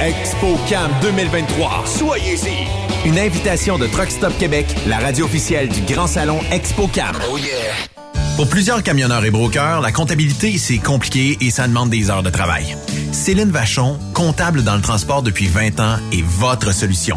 ExpoCam 2023. Soyez-y. Une invitation de Truck Stop Québec, la radio officielle du Grand Salon ExpoCam. Oh yeah! Pour plusieurs camionneurs et brokers, la comptabilité, c'est compliqué et ça demande des heures de travail. Céline Vachon, comptable dans le transport depuis 20 ans, est votre solution.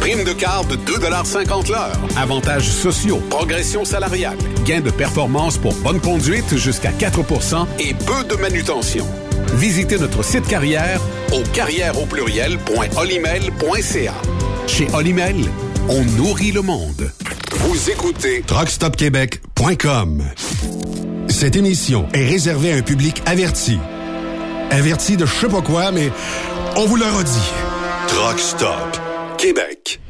Prime de quart de 2,50 l'heure. Avantages sociaux, progression salariale, gains de performance pour bonne conduite jusqu'à 4% et peu de manutention. Visitez notre site carrière au carrière au. Chez Olimel, on nourrit le monde. Vous écoutez truckstopquebec.com. Cette émission est réservée à un public averti. Averti de je sais pas quoi, mais on vous le redit. Truck Stop Québec.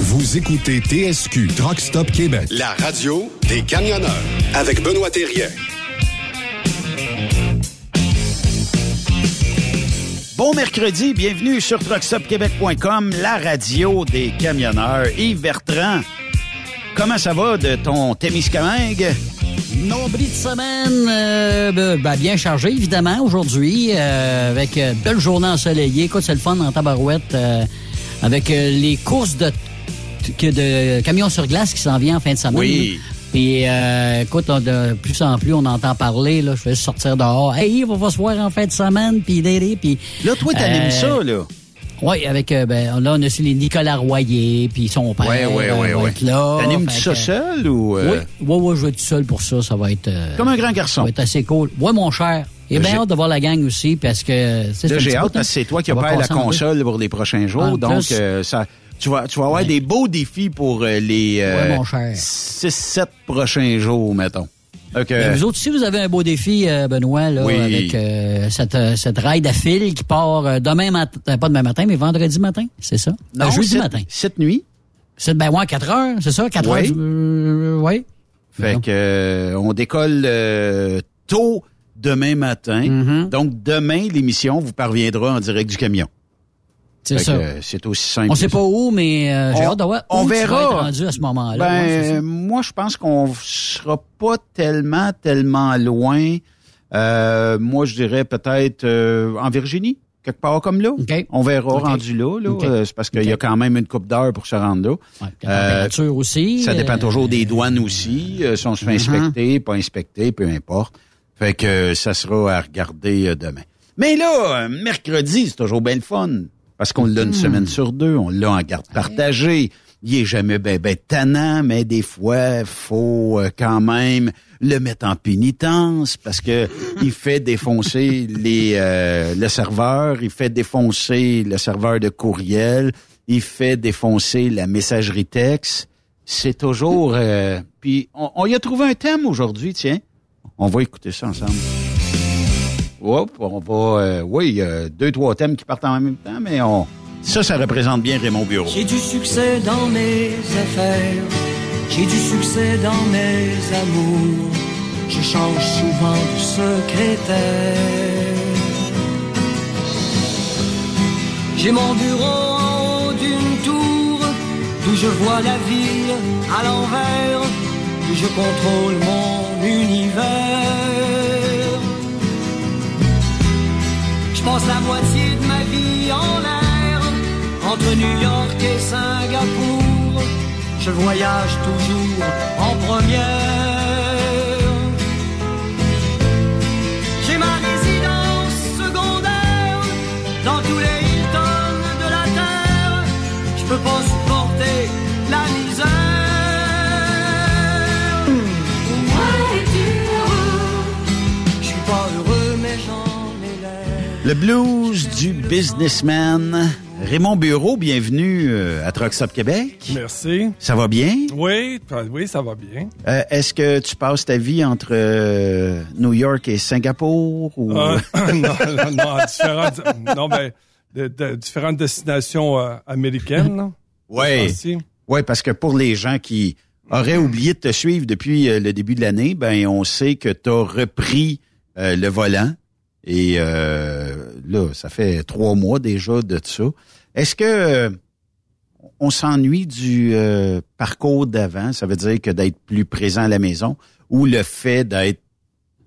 Vous écoutez TSQ Truck Stop Québec, la radio des camionneurs avec Benoît Thérien. Bon mercredi, bienvenue sur truckstopquebec.com, la radio des camionneurs. Yves Bertrand, comment ça va de ton Témiscamingue? Nombril de semaine, euh, ben, ben, bien chargé, évidemment, aujourd'hui, euh, avec euh, belle journée ensoleillée. Écoute, c'est le fun en tabarouette, euh, avec euh, les courses de, de camions sur glace qui s'en viennent en fin de semaine. Oui. Puis, euh, écoute, de plus en plus, on entend parler, là, je vais sortir dehors. Hey, on va se voir en fin de semaine, puis d'aider, puis... Là, toi, t'animes Euh, ça, là. Oui, avec, euh, ben, là, on a aussi les Nicolas Royer, puis son père. Va ouais. être là. T'animes-tu ça seul ou... euh, Oui, oui, oui, je vais être tout seul pour ça. Ça va être. euh, Comme un grand ça garçon. va être assez cool. Oui, mon cher. Et bien j'ai- hâte de voir la gang aussi parce que. j'ai hâte parce que c'est toi qui hein. Ça va pas la deux. console pour les prochains jours. En donc, plus. euh, ça, tu, vas, tu vas avoir des beaux défis pour euh, les Ouais, mon cher. 6-7 prochains jours, mettons. Mais euh, vous autres, si vous avez un beau défi, euh, Benoît, là, Oui. avec euh, cette, euh, cette ride à fil qui part euh, demain matin, pas demain matin, mais vendredi matin, c'est ça? non, jeudi cette- matin. Cette nuit. C'est ben ouais, 4 heures, c'est ça? 4 Oui. heures? euh, oui. Fait que euh, on décolle euh, tôt demain matin. Mm-hmm. Donc demain l'émission vous parviendra en direct du camion. C'est ça. euh, c'est aussi simple. On sait pas où, mais euh, j'ai On- hâte de voir on où tu verra. vas être rendu à ce moment-là. Ben, Ouais, moi, je pense qu'on sera pas tellement, tellement loin. Euh, moi, je dirais peut-être euh, en Virginie, quelque part comme là. OK. On verra rendu là. là. Euh, C'est parce qu'il y a quand même une coupe d'heure pour se rendre là. Ouais, la Euh, température aussi. Ça dépend euh, toujours des douanes aussi. euh, si on se fait inspecter, pas inspecter, peu importe. Fait que euh, ça sera à regarder euh, demain. Mais là, euh, mercredi, c'est toujours bien le fun. Parce qu'on l'a une semaine sur deux, on l'a en garde partagée. Il est jamais ben, ben tannant, mais des fois, faut euh, quand même le mettre en pénitence parce que il fait défoncer les euh, le serveur, il fait défoncer le serveur de courriel, il fait défoncer la messagerie texte. C'est toujours... euh, puis on, on y a trouvé un thème aujourd'hui, tiens. On va écouter ça ensemble. Hop, on va... euh, oui, il a deux, trois thèmes qui partent en même temps, mais on... Ça, ça représente bien Raymond Bureau. J'ai du succès dans mes affaires, j'ai du succès dans mes amours. Je change souvent de secrétaire. J'ai mon bureau en haut d'une tour, d'où je vois la ville à l'envers, où je contrôle mon univers. Je passe la moitié de ma vie en l'air, entre New York et Singapour. Je voyage toujours en première. J'ai ma résidence secondaire dans tous les Hilton de la terre. Le blues du businessman. Raymond Bureau, bienvenue euh, à Truck Stop Québec. Merci. Ça va bien? Oui, oui, ça va bien. Euh, Est-ce que tu passes ta vie entre euh, New York et Singapour? Ou... Euh, non, non, non, différentes, non, ben, de, de- différentes destinations américaines. Oui. Oui, parce que pour les gens qui auraient oublié de te suivre depuis le début de l'année, ben on sait que tu as repris le volant. Et euh, là, ça fait trois mois déjà de ça. Est-ce que euh, on s'ennuie du euh, parcours d'avant? Ça veut dire que d'être plus présent à la maison ou le fait d'être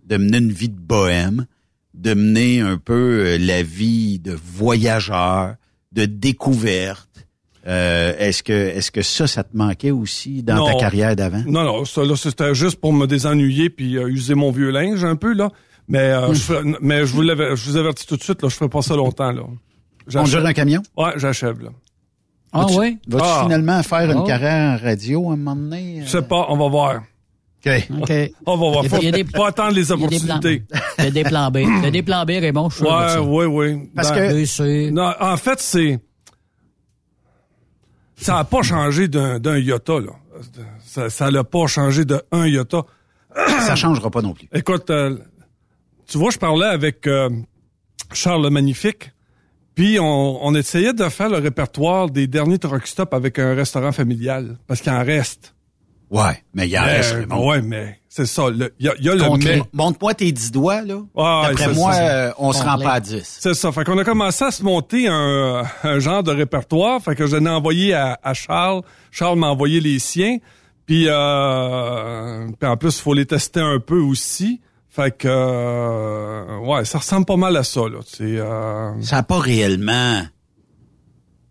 de mener une vie de bohème, de mener un peu euh, la vie de voyageur, de découverte? Euh, est-ce que est-ce que ça, ça te manquait aussi dans ta carrière d'avant? Non, non, ça, là, c'était juste pour me désennuyer puis euh, user mon vieux linge un peu, là. Mais, euh, je, fais- mais je vous l'avais- je vous avertis tout de suite, là, je ferai pas ça longtemps, là. Conduire un camion? Ouais, j'achève, là. Ah Vas-tu- oui? Vas-tu Ah. finalement faire une Oh. carrière en radio à un moment donné? Je sais pas, on va voir. OK. OK. On va voir. Il y a- Faut, il y a des- faut attendre les Il y a des plans. opportunités. Il y a des plans B. Il y a des plans B, Raymond, je suis Ouais, ça. oui, oui. Parce Dans- que-. Non, en fait, c'est. Ça n'a pas changé d'un d'un iota, là. Ça ça n'a pas changé de un iota. Ça changera pas non plus. Écoute, euh, tu vois, je parlais avec euh, Charles le Magnifique, puis on, on essayait de faire le répertoire des derniers truck stops avec un restaurant familial, parce qu'il en reste. Ouais, mais il en Mais, reste. ouais, mais c'est ça. Il y a, y le mais. Montre-moi tes dix doigts, là. Ouais, D'après c'est moi, ça. euh, on se rend pas à 10. C'est ça. Fait qu'on a commencé à se monter un, un genre de répertoire. Fait que je l'ai envoyé à, à Charles. Charles m'a envoyé les siens. Puis, euh, puis en plus, il faut les tester un peu aussi. Fait que, euh, ouais, ça ressemble pas mal à ça, là. Euh, Ça n'a pas réellement...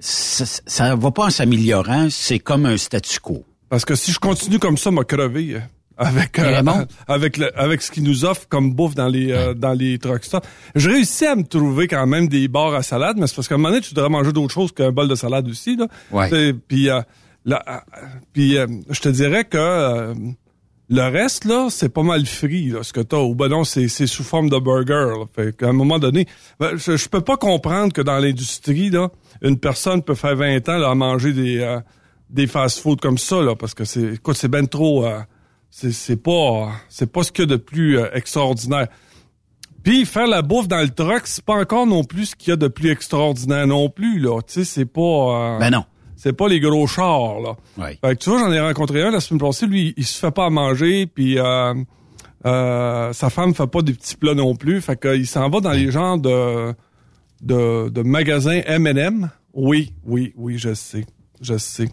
Ça, ça va pas en s'améliorant, c'est comme un statu quo. parce que si je continue comme ça, m'a crevé. euh, Avec, euh, avec, le- avec ce qu'ils nous offrent comme bouffe dans les, euh, dans les truck stops. Je réussis à me trouver quand même des bars à salade, mais c'est parce qu'à un moment donné, tu devrais manger d'autres choses qu'un bol de salade aussi, là. Puis, euh, là, euh, puis euh, je te dirais que euh, le reste, là, c'est pas mal frit, là, ce que t'as. Ou ben non, c'est sous forme de burger. Là. Fait qu'à un moment donné, ben, je, je peux pas comprendre que dans l'industrie, une personne peut faire 20 ans à manger des, euh, des fast-food comme ça, là, parce que c'est, écoute, c'est ben trop... euh, c'est c'est pas c'est pas ce qu'il y a de plus euh, extraordinaire. Puis faire la bouffe dans le truck, c'est pas encore non plus ce qu'il y a de plus extraordinaire non plus là. Tu sais, c'est pas euh, Ben non. C'est pas les gros chars là. Ouais. Fait que tu vois, j'en ai rencontré un la semaine passée, lui, il se fait pas à manger, puis euh, euh, sa femme fait pas des petits plats non plus. Fait qu'il s'en va dans les genres de de, de magasins M&M. Oui, oui, oui, je sais, je sais.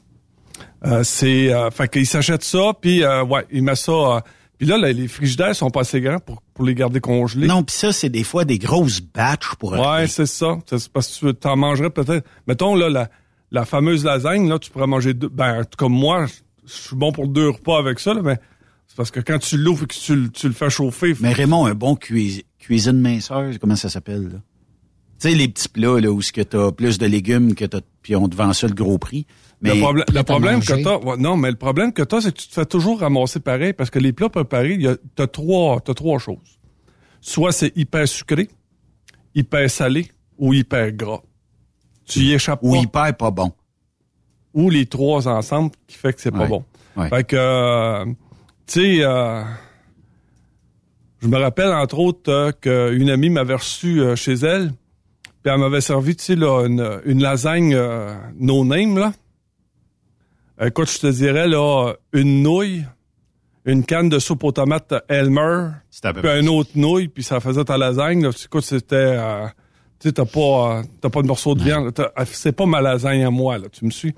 Euh, c'est, fait qu'il s'achète ça, puis ouais, il met ça. puis là, les frigidaires sont pas assez grands pour, pour les garder congelés. Non, puis ça, c'est des fois des grosses batches pour Ouais, c'est ça. C'est parce que tu t'en mangerais peut-être. Mettons, là, la, la fameuse lasagne, là, tu pourrais manger deux. Ben, comme moi, je suis bon pour deux repas avec ça, là, mais c'est parce que quand tu l'ouvres et que tu, le- tu le fais chauffer. Mais Raymond, un bon cuis- cuisine minceur, comment ça s'appelle, là? Tu sais, les petits plats, là, où ce que t'as plus de légumes que t'as, puis on te vend ça le gros prix. Mais le, problème- le problème manger. que t'as, ouais, non, mais le problème que t'as, c'est que tu te fais toujours ramasser pareil parce que les plats préparés, il y a, t'as trois, t'as trois choses. Soit c'est hyper sucré, hyper salé ou hyper gras. Tu y échappes ou pas. hyper pas bon. ou les trois ensemble qui fait que c'est pas Ouais. bon. Ouais. Fait que, euh, tu sais, euh, je me rappelle entre autres euh, qu'une amie m'avait reçu chez elle, puis elle m'avait servi, tu sais, là, une, une lasagne no name, là. Écoute, je te dirais, là, une nouille, une canne de soupe aux tomates Elmer, puis une autre nouille, puis ça faisait ta lasagne. Là. Écoute, c'était... tu sais, t'as pas, euh, t'as pas de morceau de viande. T'as- euh, C'est pas ma lasagne à moi, là. Tu me suis?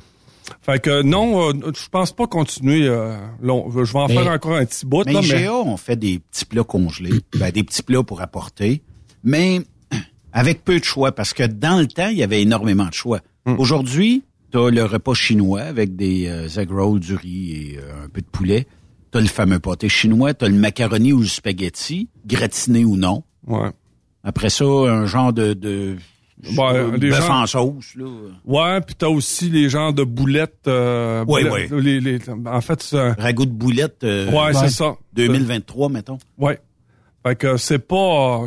Fait que non, euh, je pense pas continuer. euh, long. Je vais en Mais- faire encore un petit bout, Mais là, mais... IGA, on fait des petits plats congelés, ben, des petits plats pour apporter, mais avec peu de choix, parce que dans le temps, il y avait énormément de choix. Hmm. Aujourd'hui, tu as le repas chinois avec des euh, egg rolls, du riz et un peu de poulet. Tu as le fameux pâté chinois, tu as le macaroni ou le spaghetti, gratiné ou non. Ouais. Après ça, un genre de, de Ouais, les bœuf gens- en sauce. Là. Ouais, puis t'as aussi les genres de boulettes. Euh, Ouais, boulettes- ouais. les- les- en fait, c'est un- Ragoût de boulette. euh, ouais, c'est ça. 2023, mettons. Ouais. Fait que c'est pas.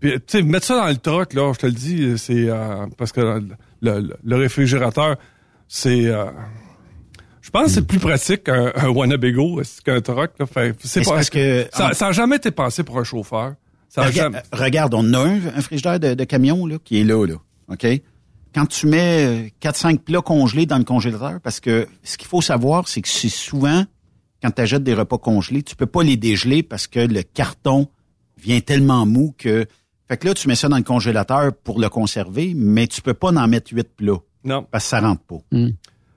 tu sais, mettre ça dans le truck, là, je te le dis, c'est euh, parce que le, le- le réfrigérateur, c'est... euh, je pense que c'est plus pratique qu'un un Winnebago qu'un truck. Là? Fait, c'est pas, parce que- ça, ça a jamais été pensé pour un chauffeur. Ça euh, regarde, on a un, un frigidaire de, de camion là, qui est là, là. OK? Quand tu mets 4-5 plats congelés dans le congélateur, parce que ce qu'il faut savoir, c'est que c'est souvent, quand tu achètes des repas congelés, tu peux pas les dégeler parce que le carton vient tellement mou que. Fait que là, tu mets ça dans le congélateur pour le conserver, mais tu peux pas en mettre 8 plats. Non. Parce que ça rentre pas.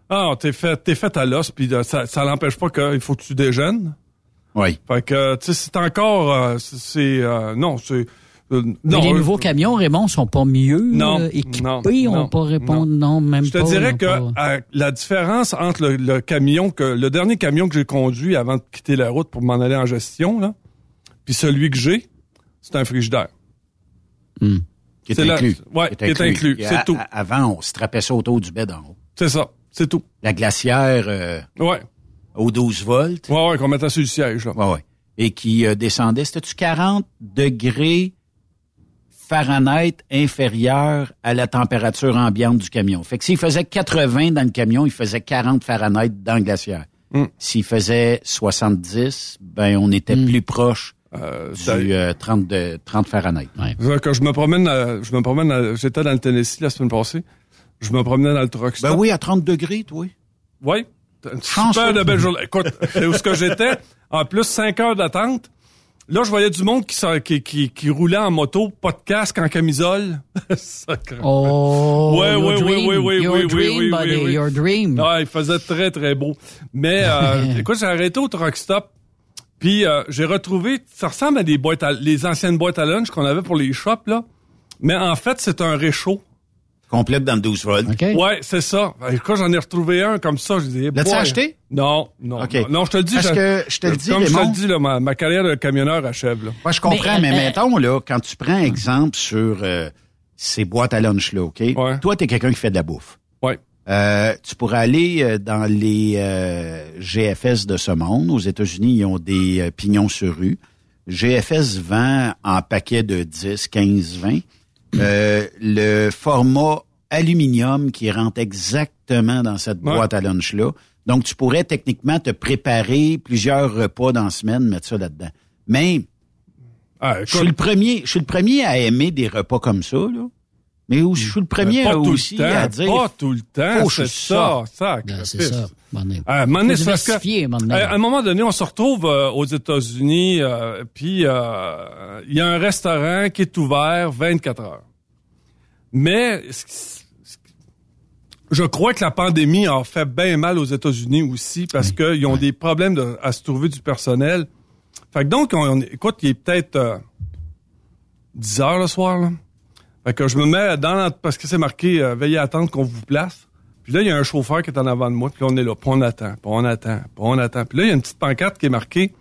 Ah, t'es fait, t'es fait à l'os, puis euh, ça, ça n'empêche pas qu'il faut que tu déjeunes? Oui. Fait que, tu sais, c'est encore, euh, c'est, euh, non, c'est, euh, Mais non. les euh, nouveaux camions, Raymond, sont pas mieux Non, équipés. non, on non, pas répondre, non, même Je te pas. dirais que pas- la différence entre le, le camion que le dernier camion que j'ai conduit avant de quitter la route pour m'en aller en gestion là, puis celui que j'ai, c'est un frigidaire. Qui est C'est la- inclus. ouais, qui est inclus, c'est tout. à- Avant, on se trapait ça autour du bed en haut. C'est ça, c'est tout. La glacière euh, Ouais. Aux 12 volts. Ouais, ouais, qu'on mettait sur le siège là. Ouais, ouais. Et qui euh, descendait, c'était-tu 40 degrés Fahrenheit inférieur à la température ambiante du camion? Fait que s'il faisait 80 dans le camion, il faisait 40 Fahrenheit dans le glaciaire. Mm. S'il faisait 70, ben on était plus proche du euh, 30, de, 30 Fahrenheit. C'est-à-dire que je me promène, à- je me promène, à- j'étais dans le Tennessee la semaine passée. Je me promenais dans le truck stop. Ben oui, à 30 degrés, toi. Oui. Une. Super de belle journée. Écoute, c'est où ce que j'étais. En plus, cinq heures d'attente. Là, je voyais du monde qui, s'en- qui, qui, qui roulait en moto, pas de casque, en camisole. Sacré. Oh, ouais, your ouais, dream, ouais, ouais, your ouais, dream, buddy, ouais, ouais. your dream. Ah, il faisait très, très beau. Mais, euh, écoute, j'ai arrêté au truck stop. Puis, euh, j'ai retrouvé, ça ressemble à des boîtes à, les anciennes boîtes à lunch qu'on avait pour les shops, là. Mais en fait, c'est un réchaud. Complète dans le 12 volts. Ouais, c'est ça. Écoute, j'en ai retrouvé un comme ça. Je disais, L'as-tu acheté? Non, non, OK. non. Non, je te le dis. Parce je- que je te le dis, Comme je te le dis, là, ma, ma carrière de camionneur achève, là. Moi, je comprends, Mais, mais, euh, mettons, là, quand tu prends exemple sur euh, ces boîtes à lunch-là, OK? Toi, tu es quelqu'un qui fait de la bouffe. Ouais. Euh, tu pourrais aller euh, dans les euh, GFS de ce monde. Aux États-Unis, ils ont des euh, pignons sur rue. GFS vend en paquet de 10, 15, 20. Euh, le format aluminium qui rentre exactement dans cette Ouais. boîte à lunch-là. Donc, tu pourrais techniquement te préparer plusieurs repas dans la semaine, mettre ça là-dedans. Mais Ah, je suis le premier, je suis le premier à aimer des repas comme ça, là. Mais aussi, je suis le premier pas à tout aussi le temps, à dire. Pas tout le temps, c'est ça, ça. Ben, c'est ça. À un moment donné, Faut c'est parce que, diversifier, à un moment donné. à un moment donné, on se retrouve euh, aux États-Unis, euh, puis euh, il y a un restaurant qui est ouvert 24 heures. Mais ce qui- ce qui- je crois que la pandémie a fait bien mal aux États-Unis aussi parce qu'ils ont des problèmes de- à se trouver du personnel. Fait que donc, on, on- écoute, il est peut-être euh, 10 heures le soir, là. Fait que je me mets dans la- parce que c'est marqué euh, veillez à attendre qu'on vous place. Puis là, il y a un chauffeur qui est en avant de moi, puis là, on est là, puis on attend, puis on attend, puis on attend. Puis là, il y a une petite pancarte qui est marquée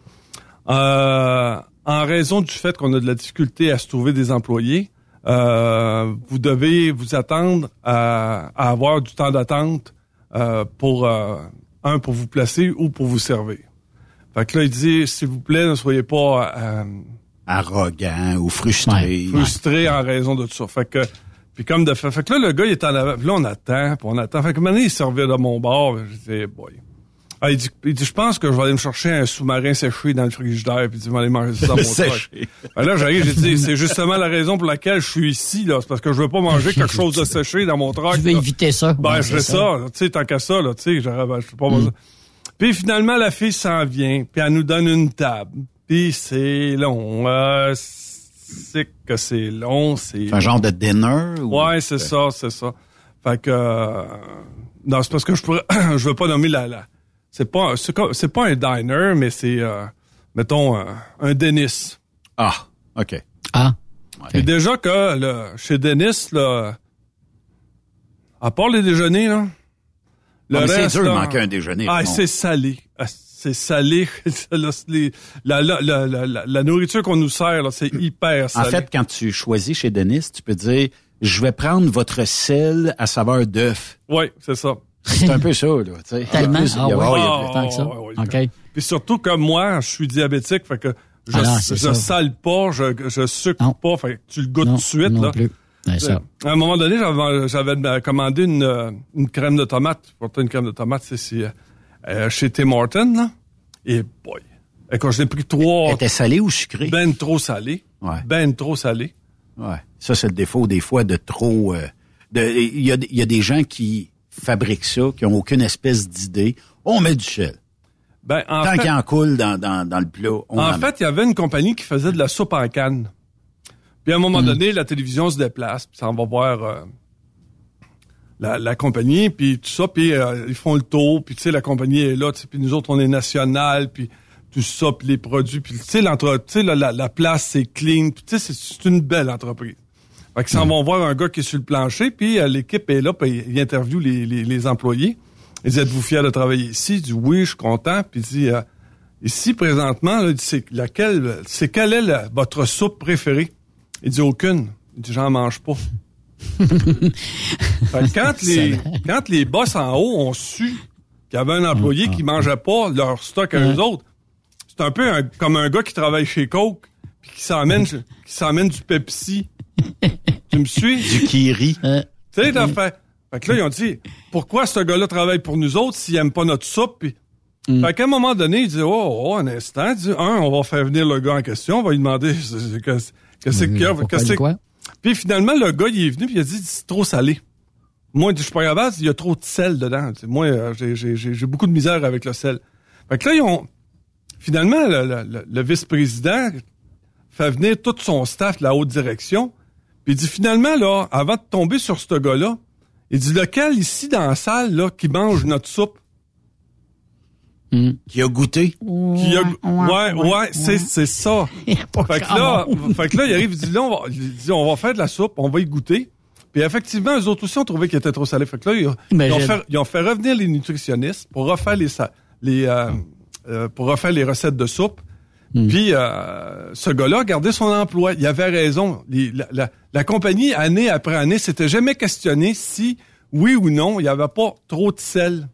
euh, en raison du fait qu'on a de la difficulté à se trouver des employés, euh, vous devez vous attendre à, à avoir du temps d'attente euh, pour euh, un pour vous placer ou pour vous servir. Fait que là, il dit s'il vous plaît, ne soyez pas euh, Arrogant ou frustré. frustré en raison de tout ça. Fait que puis comme de fait, fait que là le gars il est en avant, puis là on attend, puis on attend. Fait que maintenant il servait de mon bord, je dis boy. Ah, il dit, il dit, je pense que je vais aller me chercher un sous-marin séché dans le frigidaire, puis il dit, je vais aller manger ça dans mon truck. Ben là, j'arrive, j'ai dit, c'est justement la raison pour laquelle je suis ici, là. C'est parce que je veux pas manger quelque chose de séché dans mon truck. Tu veux là. éviter ça. Ben, je fais c'est ça, tu sais, tant qu'à ça, là, tu sais, j'aurais, ben, je peux pas manger ça. Puis finalement, la fille s'en vient, puis elle nous donne une table. Puis c'est long, euh, c'est que c'est long, c'est... C'est un genre de dinner? Ou... Ouais, c'est ça, c'est ça. Fait que euh, non, c'est parce que je pourrais, je veux pas nommer la, la c'est pas, c'est pas un diner, mais c'est, euh, mettons euh, un Dennis. Ah, ok. Ah. Et déjà que là, chez Dennis là, à part les déjeuners là, Ah, mais c'est reste, dur de là, manquer un déjeuner, Ah, c'est salé. Ah, c'est salé. La, la, la, la, la- la nourriture qu'on nous sert, là, c'est hyper En salé. fait, quand tu choisis chez Denis, tu peux dire je vais prendre votre sel à saveur d'œuf. Oui, c'est ça. C'est un peu ça, là. tu sais. Tellement? Plus- il y a- Ah ouais, il y a ouais. plus- tant que ça. ouais, ouais. OK. Puis surtout comme moi, je suis diabétique, fait que Je, Ah je sale pas, je, je sucre pas. Fait que tu le goûtes Non, tout de suite. non là. plus. Ça. À un moment donné, j'avais, commandé une, euh, une crème de tomate. Pourtant, une crème de tomate, c'est, euh, euh, chez Tim Hortons, là. Et boy. Et quand je l'ai pris trois. était salée ou sucrée? Ben trop salé. Ouais. Ben trop salé. Ouais. Ça, c'est le défaut des fois de trop. euh, y, a, il y a des gens qui fabriquent ça, qui ont aucune espèce d'idée. On met du sel. Ben, en Tant qu'il en coule dans, dans, dans le plat, on en en fait, il y avait une compagnie qui faisait de la soupe en canne. Puis à un moment donné, la télévision se déplace, puis ça en va voir euh, la, la compagnie, puis tout ça, puis euh, ils font le tour, puis tu sais, la compagnie est là, puis nous autres, on est national, puis tout ça, puis les produits, puis tu sais, la, la, la place, c'est clean, puis tu sais, c'est une belle entreprise. Fait qu'ils s'en Hmm. vont voir un gars qui est sur le plancher, puis euh, l'équipe est là, puis il interviewe les, les, les employés. Ils disent, êtes-vous fiers de travailler ici? Il dit, oui, je suis content. Puis il dit, euh, ici, présentement, là, il dit, c'est laquelle, c'est quelle est la- votre soupe préférée? Il dit, aucune. Il dit, j'en mange pas. Fait que quand les, quand les boss en haut ont su qu'il y avait un employé qui mangeait pas leur stock à eux autres, c'est un peu un- comme un gars qui travaille chez Coke, puis qui s'emmène, qui s'emmène du Pepsi. tu me suis? Du kiri. Tu sais, t'as fait. Fait que là, ils ont dit, pourquoi ce gars-là travaille pour nous autres s'il aime pas notre soupe? Puis, Fait qu'à un moment donné, il dit, oh, oh, un instant. Dit, un, on va faire venir le gars en question, on va lui demander qu'est-ce que qu'est-ce qu'il y a. Qu'est-ce que- quoi? Puis finalement, le gars, il est venu, puis il a dit, c'est trop salé. Moi, je suis pas capable, il y a trop de sel dedans. Moi, euh, j'ai- beaucoup de misère avec le sel. Fait que là, ils ont... Finalement, le, le- le- le vice-président fait venir tout son staff de la haute direction, puis il dit, finalement, là, avant de tomber sur ce gars-là, il dit, lequel ici dans la salle, là, qui mange notre soupe? Qui a goûté? Qui a- ouais, ouais, c'est, c'est ça. fait que là, fait que là, il arrive, il dit, là, on va, il dit, on va faire de la soupe, on va y goûter. Puis effectivement, eux autres aussi ont trouvé qu'il était trop salé. Fait que là, ils, ils ont, fait, ils ont fait revenir les nutritionnistes pour refaire les, euh, euh, pour refaire les recettes de soupe. Puis euh, ce gars-là gardé son emploi. Il avait raison. La, compagnie, année après année, s'était jamais questionné si, oui ou non, il n'y avait pas trop de sel.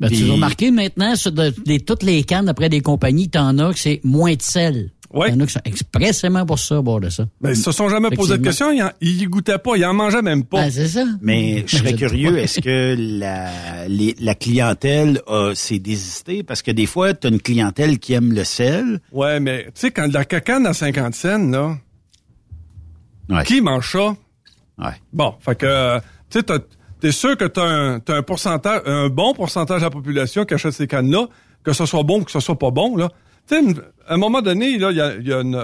Ben, Tu as remarqué maintenant, sur de- les- toutes les cannes après des compagnies, t'en as que c'est moins de sel. Ouais. T'en as qui sont expressément pour ça, bord de ça. Ben, ils se sont jamais posé de questions. Ils, en- ils y goûtaient pas. Ils en mangeaient même pas. Ben, c'est ça. Mais je serais curieux, est-ce que la, les- la clientèle a- s'est désistée? Parce que des fois, tu as une clientèle qui aime le sel. Ouais, mais tu sais, quand la cacane à 50 cents, là, qui mange ça? Ouais. Bon, fait que, euh, tu sais, t'as- t'es sûr que t'as un, t'as un pourcentage, un bon pourcentage de la population qui achète ces cannes-là, que ce soit bon ou que ce soit pas bon, là? Tu sais, à un moment donné, il y a, y a une...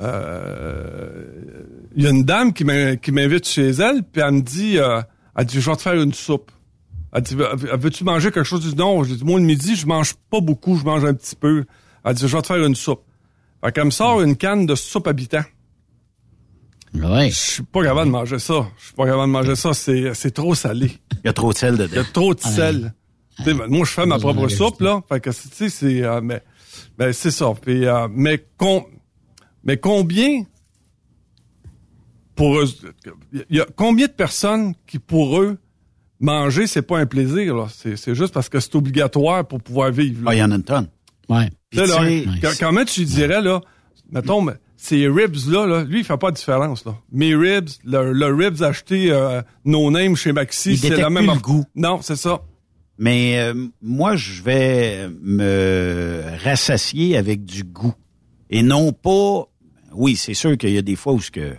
euh, y a une dame qui m'in- qui m'invite chez elle, puis elle me dit, euh, elle dit, je vais te faire une soupe. Elle dit, Veux- veux-tu manger quelque chose? Je dis, non, je dis, moi, le midi, je mange pas beaucoup, je mange un petit peu. Elle dit, je vais te faire une soupe. Fait qu'elle me sort une canne de soupe habitant. Ouais. Je suis pas capable de manger ça. Je suis pas capable de manger ça. C'est, c'est trop salé. Il y a trop de sel Il y dedans. a trop de sel. Tu sais, moi, je fais ma propre soupe, là. Fait que, tu sais, c'est, euh, mais, mais c'est ça. Puis, euh, mais, mais combien, pour eux, il y a combien de personnes qui, pour eux, manger, c'est pas un plaisir, là? C'est, c'est juste parce que c'est obligatoire pour pouvoir vivre. là. Ah, il y en a une tonne. Ouais. Là, quand, quand même, tu dirais, là, mettons, mais ces ribs-là, là, lui, il fait pas de différence, là. Mes ribs, le, le ribs acheté euh, no name chez Maxi, c'est la même plus le goût. Non, c'est ça. Mais euh, moi, je vais me rassasier avec du goût. Et non pas... Oui, c'est sûr qu'il y a des fois où ce que...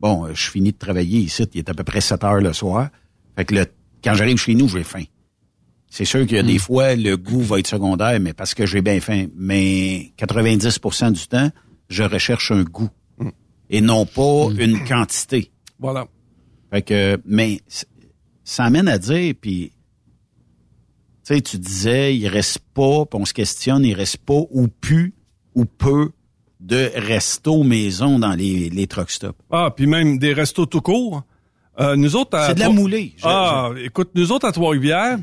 Bon, euh, je finis de travailler ici, il est à peu près 7 heures le soir. Fait que le, quand j'arrive chez nous, j'ai faim. C'est sûr qu'il y a des fois, le goût va être secondaire, mais parce que j'ai bien faim. Mais 90% du temps, je recherche un goût. Et non pas une quantité. Voilà. Fait que, mais ça amène à dire, puis, tu sais, tu disais, il reste pas, puis on se questionne, il reste pas ou plus ou peu de resto maison dans les, les truck stops. Ah, puis même des restos tout court. Euh, nous autres, à C'est de la moulée. Je- Ah, écoute, nous autres à Trois-Rivières,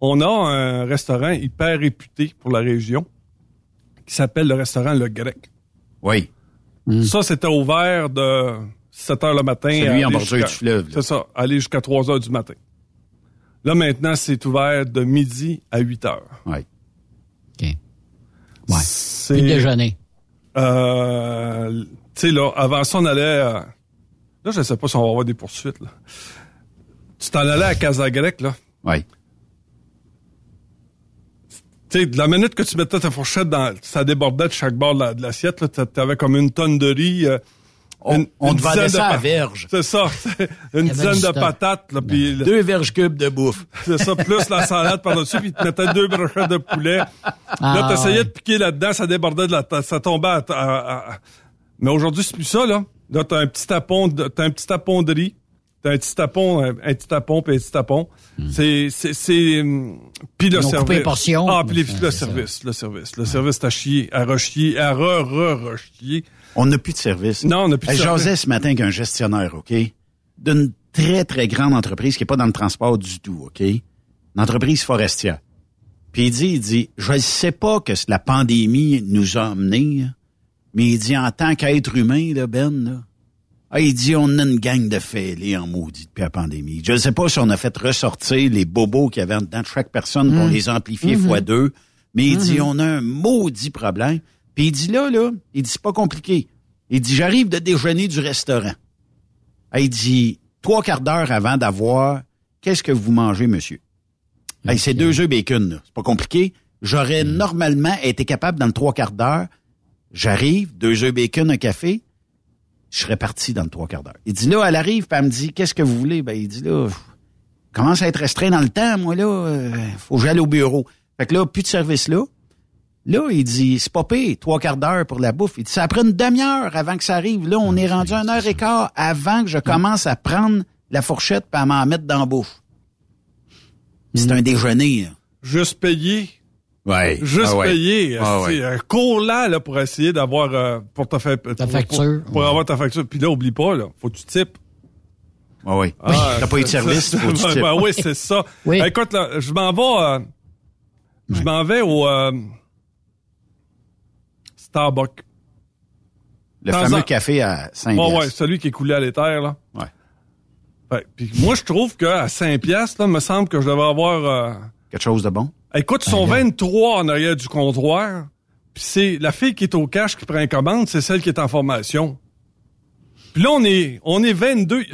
on a un restaurant hyper réputé pour la région qui s'appelle le restaurant Le Grec. Oui. Ça, c'était ouvert de 7 heures le matin. Celui à en bordure du fleuve. C'est ça, aller jusqu'à 3 heures du matin. Là, maintenant, c'est ouvert de midi à 8 heures. Oui. OK. Ouais. C'est... Déjeuner. Euh, tu sais, là, avant ça, on allait... euh, là, je sais pas si on va avoir des poursuites, là. Tu t'en allais à Casagrec, là. Oui. Tu sais, de la minute que tu mettais ta fourchette dans... Ça débordait de chaque bord de la- l'assiette, là. T'a- T'avais comme une tonne de riz... euh, On- on te vendait dizaine ça de à verge. C'est ça. c'est Une dizaine de patates, là, puis... le- Deux verges cubes de bouffe. C'est ça, plus la salade par-dessus, puis ils te mettaient deux brochettes de poulet. là, Ah, t'essayais ouais. de piquer là-dedans, ça débordait de la... Ça tombait à... à- à- Mais aujourd'hui, c'est plus ça, là. Là, t'as un petit tapon, de- t'as un petit tapon de riz, un petit tapon, un, un petit tapon, puis un petit tapon. C'est... c'est, c'est hum, Puis le service. portions. Ah, puis le service, le service. Le service, t'as chié, à rechier, à re-re-rechier. On n'a plus de service. Non, on n'a plus de Hey, service. J'osais ce matin qu'un gestionnaire, OK, d'une très, très grande entreprise qui n'est pas dans le transport du tout, OK? Une entreprise forestière. Puis il dit, il dit, je ne sais pas que la pandémie nous a emmenés, là, mais il dit, en tant qu'être humain, là, Ben, là, ah, il dit, on a une gang de fêlés en maudit depuis la pandémie. Je ne sais pas si on a fait ressortir les bobos qu'il y avait de chaque personne pour Mm. les amplifier Mhm. fois deux. Mais il dit, Mhm. on a un maudit problème. Puis il dit, là, là, il dit, c'est pas compliqué. Il dit, j'arrive de déjeuner du restaurant. Ah, Il dit, trois quarts d'heure avant d'avoir, qu'est-ce que vous mangez, monsieur? Hey, c'est deux œufs bacon, là. C'est pas compliqué. J'aurais normalement été capable dans le trois quarts d'heure. J'arrive, deux œufs bacon, un café. Je serais parti dans le trois quarts d'heure. Il dit là, elle arrive, puis elle me dit, qu'est-ce que vous voulez? Ben, il dit là, pff, commence à être restreint dans le temps, moi, là. euh, faut que j'aille au bureau. Fait que là, plus de service là. Là, il dit, c'est pas pire, trois quarts d'heure pour la bouffe. Il dit, ça prend une demi-heure avant que ça arrive. Là, on est rendu à une heure et quart avant que je commence à prendre la fourchette puis à m'en mettre dans la bouffe. C'est un déjeuner. là. Juste payer. Ouais. Juste Ah ouais. payer. Ah c'est ouais. Un cours là, là, pour essayer d'avoir, euh, pour ta, fa- pour- facture. Pour, pour avoir ta facture. Puis là, oublie pas, là, faut que tu types. Ah oui. Ah, T'as pas eu de service, faut que tu ben, types. ben oui, c'est ça. Oui. Ben, écoute, là, je m'en vais, euh, je m'en vais au euh, Starbucks. Le Dans fameux un- café à 5 Ouais, piastres. ouais, celui qui est coulé à l'éther, là. Ouais. Ouais, puis moi, je trouve qu'à 5 piastres, là, me semble que je devrais avoir... euh, Quelque chose de bon? Écoute, ils sont 23 en arrière du comptoir. Puis c'est la fille qui est au cash qui prend une commande, c'est celle qui est en formation. Puis là, on est, on est 22.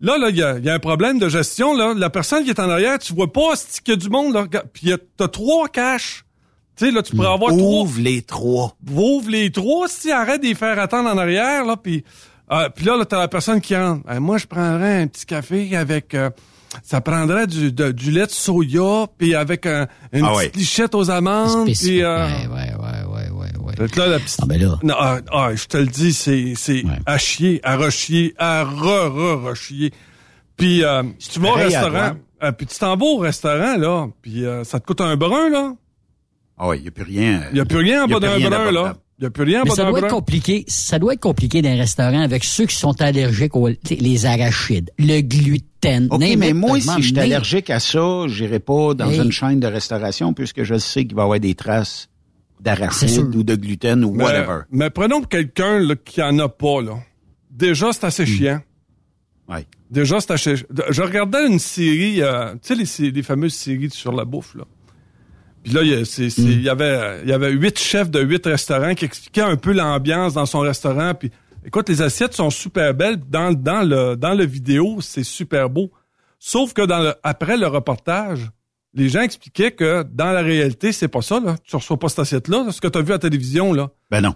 Là, là, il y a, il y a un problème de gestion. Là. La personne qui est en arrière, tu vois pas qu'il y a du monde. Là. Puis il y a- t'as trois caches. Tu sais, là, tu pourrais avoir trois. Ouvre les trois. Ouvre les trois. Si arrête de les faire attendre en arrière, là, puis euh, puis là, là t'as la personne qui rentre. Euh, moi, je prendrais un petit café avec... euh, ça prendrait du, de- du lait de soya, puis avec un- une Ah petite ouais. lichette aux amandes, puis... euh, Ouais, ouais, ouais, ouais, ouais, ouais. fait que là, la petite... Ah, ben là. Non, ah, ah, je te le dis, c'est c'est à chier, à rechier, à re-re-rechier. Puis euh, si tu vas au restaurant, euh, puis tu t'en vas au restaurant, là, puis euh, ça te coûte un brun, là. Ah oui, il n'y a plus rien. Il n'y a plus rien en bas plus d'un brun, là. Il n'y a plus rien en Mais ça d'un doit être compliqué. Ça doit être compliqué dans un restaurant avec ceux qui sont allergiques aux les arachides, le gluten. OK, mais moi, si je suis allergique à ça, j'irai pas dans Hey. une chaîne de restauration puisque je sais qu'il va y avoir des traces C'est d'arachide sûr. ou de gluten ou Mais, whatever. mais prenons quelqu'un qui en a pas, là. Déjà, c'est Hmm. assez chiant. Ouais. Déjà, c'est assez... Je regardais une série, euh, tu sais, les, les fameuses séries sur la bouffe, là. Puis là, il y, Hmm. il y avait il y avait huit chefs de huit restaurants qui expliquaient un peu l'ambiance dans son restaurant. Puis, écoute, les assiettes sont super belles. Dans, dans, le, dans le vidéo, c'est super beau. Sauf que dans le, après le reportage, les gens expliquaient que dans la réalité, c'est pas ça, là. Tu reçois pas cette assiette-là, ce que tu as vu à la télévision, là. Ben non.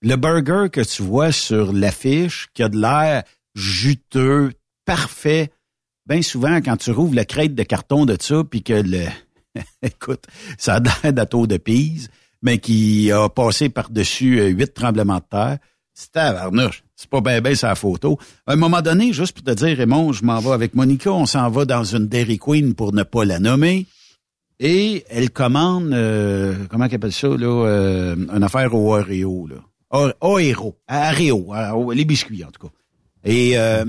Le burger que tu vois sur l'affiche, qui a de l'air juteux, parfait, bien souvent, quand tu rouvres la crête de carton de ça, puis que le... Écoute, ça a l'air d'atto de Pise, mais qui a passé par-dessus euh, huit tremblements de terre. C'est tabarnouche. C'est pas bien bien sa photo. À un moment donné, juste pour te dire, Raymond, je m'en vais avec Monica, on s'en va dans une Dairy Queen pour ne pas la nommer. Et elle commande, euh, comment qu'elle appelle ça, là, euh, une affaire au Oreo, là. Oreo, Oreo, Oreo, les biscuits, en tout cas. Et euh,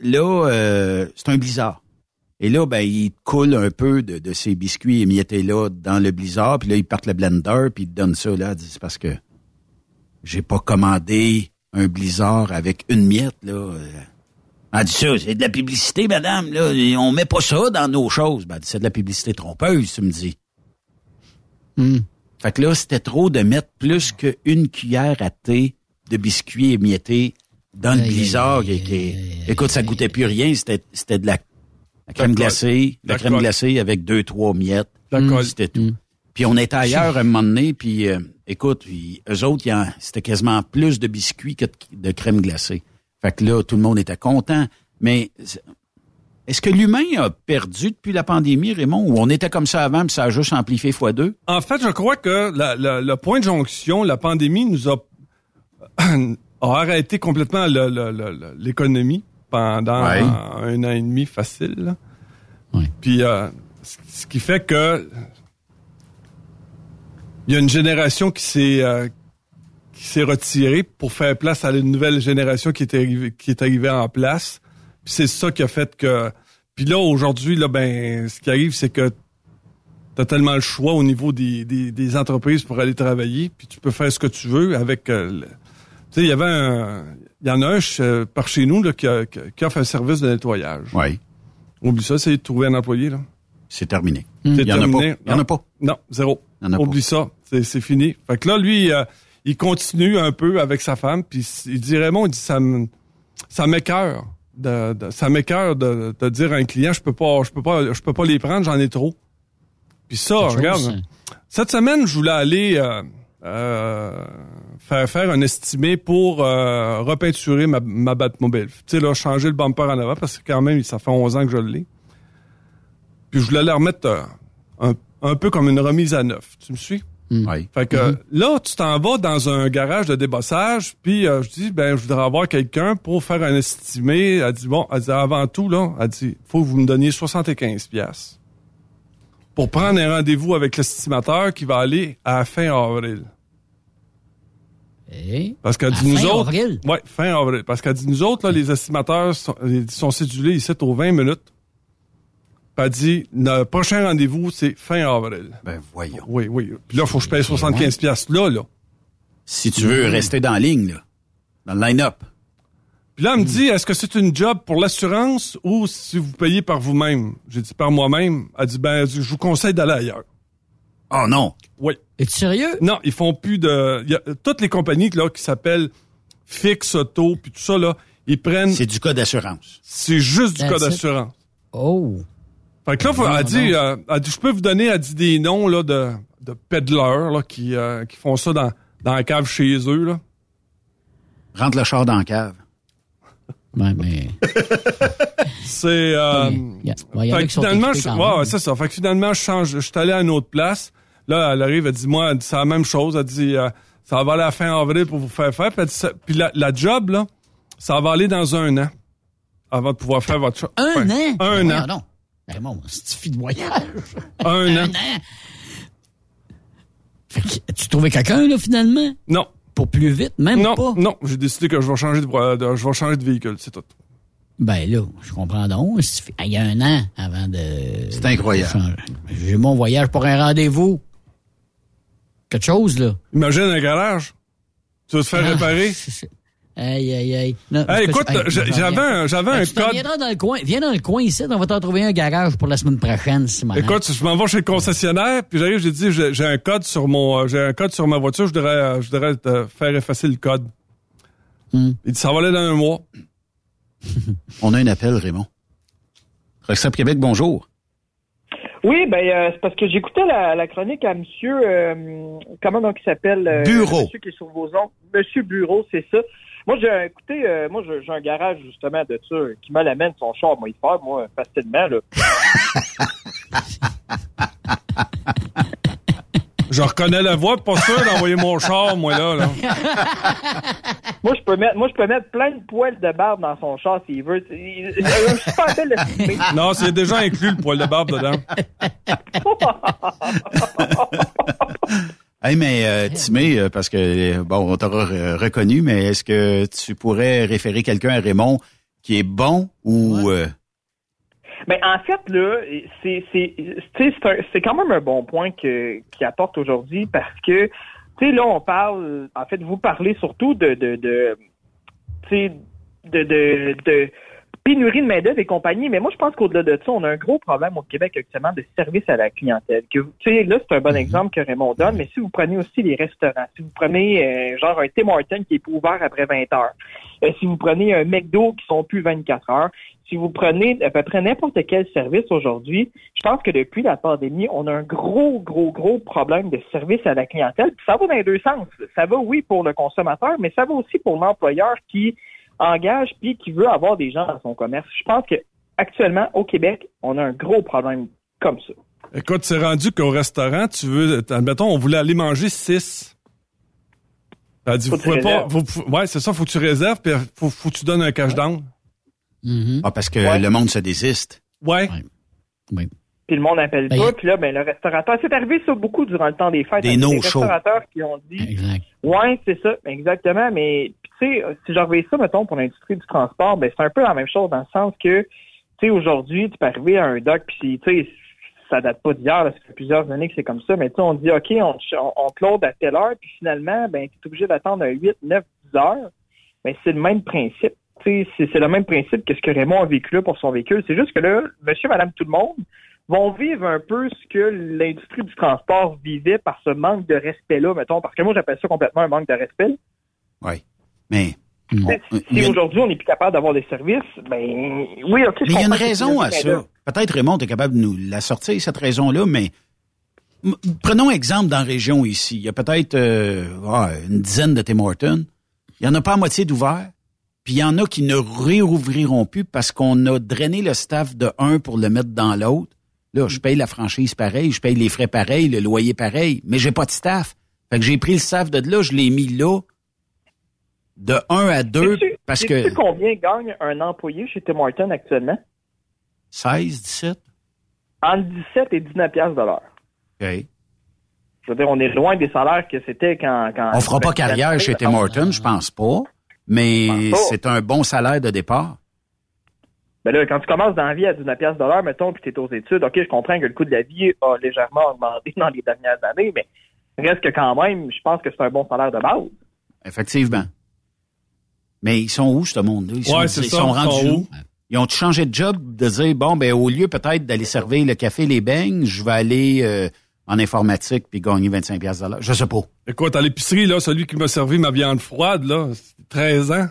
là, c'est un blizzard. Et là, ben, il coule un peu de, de ces biscuits émiettés là dans le blizzard, puis là, il part le blender, puis il te donne ça, là, il dit, c'est parce que j'ai pas commandé un blizzard avec une miette, là. Elle dit ça, c'est de la publicité, madame, là. On met pas ça dans nos choses. Ben, c'est de la publicité trompeuse, tu me dis. Hmm. Fait que là, c'était trop de mettre plus qu'une cuillère à thé de biscuits émiettés dans le blizzard. écoute, ça goûtait plus rien. C'était, c'était de la, la crème glacée, la crème glacée avec deux, trois miettes. D'accord. C'était tout. Puis on était ailleurs à un moment donné, puis euh, écoute, puis eux autres, il y en- c'était quasiment plus de biscuits que de, crème glacée. Fait que là, tout le monde était content. Mais est-ce que l'humain a perdu depuis la pandémie, Raymond, ou on était comme ça avant, puis ça a juste amplifié fois deux? En fait, je crois que la- la- le point de jonction, la pandémie nous a, a arrêté complètement l'économie pendant Ouais. un an et demi facile. Puis, euh, ce qui fait que il y a une génération qui s'est euh, qui s'est retirée pour faire place à une nouvelle génération qui est arrivée qui est arrivée en place. Puis c'est ça qui a fait que puis là aujourd'hui là ben ce qui arrive c'est que tu as tellement le choix au niveau des, des, des entreprises pour aller travailler, puis tu peux faire ce que tu veux avec. euh, tu sais, il y avait un, il y en a un euh, par chez nous là, qui, a, qui offre un service de nettoyage. Oui. Oublie ça, c'est de trouver un employé là. C'est terminé. C'est Il y en a terminé. pas. Il y en a Non. pas. Non, zéro. Il y en a Oublie ça, c'est c'est fini. Fait que là, lui, euh, il continue un peu avec sa femme, puis il dit Raymond, il dit ça me- ça m'écœure. De, de- ça m'écœure de, de dire à un client je peux pas je peux pas je peux pas les prendre j'en ai trop puis ça chose, regarde ça. cette semaine je voulais aller euh, euh, faire faire un estimé pour euh, repeinturer ma, ma Batmobile tu sais là changer le bumper en avant parce que quand même ça fait 11 ans que je l'ai. Puis je voulais la remettre euh, un, un peu comme une remise à neuf. Tu me suis? Oui. fait que là, tu t'en vas dans un garage de débossage, puis euh, je dis, ben, je voudrais avoir quelqu'un pour faire un estimé. Elle dit, bon, elle dit, avant tout, là, elle dit, faut que vous me donniez 75 pièces pour prendre un rendez-vous avec l'estimateur qui va aller à fin avril. Et Parce qu'elle dit, nous fin autres. avril? Ouais, fin avril. Parce qu'elle dit, nous autres, là, les estimateurs sont, sont cédulés ici aux 20 minutes. Puis elle dit, le prochain rendez-vous, c'est fin avril. Ben, voyons. Oui, oui. Puis là, il faut que je paye 75 pièces là, là. Si tu veux rester dans la ligne, là, dans le line-up. Puis là, elle me dit, est-ce que c'est une job pour l'assurance ou si vous payez par vous-même? J'ai dit par moi-même. Elle dit, ben, je vous conseille d'aller ailleurs. Oh non! Oui. Es-tu sérieux? Non, ils font plus de... il y a, toutes les compagnies là, qui s'appellent Fix Auto, puis tout ça, là, ils prennent... C'est du cas d'assurance. C'est juste du That's cas d'assurance. Oh. Fait que là, faut- Non, elle, dit, euh, elle dit, je peux vous donner, elle dit des noms là, de, de peddlers là, qui, euh, qui font ça dans, dans la cave chez eux. Là. Rentre le char dans la cave. Ouais, mais. C'est... euh, ouais, Fait que finalement, je, ouais, c'est ça. Fait que finalement, je change, je suis allé à une autre place. Là, elle arrive, elle dit, moi, elle dit, c'est la même chose. Elle dit, euh, ça va aller à la fin avril pour vous faire faire. Puis, dit, puis la, la job, là, ça va aller dans un an. Avant de pouvoir faire votre job. Un an? Un an. donc. Ben bon, c'est de voyage. Un an. Fait que, tu trouvais quelqu'un, là, finalement? Non. Pour plus vite, même Non, pas? non, j'ai décidé que je vais changer de, je vais changer de véhicule, c'est tout. Ben là, je comprends donc. Il y a un an avant de... C'est incroyable. J'ai mon voyage pour un rendez-vous. Quelque chose, là. Imagine un garage. Tu vas te faire Ah, réparer? Aïe, aïe, aïe. Non, Hey, écoute, j'avais viens. un- j'avais un code. viendras dans le coin. Viens dans le coin ici, on va t'en trouver un garage pour la semaine prochaine, Simon. Écoute, je m'en vais chez le concessionnaire, puis j'arrive, j'ai dit, j'ai un code sur mon, euh, j'ai un code sur ma voiture, je devrais, euh, je devrais te faire effacer le code. Hmm. Il dit, ça va aller dans un mois. On a un appel, Raymond. Recep Québec, bonjour. Oui, ben euh, c'est parce que j'écoutais la, la chronique à Monsieur euh, comment donc il s'appelle euh, Bureau. Monsieur qui est sur vos ondes. Monsieur Bureau, c'est ça. Moi j'ai écoutez, euh, moi j'ai un garage justement de ça qui me l'amène son char, moi il faire moi facilement là. Je reconnais la voix, pas sûr d'envoyer mon char, moi, là, là. moi je peux mettre moi je peux mettre plein de poils de barbe dans son char s'il veut. Il-. Non, c'est déjà inclus le poil de barbe dedans. Hey, mais euh, Timé, euh, parce que, euh, bon, on t'aura reconnu, mais est-ce que tu pourrais référer quelqu'un à Raymond qui est bon ou... euh, Mais en fait, là, c'est c'est tu sais, c'est un- c'est quand même un bon point que qu'il apporte aujourd'hui parce que tu sais là on parle en fait vous parlez surtout de de, de tu sais de de, de pénurie de main-d'œuvre et compagnie. Mais moi, je pense qu'au-delà de ça, on a un gros problème au Québec actuellement de service à la clientèle. Que, vous- tu sais, là, c'est un bon exemple que Raymond donne, mais si vous prenez aussi les restaurants, si vous prenez euh, genre un Tim Hortons qui est plus ouvert après 20 heures, euh, si vous prenez un McDo qui sont plus 24 heures, si vous prenez à peu près n'importe quel service aujourd'hui, je pense que depuis la pandémie, on a un gros, gros, gros problème de service à la clientèle. Puis ça va dans les deux sens. Ça va, oui, pour le consommateur, mais ça va aussi pour l'employeur qui engage puis qui veut avoir des gens dans son commerce. Je pense que actuellement, au Québec, on a un gros problème comme ça. Écoute, c'est rendu qu'au restaurant, tu veux, admettons, on voulait aller manger six. Elle dit, Faut vous pouvez pas, vous- ouais, c'est ça, faut que tu réserves, puis faut, faut que tu donnes un cash down. Ah, parce que le monde se désiste. Ouais. Puis le monde n'appelle Ben, pas. Puis là, ben, le restaurateur, c'est arrivé ça beaucoup durant le temps des fêtes. Des no-shows. restaurateurs qui ont dit, ouais, c'est ça, exactement. Mais tu sais, si reviens ça, mettons, pour l'industrie du transport, ben c'est un peu la même chose dans le sens que, tu sais, aujourd'hui, tu peux arriver à un dock, puis tu sais, ça date pas d'hier, ça fait plusieurs années que c'est comme ça, mais tu sais, on dit, OK, on, on, à telle heure, puis finalement, ben, tu es obligé d'attendre un 8, 9, 10 heures. Ben, c'est le même principe. Tu sais, c'est c'est le même principe que ce que Raymond a vécu là pour son véhicule. C'est juste que là, monsieur, madame, tout le monde vont vivre un peu ce que l'industrie du transport vivait par ce manque de respect-là, mettons, parce que moi, j'appelle ça complètement un manque de respect. Oui. Mais. Si a aujourd'hui, on n'est plus capable d'avoir des services, ben oui, OK. Mais il y a une raison à ça. Peut-être Raymond est capable de nous la sortir, cette raison-là, mais prenons exemple dans la région ici. Il y a peut-être euh, ouais, une dizaine de Tim Hortons. Il n'y en a pas à moitié d'ouverts. Puis il y en a qui ne réouvriront plus parce qu'on a drainé le staff de un pour le mettre dans l'autre. Là, je paye la franchise pareil, je paye les frais pareil, le loyer pareil, mais j'ai pas de staff. Fait que j'ai pris le staff de là, je l'ai mis là, de 1 à 2, Sais-tu- parce que combien gagne un employé chez Tim Hortons actuellement? 16, 17, Entre 17 et 19 piastres de l'heure. OK. Je veux dire, on est loin des salaires que c'était quand... quand On fera pas carrière chez Tim Hortons, je pense pas, mais c'est un bon salaire de départ. Ben là, quand tu commences dans la vie à 19 piastres de l'heure, mettons, puis tu es aux études, OK, je comprends que le coût de la vie a légèrement augmenté dans les dernières années, mais reste que quand même, je pense que c'est un bon salaire de base. Effectivement. Mais ils sont où, ce monde-là? Ils sont, Ouais, c'est ils ça, sont ils rendus sont où? Ils ont changé de job, de dire, bon, ben au lieu peut-être d'aller servir le café, les beignes, je vais aller euh, en informatique puis gagner 25 pièces l'heure. Je sais pas. Écoute, à l'épicerie, là, celui qui m'a servi ma viande froide, là, c'est 13 ans.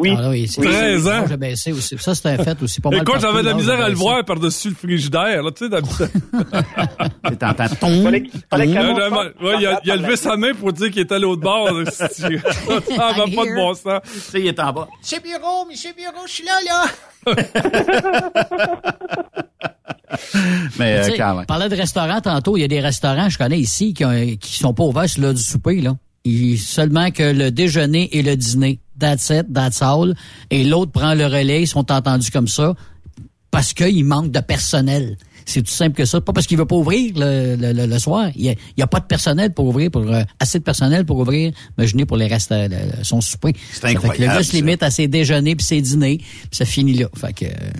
Oui. Ah, oui, c'est- 13 ans. J'ai baissé aussi. Ça, c'est un fait aussi. Pas mal Écoute, j'avais de la misère à le voir par-dessus le frigidaire, là, tu sais, d'habitude. T'entends ton, Fallait que- fallait que Ouais, Raymond ouais, sorte ouais, il, a, il a par levé sa main pour dire qu'il était à l'autre bord. Ça va pas de bon sens. Tu sais, il est en bas. Monsieur Bureau, Monsieur Bureau, je suis là, là. Mais euh, quand même. parlais de restaurants tantôt. Il y a des restaurants, je connais ici, qui, ont, qui sont pas ouverts sur l'heure du souper. Là. Il, seulement que le déjeuner et le dîner. That's it, that's all. Et l'autre prend le relais. Ils sont entendus comme ça parce qu'il manque de personnel. C'est tout simple que ça. Pas parce qu'il veut pas ouvrir le, le, le- le soir. Il y, a, pas de personnel pour ouvrir, pour euh, assez de personnel pour ouvrir, imaginez pour les restes, le- le- son souper. C'est Ça fait que le incroyable, gars se limite à ses déjeuners puis ses dîners, puis ça finit là. Fait que, euh,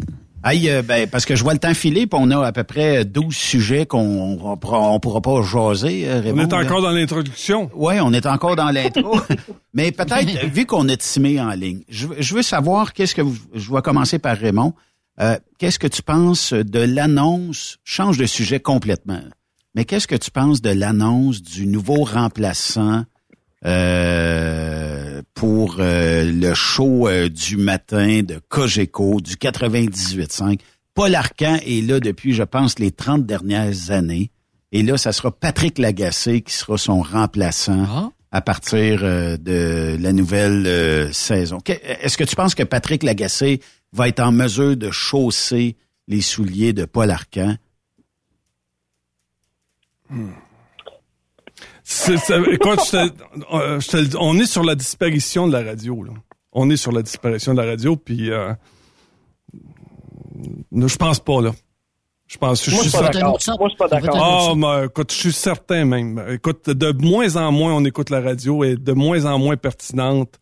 Aïe, euh, ben, parce que je vois le temps filer, puis on a à peu près 12 sujets qu'on on pourra, on pourra pas jaser, euh, On Raymond, est là. encore dans l'introduction. Oui, on est encore dans l'intro. Mais peut-être, vu qu'on a Timé en ligne, je, veux- je veux savoir, qu'est-ce que vous- je vais commencer par Raymond. Euh, qu'est-ce que tu penses de l'annonce, change de sujet complètement, mais qu'est-ce que tu penses de l'annonce du nouveau remplaçant euh, pour euh, le show du matin de Cogeco du 98.5? Paul Arcan est là depuis, je pense, les 30 dernières années. Et là, ça sera Patrick Lagacé qui sera son remplaçant à partir euh, de la nouvelle euh, saison. Est-ce que tu penses que Patrick Lagacé va être en mesure de chausser les souliers de Paul Arcan? Écoute, je te- euh, on est sur la disparition de la radio. Là. On est sur la disparition de la radio, puis euh, je pense pas là. Je pense. Moi, je suis pas certain- d'accord. Moi, je suis pas d'accord. Ah, mais écoute, je suis certain même. Écoute, de moins en moins on écoute la radio et de moins en moins pertinente.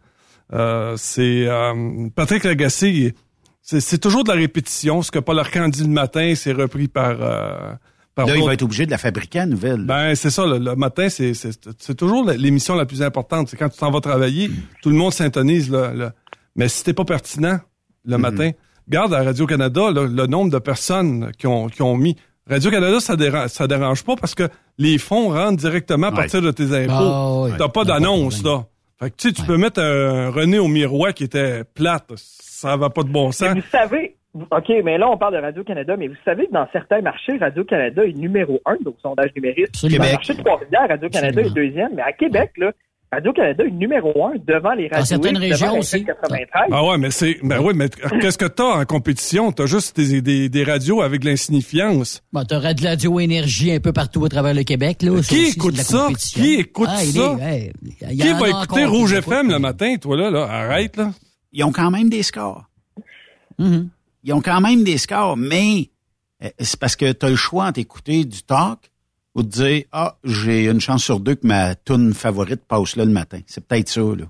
Euh, c'est euh, Patrick Lagacé. C'est c'est toujours de la répétition. Ce que Paul Arcand dit le matin, c'est repris par. euh, par Là, il va être obligé de la fabriquer à nouvelle. Ben, c'est ça, le, le matin, c'est, c'est, c'est toujours l'émission la plus importante. C'est quand tu t'en vas travailler, tout le monde s'intonise, là, là. Mais si t'es pas pertinent, le matin. Garde à Radio-Canada le, le nombre de personnes qui ont, qui ont mis. Radio-Canada, ça dérange, ça dérange pas parce que les fonds rentrent directement à Ouais. partir de tes impôts. Ah, oui. T'as pas d'annonce, là. Fait que tu sais, tu peux mettre un René au miroir qui était plate. Ça va pas de bon Mais sens. vous savez, OK, mais là, on parle de Radio-Canada, mais vous savez que dans certains marchés, Radio-Canada est numéro un au sondage numérique. Dans le Québec. marché de Trois-Rivières, Radio-Canada est deuxième, mais à Québec, là, Radio-Canada est numéro un devant les radios. certaines devant régions aussi. 93. Ah ouais, mais c'est, ben oui, mais qu'est-ce que t'as en compétition? T'as juste des, des, des radios avec de l'insignifiance. Bon, t'aurais de radio énergie un peu partout à travers le Québec. Là. Qui aussi, écoute la ça? Qui écoute Ah, ça? est- Qui va écouter Rouge qui FM le matin, toi, là, là? Arrête, là. Ils ont quand même des scores. Mhm. Ils ont quand même des scores, mais euh, c'est parce que tu as le choix entre écouter du talk ou de dire Ah, j'ai une chance sur deux que ma tune favorite passe là le matin. C'est peut-être ça, là.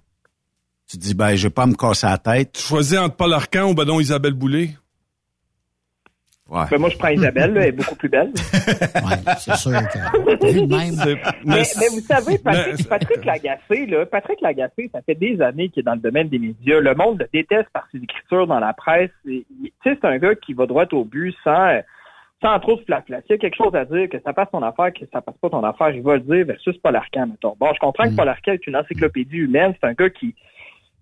Tu te dis, ben, je vais pas me casser la tête. Tu choisis entre Paul Arcan ou ben non Isabelle Boulay. Ouais. Ben, moi, je prends Isabelle, là, elle est beaucoup plus belle. Ouais, c'est sûr que. Même. Mais, mais vous savez, Patrick, Patrick Lagacé, là, Patrick Lagacé, ça fait des années qu'il est dans le domaine des médias. Le monde le déteste par ses écritures dans la presse. Tu sais, c'est un gars qui va droit au but sans, sans trop se flafla. S'il y a quelque chose à dire, que ça passe ton affaire, que ça passe pas ton affaire, il va le dire versus Paul Arcand, mettons. Bon, je comprends que Paul Arcand est une encyclopédie humaine. C'est un gars qui,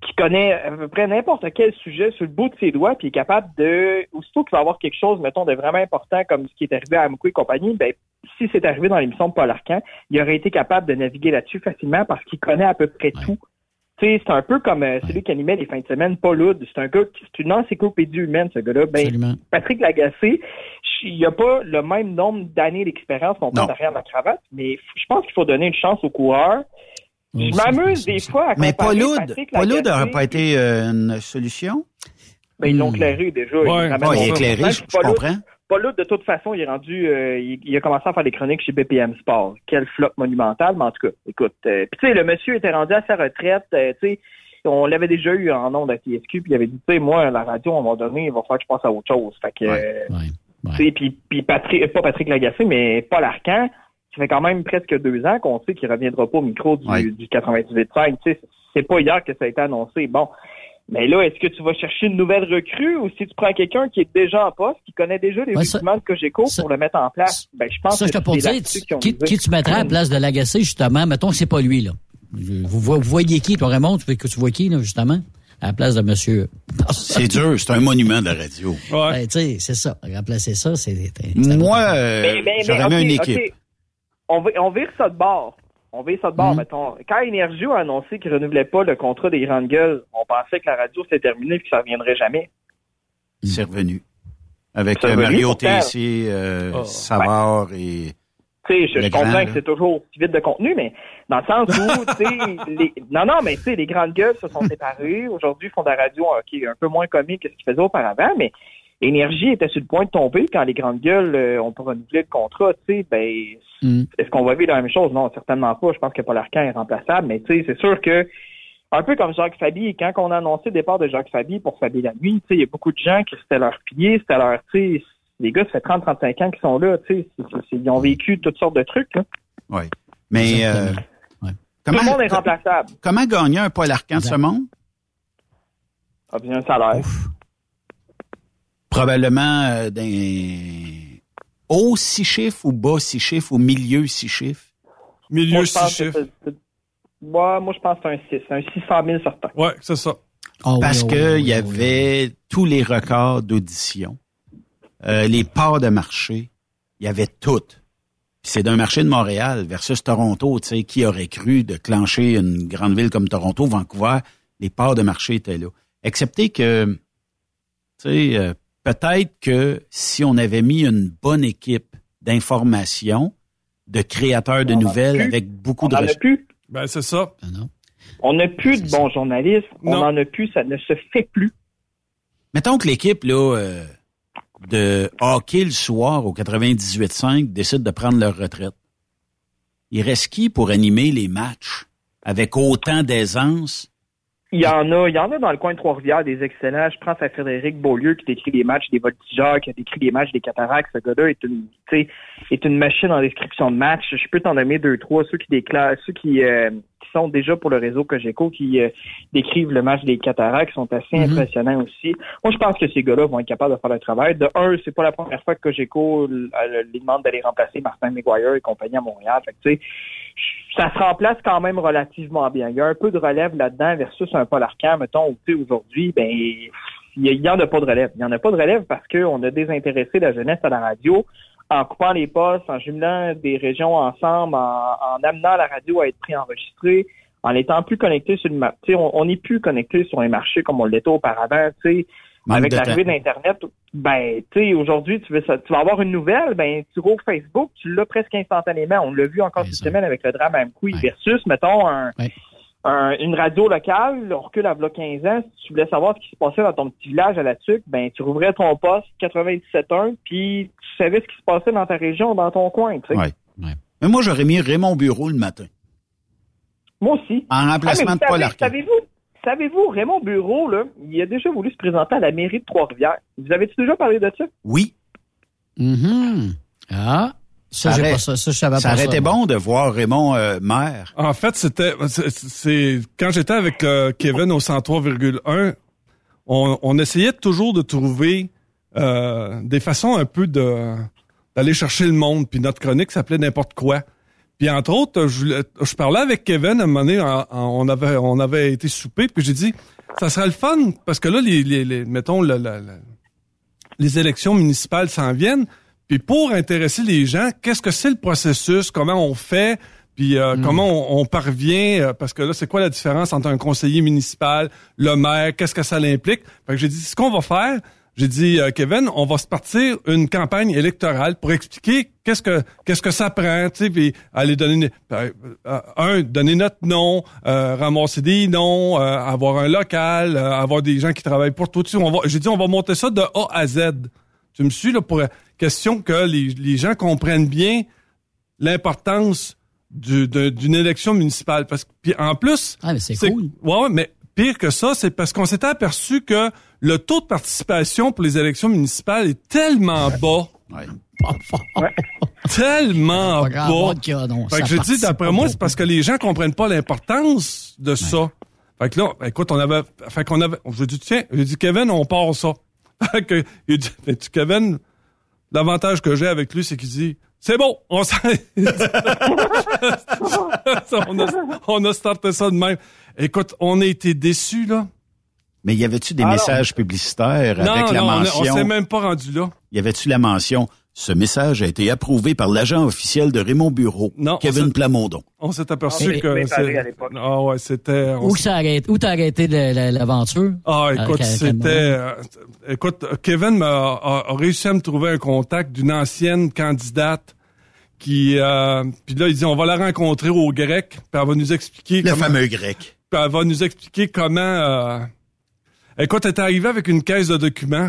qui connaît à peu près n'importe quel sujet sur le bout de ses doigts, puis est capable de, aussitôt qu'il va avoir quelque chose, mettons, de vraiment important, comme ce qui est arrivé à Amoukou et compagnie, ben, si c'est arrivé dans l'émission de Paul Arcan, il aurait été capable de naviguer là-dessus facilement parce qu'il connaît à peu près tout. Tu sais, c'est un peu comme euh, celui qui animait les fins de semaine, Paul Hood. C'est un gars qui, c'est une encyclopédie humaine, ce gars-là. Ben, Absolument. Patrick Lagacé, il n'y a pas le même nombre d'années d'expérience qu'on peut derrière la cravate, mais je pense qu'il faut donner une chance aux coureurs. Je m'amuse des fois à Mais comparer Paul Hood, Paul Hood n'aurait pas été euh, une solution? Ben, ils l'ont Hmm. éclairé déjà. Ouais. Ils ramènent Ah, il est éclairé, je, comprends. Paul Hood, de toute façon, il est rendu, euh, il, il a commencé à faire des chroniques chez BPM Sport. Quel flop monumental, mais en tout cas, écoute. euh, puis tu sais, le monsieur était rendu à sa retraite, euh, tu sais, on l'avait déjà eu en nom de TSQ, puis il avait dit, tu sais, moi, la radio, à un moment donné, il va falloir que je passe à autre chose. Fait que, Ouais. Ouais. puis, puis Patrick, pas Patrick Lagacé, mais Paul Arcan, ça fait quand même presque deux ans qu'on sait qu'il reviendra pas au micro du, du 98.5. Tu sais, c'est pas hier que ça a été annoncé. Bon. Mais là, est-ce que tu vas chercher une nouvelle recrue ou si tu prends quelqu'un qui est déjà en poste, qui connaît déjà les Ouais, ça- documents de Cogeco ça- pour le mettre en place? Ben, je pense Ça, je que te pour c'est dire, ont qui, qui tu mettrais à la place de l'agacé, justement? Mettons que c'est pas lui, là. Vous, vo- vous voyez qui, toi, Raymond? Tu, que tu vois qui, là, justement? À la place de monsieur. C'est dur, c'est un monument de la radio. Ouais. Ben, tu sais, c'est ça. Remplacer ça, c'est. Moi, euh, j'aurais mis une équipe. On, on vire ça de bord. On vire ça de bord, Mhm. mettons. Quand Énergie a annoncé qu'il renouvelait pas le contrat des grandes gueules, on pensait que la radio s'était terminée et que ça reviendrait jamais. C'est revenu. Avec euh, Mario. Tessier, euh, Oh. Savard et... Tu sais, je, je comprends grand, que c'est toujours vide de contenu, mais dans le sens où, tu sais, les... non, non, mais tu sais, les grandes gueules se sont séparées. Aujourd'hui, ils font de la radio euh, qui est un peu moins comique que ce qu'ils faisaient auparavant, mais Énergie était sur le point de tomber quand les grandes gueules euh, ont pas renouvelé le contrat, tu sais, ben, Mm. est-ce qu'on va vivre la même chose? Non, certainement pas. Je pense que Paul Arcand est remplaçable, mais tu sais, c'est sûr que un peu comme Jacques Fabi, quand on a annoncé le départ de Jacques Fabi pour Fabi la nuit, tu sais, il y a beaucoup de gens qui c'était leur pilier, c'était leur, tu sais, les gars, ça fait 30-35 ans qu'ils sont là, tu sais, ils ont vécu toutes sortes de trucs, là. Oui. Mais euh. Ouais. Tout le monde est remplaçable. comment gagner un Paul Arcand de ce monde? A bien un salaire. Ouf. Probablement euh, d'un haut six chiffres ou bas six chiffres ou milieu six chiffres. Milieu Moi, six chiffres. moi, moi, je pense que c'est un 6, un 600 000 certain. Ouais, c'est ça. Ah oui, Parce oui, que oui, il y oui, avait tous les records d'audition, euh, les parts de marché, il y avait tout. Puis c'est d'un marché de Montréal versus Toronto, tu sais, qui aurait cru de clencher une grande ville comme Toronto, Vancouver, les parts de marché étaient là. Excepté que, tu sais, euh, peut-être que si on avait mis une bonne équipe d'information, de créateurs de On nouvelles avec beaucoup On de n'en a res- plus. Ben, c'est ça. Ah non. On n'a plus de bons journalistes. On Non. n'en a plus. Ça ne se fait plus. Mettons que l'équipe là euh, de hockey le soir au 98.5 décide de prendre leur retraite. Il reste qui pour animer les matchs avec autant d'aisance Il y en a, il y en a dans le coin de Trois-Rivières des excellents. Je pense à Frédéric Beaulieu qui décrit les matchs des voltigeurs, qui a décrit les matchs des cataractes. Ce gars-là est une, tu sais, est une machine en description de match. Je peux t'en nommer deux, trois. Ceux qui déclarent, ceux qui, euh, qui sont déjà pour le réseau Cogeco, qui euh, décrivent le match des cataractes, sont assez Mhm. impressionnants aussi. Moi, je pense que ces gars-là vont être capables de faire le travail. De un, c'est pas la première fois que Cogeco euh, les demande d'aller remplacer Martin McGuire et compagnie à Montréal. Fait que, tu sais, ça se remplace quand même relativement bien. Il y a un peu de relève là-dedans versus un Paul Arcand, mettons, aujourd'hui, ben, il y en a pas de relève. Il y en a pas de relève parce qu'on a désintéressé la jeunesse à la radio en coupant les postes, en jumelant des régions ensemble, en, en amenant la radio à être préenregistrée, en étant plus connecté sur le ma- tu sais, on n'est plus connecté sur les marchés comme on l'était auparavant. Manque Avec l'arrivée d'Internet, ben, tu sais, aujourd'hui, tu veux ça, tu vas avoir une nouvelle, ben, tu rouvres Facebook, tu l'as presque instantanément. On l'a vu encore cette semaine avec le drame à MQI versus, mettons, un, un- une radio locale, on recule à v'là 15 ans, si tu voulais savoir ce qui se passait dans ton petit village à la TUC, ben, tu rouvrais ton poste 97.1, puis tu savais ce qui se passait dans ta région, dans ton coin, tu sais. Ouais. Mais moi, j'aurais mis Raymond Bureau le matin. Moi aussi. En remplacement Ah, mais de Paul Arcand. Savez-vous, savez-vous, Raymond Bureau, là, il a déjà voulu se présenter à la mairie de Trois-Rivières. Vous avez-tu déjà parlé de ça? Oui. Mhm. Ah, ça, j'ai aurait- pas ça. Ça, je savais ça pas aurait ça. été bon de voir Raymond euh, maire. En fait, c'était c'est- c'est quand j'étais avec euh, Kevin au 103,1, on, on essayait toujours de trouver euh, des façons un peu de d'aller chercher le monde. Puis notre chronique s'appelait n'importe quoi. Puis entre autres, je, parlais avec Kevin à un moment donné, en- en- on avait on avait été souper, puis j'ai dit ça serait le fun parce que là les, les, les- mettons le- le- le- les élections municipales s'en viennent. Puis pour intéresser les gens, qu'est-ce que c'est le processus, comment on fait, puis euh, comment on, on parvient, euh, parce que là, c'est quoi la différence entre un conseiller municipal, le maire, qu'est-ce que ça l'implique? Fait que j'ai dit, ce qu'on va faire, j'ai dit, euh, Kevin, on va se partir une campagne électorale pour expliquer qu'est-ce que qu'est-ce que ça prend, tu sais, puis aller donner une- euh, un donner notre nom, euh, ramasser des noms, euh, avoir un local, euh, avoir des gens qui travaillent pour toi. Tu sais, on va, j'ai dit, on va monter ça de A à Z. Tu me suis là pour euh, question que les, les gens comprennent bien l'importance du- de- d'une élection municipale. Parce que puis en plus, Ah, mais c'est cool. Ouais, ouais, mais pire que ça, c'est parce qu'on s'était aperçu que le taux de participation pour les élections municipales est tellement bas. Tellement Pas bas. monde qui a, non, fait ça que je dis, d'après moi, c'est parce que les gens comprennent pas l'importance de ça. Fait que là, écoute, on avait, fait qu'on avait, je dis, tiens, j'ai dit, Kevin, on part ça. Fait que, il dit, Mais tu, Kevin, l'avantage que j'ai avec lui, c'est qu'il dit, c'est bon, on s'en... on, a, on a starté ça de même. Écoute, on a été déçus, là. Mais y avait-tu des Alors- messages publicitaires Non, avec la non, on est- on mention? s'est même pas rendu là. Y avait-tu la mention? Ce message a été approuvé par l'agent officiel de Raymond Bureau, Non, on Kevin Plamondon? On s'est aperçu Mais- que... Ah ouais, c'était... Où ça arrête, où t'as arrêté l'aventure? Ah, écoute, c'était. euh, écoute, Kevin m'a, a, a réussi à me trouver un contact d'une ancienne candidate qui. Euh, puis là, il dit on va la rencontrer au grec, puis elle va nous expliquer. Le comment- fameux grec. Puis elle va nous expliquer comment. euh, Écoute, elle est arrivée avec une caisse de documents.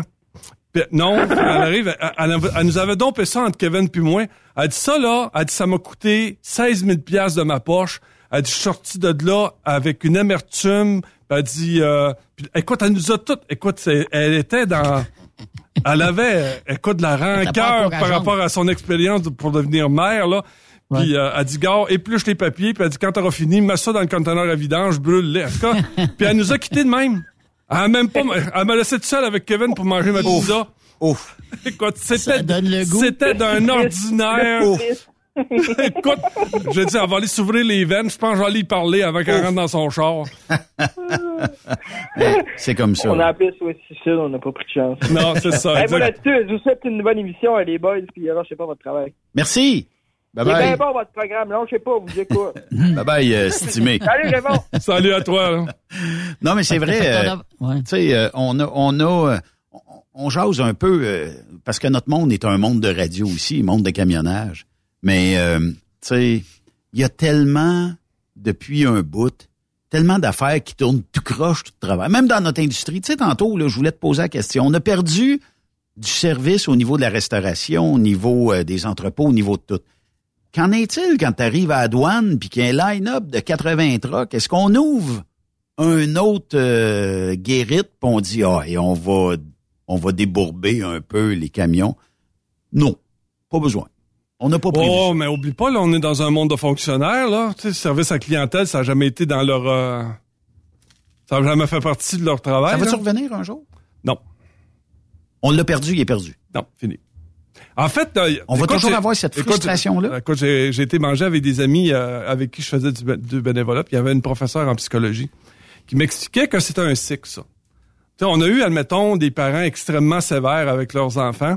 Puis non, elle arrive, elle, elle elle nous avait dompé ça entre Kevin puis moi. Elle dit ça là, elle dit ça m'a coûté 16 000 piastres de ma poche. Elle dit je suis sorti de là avec une amertume. Puis elle dit, euh, puis, écoute, elle nous a toutes. Écoute, elle était dans, elle avait, écoute, de la rancœur par rapport à son expérience pour devenir mère là. Puis euh, elle dit, gars, épluche les papiers. Puis elle dit, quand t'auras fini, mets ça dans le conteneur à vidange, brûle-les. Puis elle nous a quittés de même. Elle a même pas, elle m'a laissé toute seule avec Kevin pour manger ma pizza. Ouf. Écoute, Ça c'était, donne le goût. c'était d'un ordinaire. Ouf. Écoute, je dis, elle va aller s'ouvrir les veines. Je pense que je vais aller y parler avant qu'elle rentre dans son char. C'est comme ça. On a appelé suicide, on n'a pas pris de chance. Non, c'est ça, Hey, voilà, là-dessus, je vous souhaite une bonne émission, les boys, puis alors, je sais pas votre travail. Merci. Bye C'est bien bye. bon, votre programme. Non, je sais pas, vous écoute. Bye bye, euh, estimé. Salut, Raymond. Salut à toi. là. Non, mais c'est vrai. euh, Ouais. Tu sais, euh, on a, on a, euh, on, jase un peu euh, parce que notre monde est un monde de radio aussi, un monde de camionnage. Mais euh, tu sais, il y a tellement depuis un bout, tellement d'affaires qui tournent tout croche tout de travail. Même dans notre industrie. Tu sais, tantôt, là, je voulais te poser la question. On a perdu du service au niveau de la restauration, au niveau euh, des entrepôts, au niveau de tout. Qu'en est-il quand tu arrives à la douane puis qu'il y a un line-up de 80 trucks? Est-ce qu'on ouvre un autre euh, guérite, puis on dit, ah, et on va, on va débourber un peu les camions? Non, pas besoin. On n'a pas prévu. Oh, mais oublie pas, là, on est dans un monde de fonctionnaires, là. Tu sais, service à clientèle, ça n'a jamais été dans leur... euh, Ça n'a jamais fait partie de leur travail. Ça va-tu revenir un jour? Non. On l'a perdu, il est perdu. Non, fini. En fait, euh, On va toujours avoir cette frustration-là. Écoute, j'ai j'ai été manger avec des amis euh, avec qui je faisais du, du bénévolat, puis il y avait une professeure en psychologie qui m'expliquait que c'était un cycle, ça. Tu sais, on a eu, admettons, des parents extrêmement sévères avec leurs enfants.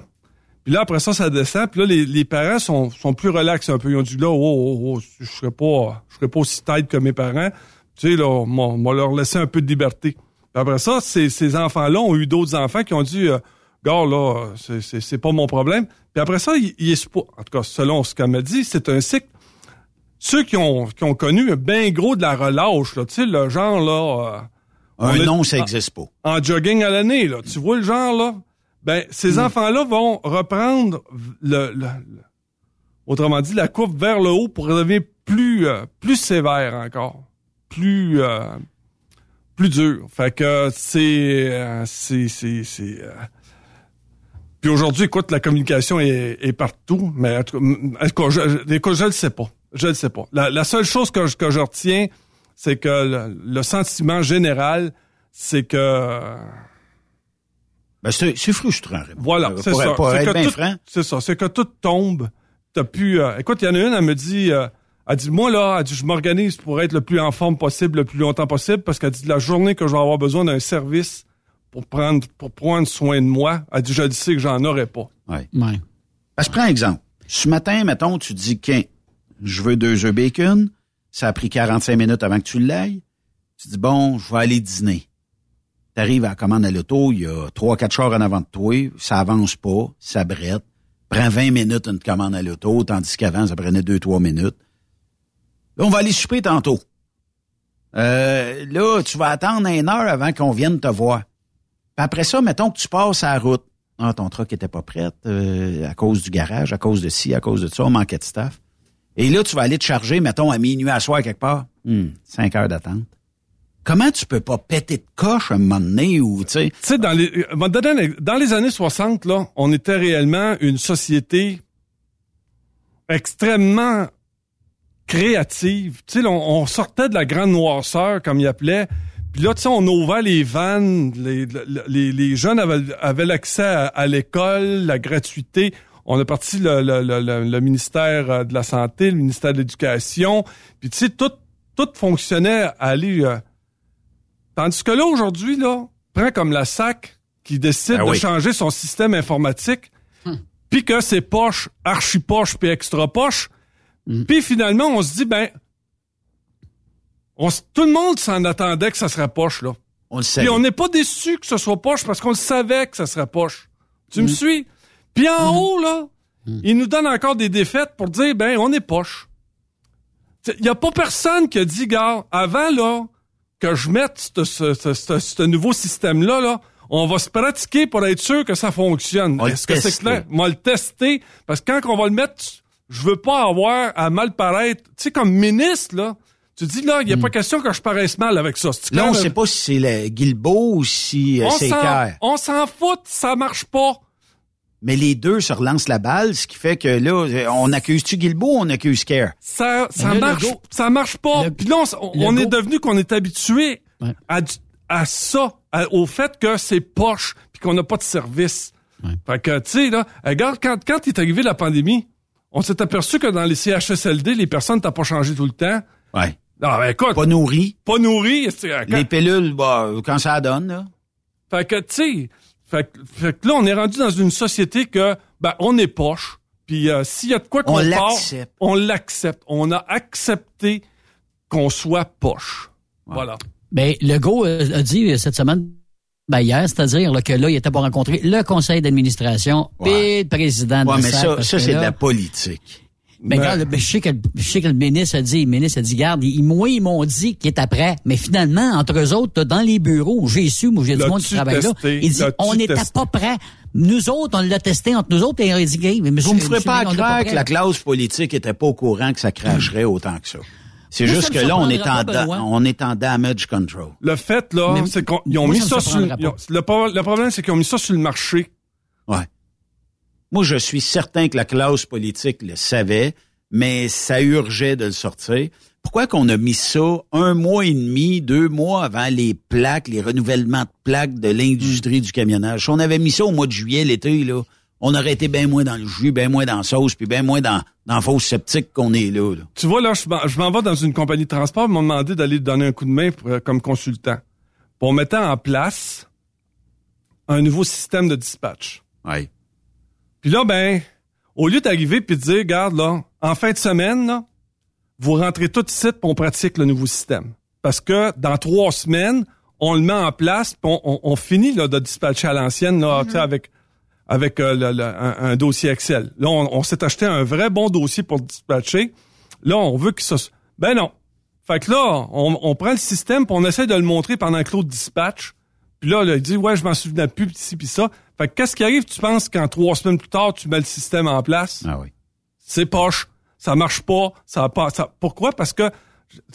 Puis là, après ça, ça descend. Puis là, les, les parents sont, sont plus relax un peu. Ils ont dit, là, oh, oh, oh, je serais pas, je serais pas aussi tête que mes parents. Tu sais, là, on on m'a leur laissé un peu de liberté. Puis après ça, ces, ces enfants-là ont eu d'autres enfants qui ont dit, euh, gars, là, c'est- pas mon problème. Puis après ça, il, il est en tout cas, selon ce qu'elle m'a dit, c'est un cycle. Ceux qui ont, qui ont connu un bien gros de la relâche, là, tu sais, le genre, là... euh, Un est- nom, ça n'existe pas. En jogging à l'année, là. Tu vois le genre, là? Ben, ces Hmm. enfants-là vont reprendre le, le- le- autrement dit, la courbe vers le haut pour devenir plus, euh, plus sévère encore. Plus, euh, plus dur. Fait que c'est, euh, c'est, c'est, euh, puis aujourd'hui, écoute, la communication est, est partout, mais en tout cas, je, je le sais pas. Je le sais pas. La, la seule chose que je, que je retiens, c'est que le, le sentiment général, c'est que Ben, c'est frustrant. Voilà, c'est ça. C'est que. C'est que tout tombe. T'as pu. euh, écoute, il y en a une, elle me dit. euh, elle dit, moi, là, elle dit, je m'organise pour être le plus en forme possible, le plus longtemps possible, parce qu'elle dit, la journée que je vais avoir besoin d'un service pour prendre, pour prendre soin de moi, elle dit, je le sais que j'en aurai pas. Ouais. Ouais. Parce que prends un exemple. Ce matin, mettons, tu dis qu'un, je veux deux œufs bacon. Ça a pris 45 minutes avant que tu l'ailles. Tu dis, bon, je vais aller dîner. Tu arrives à la commande à l'auto, il y a trois, quatre chars en avant de toi, ça avance pas, ça brette. Prends 20 minutes une commande à l'auto, tandis qu'avant, ça prenait deux, trois minutes. Là, on va aller souper tantôt. Euh, là, tu vas attendre une heure avant qu'on vienne te voir. Après ça, mettons que tu passes à la route. Ah, ton truck était pas prêt euh, à cause du garage, à cause de ci, à cause de ça, on manquait de staff. Et là, tu vas aller te charger, mettons, à minuit à soir quelque part. Hum, cinq heures d'attente. Comment tu peux pas péter de coche un moment donné ou, tu sais... Tu sais, dans les, euh, années 60, là, on était réellement une société extrêmement créative. Tu sais, on sortait de la grande noirceur, comme il appelait. Puis là, tu sais, on ouvrait les vannes, les, les, les jeunes avaient, avaient l'accès à, à l'école, la gratuité. On a parti le, le, le, le- le ministère euh, de la Santé, le ministère de l'Éducation. Puis tu sais, tout, tout fonctionnait à aller... euh, Tandis que là, aujourd'hui, là, prends comme la SAC qui décide Ah de oui. changer son système informatique, puis que c'est poche, archi poche, puis extra poche, puis finalement, on se dit, ben, on tout le monde s'en attendait que ça serait poche, là. On le savait. Puis on n'est pas déçu que ce soit poche parce qu'on le savait que ça serait poche. Tu me suis? Puis en haut, là, ils nous donnent encore des défaites pour dire, ben, on est poche. Il n'y a pas personne qui a dit, gars, avant, là, que je mette ce, nouveau système-là, là, on va se pratiquer pour être sûr que ça fonctionne. Est-ce que c'est clair? On va le tester. Parce que quand on va le mettre, je veux pas avoir à mal paraître. Tu sais, comme ministre, là, tu dis, là, il n'y a pas question que je paraisse mal avec ça. C'est Hmm. Là, on là? sait pas si c'est le Guilbeault ou si euh, on c'est on s'en fout, ça marche pas. Mais les deux se relancent la balle, ce qui fait que là, euh, on accuse-tu Guilbeault ou on accuse Kerr? Ça, ça marche, logo- ça marche pas. le- Puis là, on, est devenu qu'on est habitué Ouais. à, ça, à- au fait que c'est poche puis qu'on n'a pas de service. Fait que, tu sais, là, regarde, quand, quand est arrivé la pandémie, on s'est aperçu que dans les CHSLD, les personnes t'as pas changé tout le temps. Ouais. Non, ben, écoute, Pas pas, nourri. nourri. c'est- quand- Les pilules, bah, quand ça donne, là. Fait que, tu sais, fait, que- fait que là, on est rendu dans une société que, ben, on est poche. Puis euh, s'il y a de quoi qu'on On part, l'accepte. on l'accepte. On a accepté qu'on soit poche. Voilà. Ben, Legault euh, a dit euh, cette semaine, ben hier, c'est-à-dire là, que là, il était pour rencontrer le conseil d'administration Ouais. et le président de Ouais, la mais SAC, ça, ça c'est de la politique. Mais Ben- regarde, ben, je, sais que, le- je sais que le ministre a dit, le ministre a dit, garde, ils, moi, ils m'ont dit qu'il était prêt. Mais finalement, entre eux autres, dans les bureaux, j'ai su, moi, j'ai du monde qui travaille là, il dit, on n'était pas prêt. Nous autres, on l'a testé entre nous autres et on a dit, Hey, mais monsieur, Vous me ferez pas croire que la classe politique était pas au courant que ça cracherait autant que ça. C'est juste ça que là, on est, en da- on est en damage control. Le fait, là, c'est qu'ils ont moi, mis ça sur... ont- le, le problème, c'est qu'ils ont mis ça sur le marché. Ouais. Moi, je suis certain que la classe politique le savait, mais ça urgeait de le sortir. Pourquoi qu'on a mis ça un mois et demi, deux mois avant les plaques, les renouvellements de plaques de l'industrie du camionnage? Si on avait mis ça au mois de juillet, l'été, là, on aurait été bien moins dans le jus, bien moins dans la sauce, puis bien moins dans, dans la fausse sceptique qu'on est là. là. Tu vois, là, je m'en- vais dans une compagnie de transport, ils m'ont demandé d'aller donner un coup de main pour- euh, comme consultant. Pour mettre en place un nouveau système de dispatch. Ouais. Puis là, ben, au lieu d'arriver puis de dire, regarde, là, en fin de semaine, là, vous rentrez tout de suite pour on pratique le nouveau système. Parce que dans trois semaines, on le met en place, puis on, on- on finit là, de dispatcher à l'ancienne, là, sais, avec, avec euh, le- le- un, un dossier Excel. Là, on, on s'est acheté un vrai bon dossier pour dispatcher. Là, on veut que ça... se- Ben non. Fait que là, on, on prend le système, puis on essaie de le montrer pendant que l'autre dispatch. Puis là, là, il dit, ouais, je m'en souvenais plus, pis ci, pis ça. Fait que qu'est-ce qui arrive, tu penses, quand trois semaines plus tard, tu mets le système en place? Ah oui. C'est poche. Ça marche pas. Ça pas, ça, pourquoi? Parce que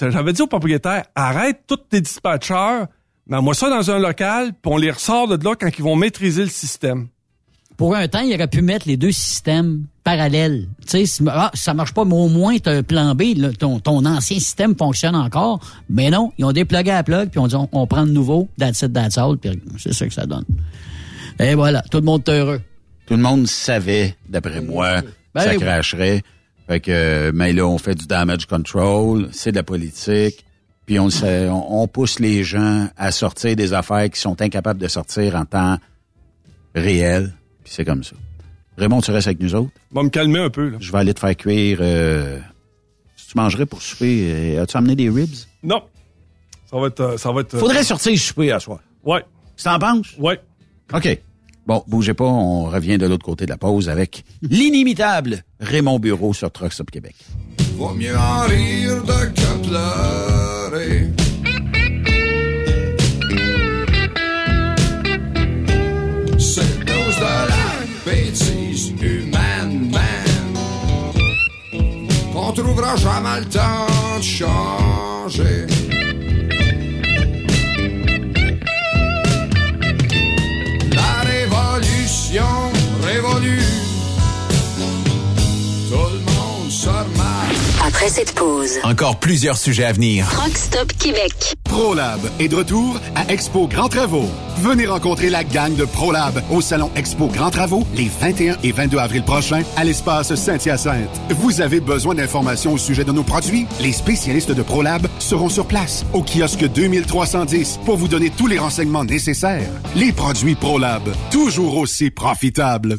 j'avais dit au propriétaire, arrête tous tes dispatcheurs, mets-moi ça dans un local, puis on les ressort de là quand ils vont maîtriser le système. Pour un temps, il aurait pu mettre les deux systèmes parallèles. Tu sais, si- ah, ça marche pas, mais au moins, tu as un plan B. là, ton, ton ancien système fonctionne encore. Mais non, ils ont déplugué à la plug, puis on dit, on, on prend le nouveau, that's it, that's all, puis c'est ça que ça donne. Et voilà, tout le monde est heureux. Tout le monde savait, d'après moi, Ben ça cracherait. Fait que, mais là, on fait du damage control, c'est de la politique, puis on, le sait, on, on pousse les gens à sortir des affaires qui sont incapables de sortir en temps réel, puis c'est comme ça. Raymond, tu restes avec nous autres? Va me calmer un peu, là. Je vais aller te faire cuire... Euh, si tu mangerais pour souper, euh, as-tu amené des ribs? Non. Ça va être, euh, ça va être. euh, Faudrait sortir souper à soir. Ouais. Tu t'en penses? Ouais. OK. Bon, bougez pas, on revient de l'autre côté de la pause avec l'inimitable Raymond Bureau sur Truck Stop Québec. Vaut mieux en rire de que pleurer. C'est trouvera jamais le temps de changer. La révolution Après cette pause, encore plusieurs sujets à venir. Truck Stop Québec. ProLab est de retour à Expo Grand Travaux. Venez rencontrer la gang de ProLab au salon Expo Grand Travaux les 21 et 22 avril prochains à l'espace Saint-Hyacinthe. Vous avez besoin d'informations au sujet de nos produits? Les spécialistes de ProLab seront sur place au kiosque 2310 pour vous donner tous les renseignements nécessaires. Les produits ProLab, toujours aussi profitables.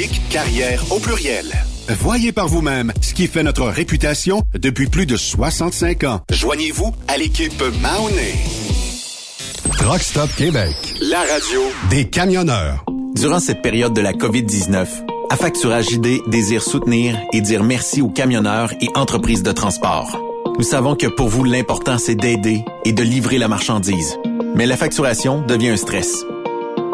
carrière au pluriel. Voyez par vous-même ce qui fait notre réputation depuis plus de 65 ans. Joignez-vous à l'équipe Mahoney. Truck Stop Québec. La radio des camionneurs. Durant cette période de la COVID-19, Affacturage JD désire soutenir et dire merci aux camionneurs et entreprises de transport. Nous savons que pour vous, l'important, c'est d'aider et de livrer la marchandise. Mais la facturation devient un stress.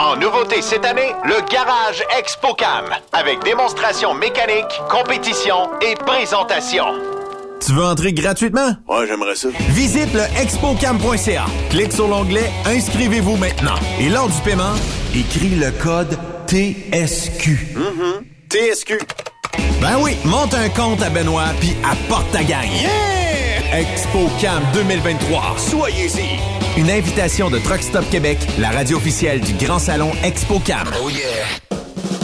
En nouveauté cette année, le Garage ExpoCam, avec démonstration mécanique, compétition et présentation. Tu veux entrer gratuitement? Ouais, j'aimerais ça. Visite le expocam.ca. Clique sur l'onglet Inscrivez-vous maintenant. Et lors du paiement, écris le code TSQ. TSQ. Ben oui, monte un compte à Benoît puis apporte ta gagne. Yeah! ExpoCam 2023. Soyez-y. Une invitation de Truck Stop Québec, la radio officielle du Grand Salon ExpoCam. Oh yeah!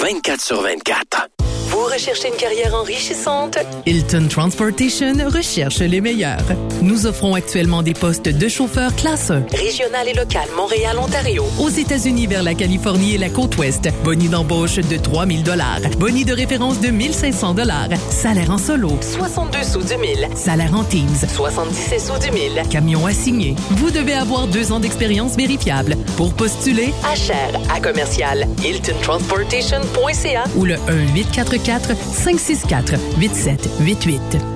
24 sur 24. Vous recherchez une carrière enrichissante? Hilton Transportation recherche les meilleurs. Nous offrons actuellement des postes de chauffeur classe 1. Régional et local, Montréal, Ontario. Aux États-Unis vers la Californie et la côte ouest. Boni d'embauche de 3000 dollars. Boni de référence de 1500 dollars. Salaire en solo. 62 sous du mille. Salaire en Teams. 77 sous du mille. Camion assigné. Vous devez avoir deux ans d'expérience vérifiable. Pour postuler, Achère à commercial hiltontransportation.ca ou le 1-844-564-8788.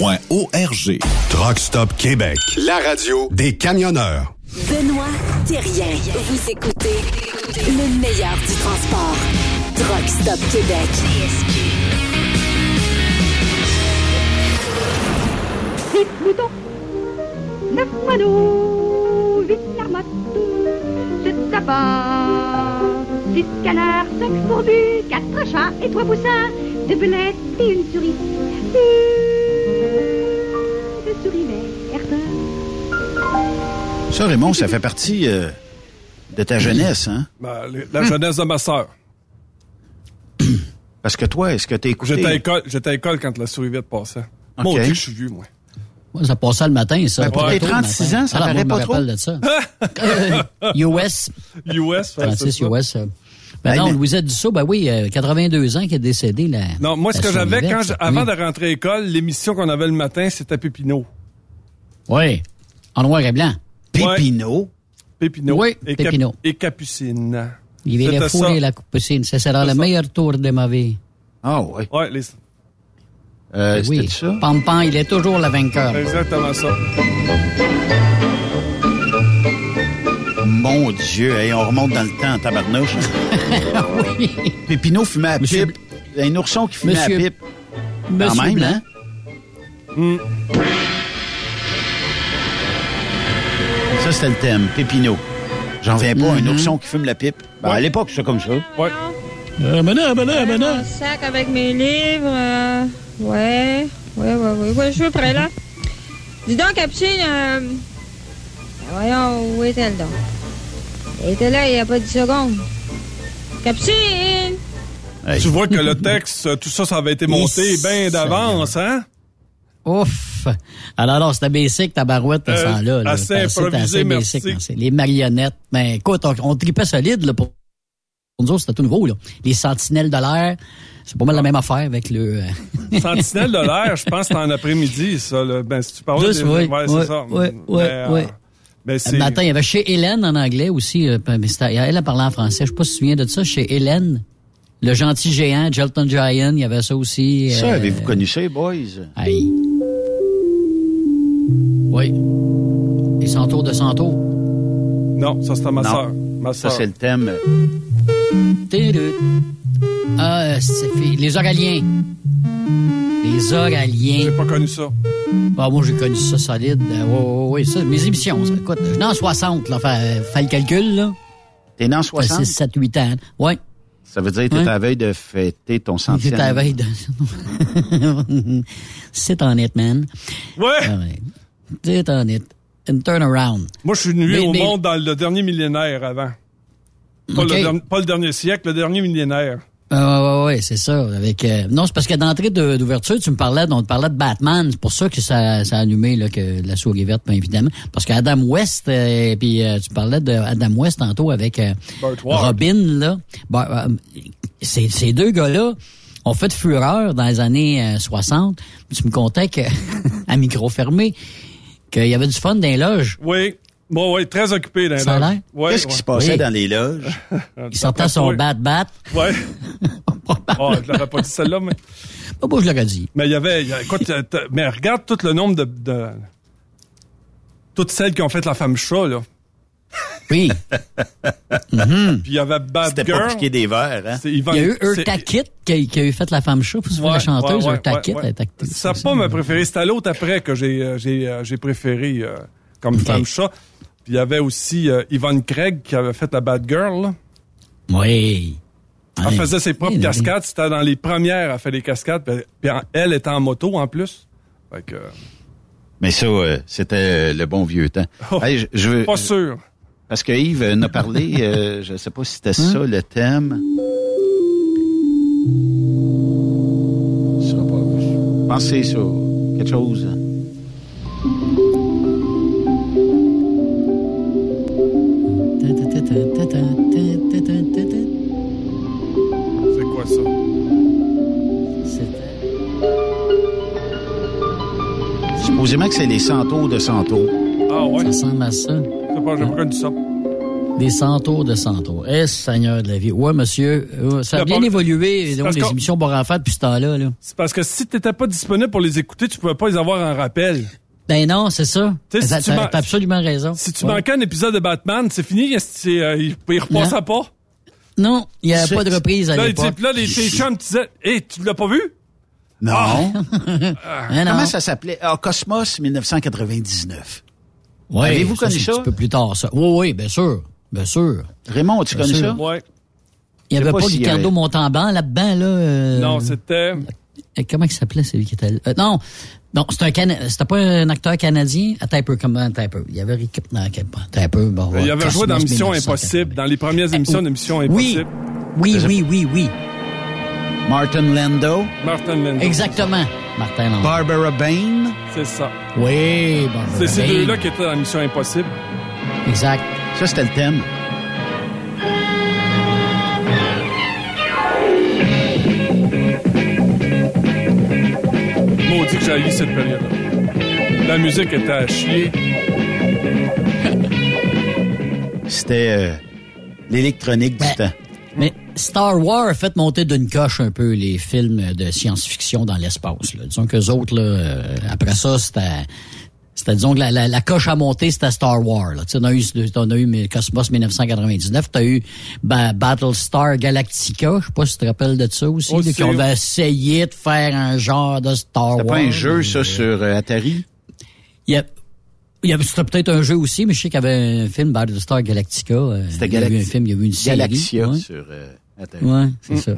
arpq.org. Truck Stop Québec. La radio des camionneurs. Benoît Thérien. Vous écoutez le meilleur du transport. Truck Stop Québec. Huit moutons, neuf moineaux, huit marmottes, sept sapins, six canards, cinq fourbus, quatre chats et trois poussins, deux belettes et une souris. Ça, Raymond, ça fait partie euh, de ta jeunesse, hein? Ben, les- la jeunesse de ma sœur. Parce que toi, est-ce que t'as écouté... J'étais à l'école, j'étais à l'école quand la souris vite passait. Ok. Mon Dieu, je suis vieux, moi. Ouais, ça passait le matin, ça. Ben, pour tes tôt le 36 matin. ans, ça Ah, paraît pas je me rappelle de ça. US. US, Francis ça. US. euh. Ben Hey, non, Louisette Dussault, ben oui, euh, 82 ans qui est décédé. La, Non, moi, ce la que j'avais quand je- avant Oui. de rentrer à l'école, l'émission qu'on avait le matin, c'était Pépino. Oui, en noir et blanc. Pépino? Pépino. Oui, et Cap- Pépino. et Capucine. Il fourré ça. la capucine. Ça sera le ça. meilleur tour de ma vie. Ah, ouais. Ouais, les- Euh, oui. C'était ça? Pampan, il est toujours le vainqueur. exactement ça. Mon Dieu, hey, on remonte dans le temps en tabarnouche. hein. oui. Pépino fumait à Monsieur- pipe. Un ourson qui fumait Monsieur- à pipe. Monsieur Quand même, Blanc. hein? Hmm. Ça, c'était le thème, Pépino. J'en reviens pas, un ourson qui fume la pipe. Ben, À l'époque, c'était comme ça. Ouais. Euh, ben non, ben ben sac avec mes livres. euh, ouais, ouais, ouais, ouais, ouais, je suis prêt là. Dis donc, Capucine, euh, voyons, où est-elle donc? Elle était là il n'y a pas 10 secondes. Capucine! Hey. Tu vois que le texte, tout ça, ça avait été monté bien d'avance, hein? Ouf! Alors, alors c'était basic, ta barouette, Euh, temps-là. là. assez improvisé, basic, merci. Les marionnettes. Mais écoute, on, on tripait solide, là, pour nous autres, c'était tout nouveau, là. Les sentinelles de l'air, c'est pas mal la même affaire avec le... euh, Sentinelle de l'air, je pense que c'est en après-midi, ça. Là. Ben, si tu parles Juste, des... oui, ouais, oui, c'est ça. oui, oui, Mais, euh, oui. Ben, Le matin, il y avait chez Hélène en anglais aussi. euh, mais c'était- elle a parlé en français. Je sais pas si tu te souviens de ça. Chez Hélène, le gentil géant, Jelton Giant, il y avait ça aussi. Ça, euh, avez-vous connu ça, boys? Aïe. Oui. Les centaures de centaures. Non, ça, c'était ma soeur. Ma Ça, soeur. c'est le thème. Ah, euh, c'est fait- les Oraliens. Les J'ai Oraliens. pas connu ça. Ah, moi, j'ai connu ça solide. Euh, Oui, oui, oui, ça, mes émissions. ça. Écoute, je suis en 60, là. Fait le calcul, là. T'es né en Ça fait 60? 6, 7, 8 ans. Oui. Ça veut dire que t'es Ouais. à la veille de fêter ton J'étais centième. à la veille de... C'est honnête, man. Ouais! Ah ouais. C'est honnête. Une turnaround. Moi, je suis venu Mais- au mais- monde dans le dernier millénaire avant. Le, pas le dernier siècle, le dernier millénaire. Ah, ouais, ouais, ouais, c'est ça. Avec, euh, non, c'est parce que d'entrée de- d'ouverture, tu me parlais, on te parlait de Batman. C'est pour ça que ça, ça a allumé là, que la souris verte, bien évidemment. Parce qu'Adam West, euh, puis euh, tu parlais de Adam West tantôt avec euh. Robin, là. Ben, euh, ces, ces deux gars-là ont fait fureur dans les années euh, 60. Tu me contais que, à micro fermé, qu'il y avait du fun dans les loges. Oui. Bon, oui, très occupé dans Ça a la- l'air? Ouais, Qu'est-ce qui ouais. se passait Oui. dans les loges? Il sortait son Oui. bat-bat. Ouais. oh, je l'aurais pas dit celle-là, mais. Pas beau, je l'aurais dit. Mais il y avait. il y a- écoute, t'as- mais regarde tout le nombre de, de. Toutes celles qui ont fait la femme chat, là. Oui. Mhm. Puis il y avait Bad C'était pas piqué des verres, hein? Il y a eu c'est- Urta Kitt qui, a- qui a eu fait la femme chat, pour Ouais, la chanteuse ouais, ouais, Urta ouais, Kitt. ouais. elle est actrice. Ça n'a pas ma préférée. C'était l'autre après que j'ai euh, j'ai euh, j'ai préféré euh, comme femme chat. Puis il y avait aussi euh, Yvonne Craig qui avait fait la Bad Girl. là. Oui. Elle faisait ses propres Oui, oui. cascades. C'était dans les premières à faire les cascades. Puis, elle était en moto en plus. Fait que, euh, Mais ça, euh, c'était euh, le bon vieux temps. Oh, Hey, je, je veux- pas sûr. Parce que Yves euh, en a parlé, euh, je sais pas si c'était Hein? ça le thème. Pensez sur quelque chose. C'est quoi ça? Supposément que c'est les centaures de centaures. Ah ouais? Ça ressemble à ça. Je sais pas, j'ai pas connu ça. Des centaures de centaures. Eh, Seigneur de la vie. Ouais, monsieur. Ça a bien évolué, donc, les émissions Borafat depuis ce temps-là. Là. C'est parce que si t'étais pas disponible pour les écouter, tu pouvais pas les avoir en rappel. Ben non, c'est ça. Tu sais, si T'as tu t'as absolument raison. Si tu Ouais. manquais un épisode de Batman, c'est fini. c'est, euh, il, il repassait pas. Non, il n'y avait pas de reprise à Là, il l'époque. là, les tes chums disaient Hé, tu l'as pas vu? Non. Non. Comment ça s'appelait? Ah, Cosmos 1999. Ouais, Avez-vous connu c'est ça? Un petit peu plus tard, ça. Oui, oui, bien sûr. Bien sûr. Raymond, Bien connu sûr. ça? Ouais. Il n'y avait pas pas, s'il y Ricardo avait- Montalban là-dedans, là. euh, Non, c'était. euh, Comment il s'appelait, celui qui était là? Euh, non. Non, c'était un Cana- c'était pas un acteur canadien? Attends un peu, comment, attends un peu. Il y avait Rick, non, attends un peu, bon. Il avait joué dans Mission 1980. Impossible, dans les premières émissions de Mission oui. Impossible. Oui, oui, oui, oui. Martin Lando. Martin Lando. Exactement. Martin Lando. Barbara Bain. C'est ça. Oui, Barbara C'est ces Bain. deux-là qui étaient dans Mission Impossible. Exact. Ça, c'était le thème. Que j'ai haï cette période-là. La musique était à chier. C'était euh, l'électronique du temps. Mais Star Wars a fait monter d'une coche un peu les films de science-fiction dans l'espace. là. Disons que autres, là, euh, après ça, c'était... C'était, disons la, la, la coche à monter, c'était Star Wars. Là. Tu On a eu, on a eu Cosmos 1999, t'as eu ben, Battlestar Galactica, je sais pas si tu te rappelles de ça aussi, là, qui ont essayé de faire un genre de Star C'était Wars. pas un jeu, ça, sur euh, Atari? Il y a, il y avait, c'était peut-être un jeu aussi, mais je sais qu'il y avait un film Battlestar Galactica. euh, C'était Il y a eu un film, il y a eu une série. Galaxia ouais. sur euh, Atari. Ouais, c'est ça.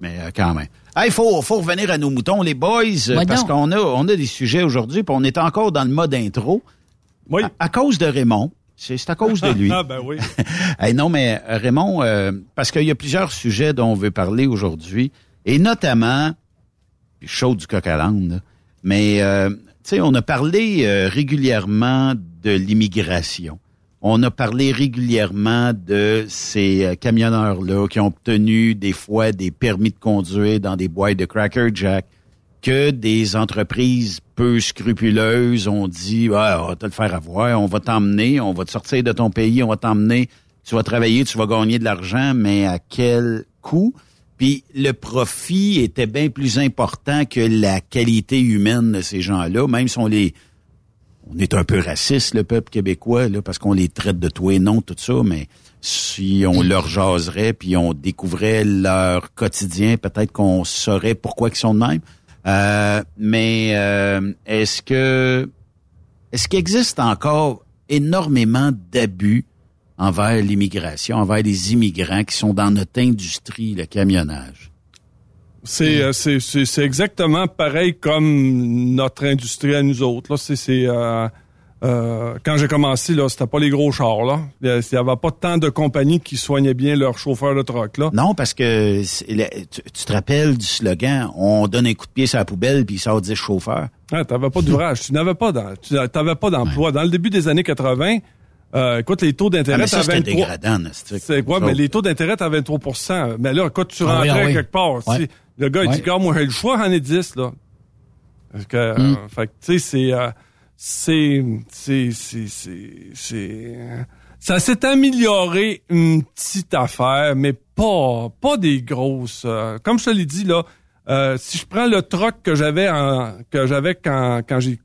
Mais euh, quand même. Il faut, faut revenir à nos moutons, les boys, parce qu'on a, on a des sujets aujourd'hui, puis on est encore dans le mode intro. Oui. À, à cause de Raymond. C'est c'est à cause de lui. ah ben oui. Hey, non, mais euh, Raymond, euh, parce qu'il y a plusieurs sujets dont on veut parler aujourd'hui, et notamment, chaud du coq à l'âne, là, mais euh, tu sais, on a parlé euh, régulièrement de l'immigration. On a parlé régulièrement de ces euh, camionneurs-là qui ont obtenu des fois des permis de conduire dans des boîtes de Cracker Jack, que des entreprises peu scrupuleuses ont dit ouais, on va te le faire avoir, on va t'emmener, on va te sortir de ton pays, on va t'emmener, tu vas travailler, tu vas gagner de l'argent, mais à quel coût? Puis le profit était bien plus important que la qualité humaine de ces gens-là, même si on les on est un peu raciste, le peuple québécois, là, parce qu'on les traite de tout et non, tout ça, mais si on leur jaserait, puis on découvrait leur quotidien, peut-être qu'on saurait pourquoi ils sont de même. Euh, mais euh, est-ce que est-ce qu'il existe encore énormément d'abus envers l'immigration, envers les immigrants qui sont dans notre industrie, le camionnage? C'est, euh, c'est, c'est, c'est exactement pareil comme notre industrie à nous autres. Là, c'est, c'est, euh, euh, quand j'ai commencé, là, c'était pas les gros chars. Là. Il y avait pas tant de compagnies qui soignaient bien leurs chauffeurs de truck. Là. Non, parce que tu, tu te rappelles du slogan on donne un coup de pied sur la poubelle puis il sort 10 chauffeurs. Ah, t'avais pas d'ouvrage. tu n'avais pas, tu n'avais pas d'emploi. Dans le début des années 80, euh, écoute, les taux Ah, d'intérêt ça, à c'était 23 dégradant, Nastic. C'est quoi? Mais les taux d'intérêt à 23% Mais là, quand tu Ah oui, rentrais ah oui. quelque part, Ouais. Le gars, il Ouais. dit, gars, moi, j'ai le choix, j'en ai 10, là. Parce que, euh, fait que, tu sais, c'est, euh, c'est, c'est, c'est, c'est, c'est, euh, ça s'est amélioré une petite affaire, mais pas, pas des grosses. euh, comme je te l'ai dit, là, si je prends le troc que j'avais en, que j'avais quand, quand j'ai